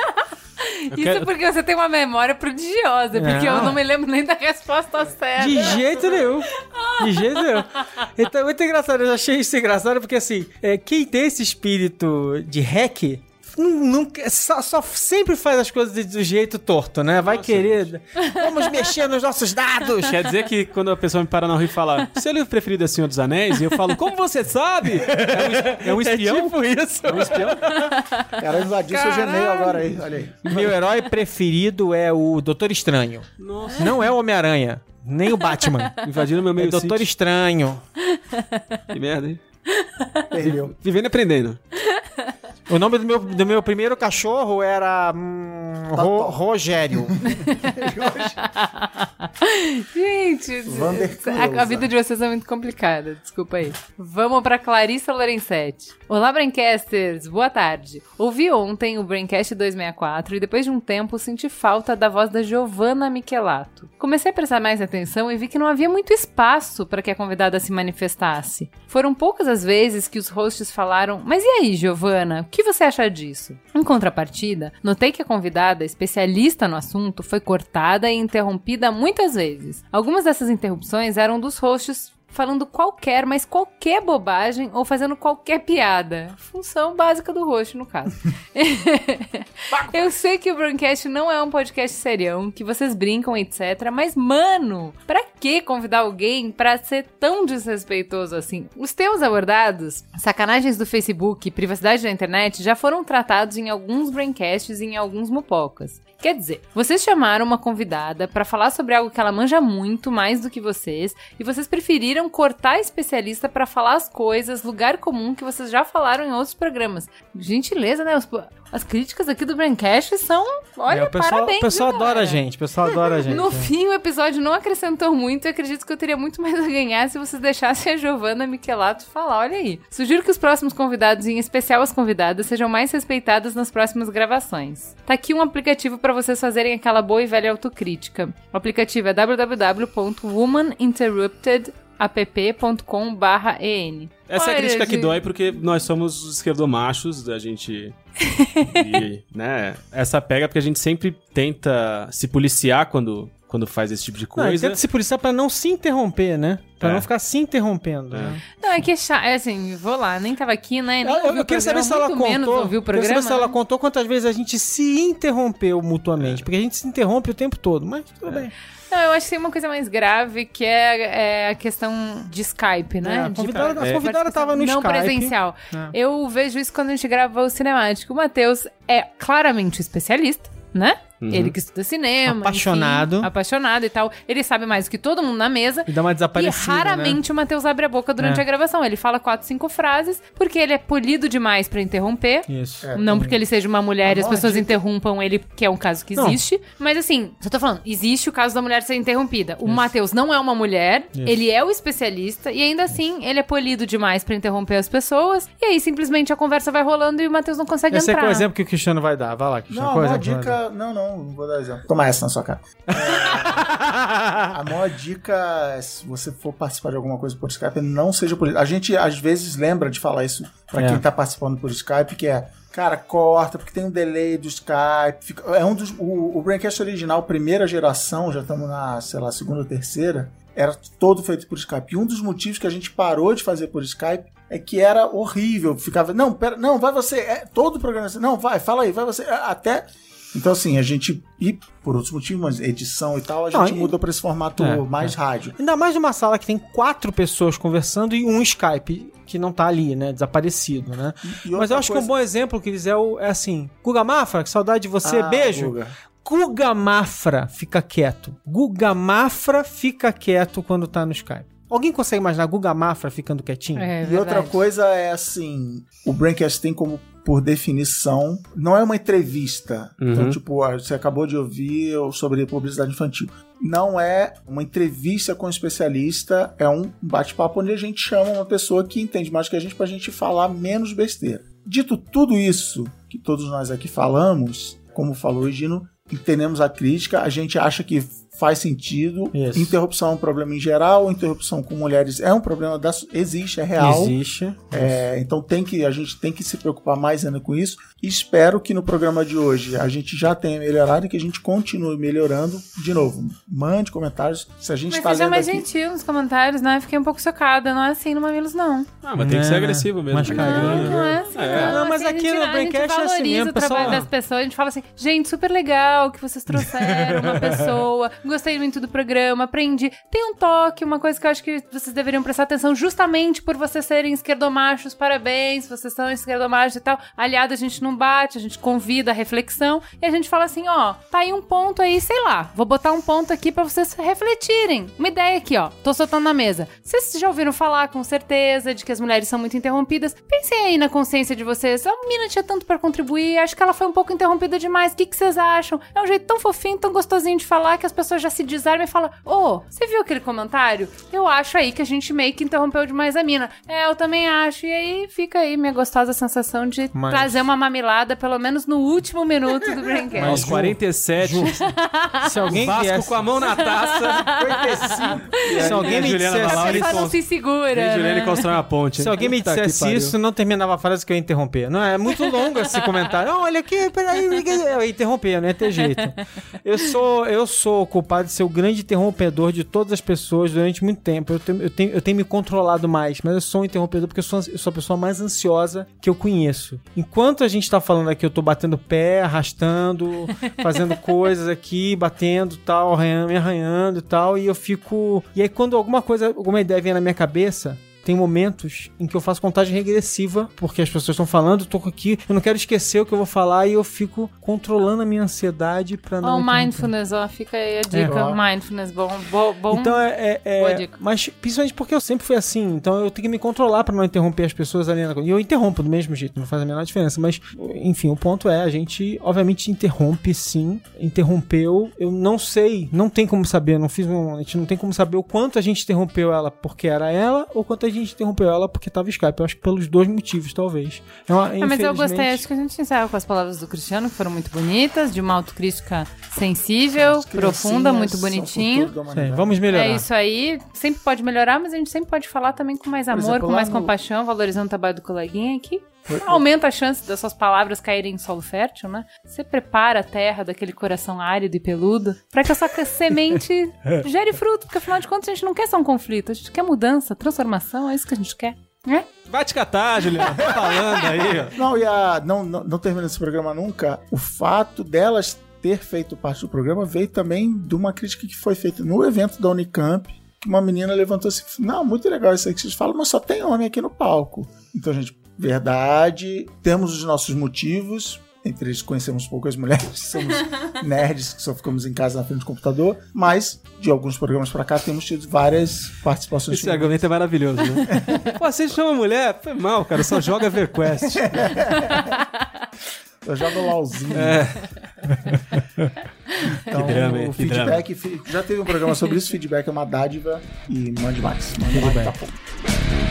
Isso quero- porque você tem uma memória prodigiosa, porque É. eu não me lembro nem da resposta certa. De jeito nenhum. De jeito nenhum. Então é muito engraçado. Eu já achei isso engraçado porque, assim, é, quem tem esse espírito de hack. Não- só, só sempre faz as coisas de- do jeito torto, né? Vai querer. Vamos mexer nos nossos dados. Quer dizer que quando a pessoa me para na rua e fala seu livro preferido é Senhor dos Anéis, e eu falo, como você sabe? É um, é um espião? tipo isso. É um espião? Cara, invadiu seu Gmail agora aí, olha aí. Meu herói preferido é o Doutor Estranho. Nossa. Não é o Homem-Aranha, nem o Batman. Invadiram meu É meio Doutor sítio. Estranho. Que merda, hein? Perdeu. Vivendo e aprendendo. O nome do meu, do meu primeiro cachorro era hum, Ro- Rogério. Gente, a, a vida de vocês é muito complicada, desculpa aí. Vamos pra Clarissa Lorenzetti. Olá, Braincasters, boa tarde. Ouvi ontem o Braincast 264 e depois de um tempo senti falta da voz da Giovanna Michelato. Comecei a prestar mais atenção e vi que não havia muito espaço para que a convidada se manifestasse. Foram poucas as vezes que os hosts falaram, mas e aí, Giovanna, que você acha disso? Em contrapartida, notei que a convidada, especialista no assunto, foi cortada e interrompida muitas vezes. Algumas dessas interrupções eram dos hosts falando qualquer, mas qualquer bobagem ou fazendo qualquer piada. Função básica do host, no caso. Eu sei que o Broadcast não é um podcast serião, que vocês brincam, etc. Mas, mano, pra que convidar alguém pra ser tão desrespeitoso assim? Os teus abordados, sacanagens do Facebook e privacidade da internet já foram tratados em alguns Braincasts e em alguns Mupocas. Quer dizer, vocês chamaram uma convidada pra falar sobre algo que ela manja muito mais do que vocês e vocês preferiram cortar a especialista pra falar as coisas, lugar comum que vocês já falaram em outros programas. Gentileza, né? As críticas aqui do Braincast são, olha, É, o pessoal, parabéns. o pessoal adora a gente, o pessoal adora a gente. No é. fim, o episódio não acrescentou muito e acredito que eu teria muito mais a ganhar se vocês deixassem a Giovanna Michelato falar. Olha aí. Sugiro que os próximos convidados, em especial as convidadas, sejam mais respeitadas nas próximas gravações. Tá aqui um aplicativo para vocês fazerem aquela boa e velha autocrítica. O aplicativo é www.womaninterruptedapp.com.br Essa é a Olha, crítica que gente. dói porque nós somos os esquerdomachos, a gente. e, né? Essa pega porque a gente sempre tenta se policiar quando, quando faz esse tipo de Não, coisa. tenta se policiar pra não se interromper, né? Pra É. não ficar se interrompendo. É. né? Não, é que é chato. É assim, vou lá, nem tava aqui, né? Nem Eu, eu, queria saber se ela contou. o queria programa. saber se ela né? contou quantas vezes a gente se interrompeu mutuamente. Porque a gente se interrompe o tempo todo, mas tudo bem. Não, eu acho que tem uma coisa mais grave que é, é a questão de Skype, né? É, a De convidada- a de convidada participação tava no não Skype. presencial. É. Eu vejo isso quando a gente grava o cinemático. O Matheus é claramente especialista, né? Uhum. Ele que estuda cinema. Apaixonado. enfim, apaixonado e tal. Ele sabe mais do que todo mundo na mesa. E dá uma E desaparecida, raramente o Matheus abre a boca durante É. a gravação. Ele fala quatro, cinco frases, porque ele é polido demais pra interromper. né? Isso. É, Não tem- porque ele seja uma mulher e as Uma pessoas dica- interrompam ele, que é um caso que Não. existe. Mas assim, só tô falando, existe o caso da mulher ser interrompida. O Matheus não é uma mulher, Isso. ele é o especialista, e ainda assim, ele é polido demais pra interromper as pessoas. E aí, simplesmente, a conversa vai rolando e o Matheus não consegue Esse é entrar. qual exemplo que o Cristiano vai dar. Vai lá, Cristiano. Não, a qual maior exemplo vai dar? dica. Não, não, não vou dar exemplo. Toma essa na sua cara. É, a maior dica, é, se você for participar de alguma coisa por Skype, é não seja por A gente às vezes lembra de falar isso pra É. quem tá participando por Skype, que é. Cara, corta, porque tem um delay do Skype. fica- é um dos. O, o Braincast original, primeira geração, já estamos na, sei lá, segunda ou terceira, era todo feito por Skype. E um dos motivos que a gente parou de fazer por Skype é que era horrível. Ficava, não, pera, não, vai você. É, todo o programa assim, não, vai, fala aí, vai você. é, Até. Então, assim, a gente. E por outros motivos, mas edição e tal, a Não, gente e- muda pra esse formato É, mais rádio. Ainda mais numa sala que tem quatro pessoas conversando e um Skype que não tá ali, né? Desaparecido, né? E Mas eu acho que coisa- um bom exemplo que eles é, o, é assim: Guga Mafra, que saudade de você, Ah, beijo. Guga. Guga Mafra fica quieto. Guga Mafra fica quieto quando tá no Skype. Alguém consegue imaginar Guga Mafra ficando quietinho? É, E outra coisa é assim: o Braincast tem como, por definição, não é uma entrevista. Uhum. Então, tipo, ah, você acabou de ouvir sobre publicidade infantil. Não é uma entrevista com um especialista, é um bate-papo onde a gente chama uma pessoa que entende mais que a gente pra gente falar menos besteira. Dito tudo isso que todos nós aqui falamos, como falou o Gino, entendemos a crítica, a gente acha que faz sentido. Isso. Interrupção é um problema em geral, interrupção com mulheres é um problema da existe, é real. Existe. É, então tem que a gente tem que se preocupar mais ainda com isso. E espero que no programa de hoje a gente já tenha melhorado e que a gente continue melhorando. De novo, mande comentários. Se a gente Mas está seja lendo mais aqui, gentil nos comentários, né? Fiquei um pouco chocada. Não é assim no Mamilos, não. Ah, mas tem que ser É, agressivo mesmo. carinho. Não, não é assim. É. Não, Não, mas Assim, a aqui gente- no a gente Braincast é assim valoriza mesmo, o trabalho pessoal. das pessoas. A gente fala assim, gente, super legal que vocês trouxeram uma pessoa. Gostei muito do programa, aprendi. Tem um toque, uma coisa que eu acho que vocês deveriam prestar atenção justamente por vocês serem esquerdomachos. Parabéns, vocês são esquerdomachos e tal. Aliado, a gente não bate, a gente convida a reflexão. E a gente fala assim, ó, tá aí um ponto aí, sei lá. Vou botar um ponto aqui pra vocês refletirem. Uma ideia aqui, ó. Tô soltando na mesa. Vocês já ouviram falar com certeza de que as mulheres são muito interrompidas? Pensem aí na consciência de vocês. A mina tinha tanto pra contribuir, acho que ela foi um pouco interrompida demais. O que, que vocês acham? É um jeito tão fofinho, tão gostosinho de falar que as pessoas já se desarmam e falam: Ô, você viu aquele comentário? Eu acho aí que a gente meio que interrompeu demais a mina. É, eu também acho. E aí fica aí minha gostosa sensação de Mas- trazer uma mamilada, pelo menos no último minuto do Braincast. Aos 47, Se alguém Vasco viesse, com a mão na taça. se alguém me Juliana dissesse, Só não cons- se segura. Né? constrói uma ponte. se alguém me dissesse isso, não terminava a frase que eu ia interromper. Não é, é muito longo esse comentário. Não, olha aqui, peraí, eu ia interromper, não ia ter jeito. Eu sou, eu sou culpado de ser o grande interrompedor de todas as pessoas durante muito tempo. Eu tenho, eu tenho, eu tenho me controlado mais, mas eu sou um interrompedor porque eu sou, eu sou a pessoa mais ansiosa que eu conheço. Enquanto a gente tá falando aqui, eu tô batendo pé, arrastando, fazendo coisas aqui, batendo tal, arranhando, me arranhando e tal, e eu fico. E aí, quando alguma coisa, alguma ideia vem na minha cabeça, tem momentos em que eu faço contagem regressiva, porque as pessoas estão falando, eu tô aqui, eu não quero esquecer o que eu vou falar e eu fico controlando a minha ansiedade pra não. o interromper. mindfulness, ó, fica aí a dica. É. mindfulness, bom, bom, bom. Então é, é- Boa é dica. mas principalmente porque eu sempre fui assim, então eu tenho que me controlar pra não interromper as pessoas ali na E eu interrompo do mesmo jeito, não faz a menor diferença, mas enfim, o ponto é, a gente obviamente interrompe sim, interrompeu, eu não sei, não tem como saber, não fiz um, a gente não tem como saber o quanto a gente interrompeu ela porque era ela ou quanto a gente interrompeu ela porque tava Skype, eu acho que pelos dois motivos, talvez. É uma, Ah, mas eu gostei, infelizmente- acho que a gente encerra com as palavras do Cristiano, que foram muito bonitas, de uma autocrítica sensível, profunda, muito bonitinho. É, vamos melhorar. É isso aí. Sempre pode melhorar, mas a gente sempre pode falar também com mais amor, exemplo, com mais no- compaixão, valorizando o trabalho do coleguinha aqui. Aumenta a chance das suas palavras caírem em solo fértil, né? Você prepara a terra daquele coração árido e peludo pra que a sua semente gere fruto, porque afinal de contas a gente não quer só um conflito, a gente quer mudança, transformação, é isso que a gente quer. Né? Vai te catar, Juliana. Tá falando aí. Não, e a, não, não, não termina esse programa nunca. O fato delas ter feito parte do programa veio também de uma crítica que foi feita no evento da Unicamp, que uma menina levantou assim, não, muito legal isso aí que vocês falam, mas só tem homem aqui no palco. Então, gente, verdade, temos os nossos motivos, entre eles conhecemos poucas mulheres, somos nerds que só ficamos em casa na frente do computador, mas de alguns programas pra cá temos tido várias participações. Esse argumento é maravilhoso, né? Pô, você chama mulher? Foi mal, cara. Só joga VerQuest. Eu jogo LOLzinho. É. Então, Que drama, o Que feedback, fi- já teve um programa sobre isso, feedback é uma dádiva e mande mais. Mande mais, tá bom.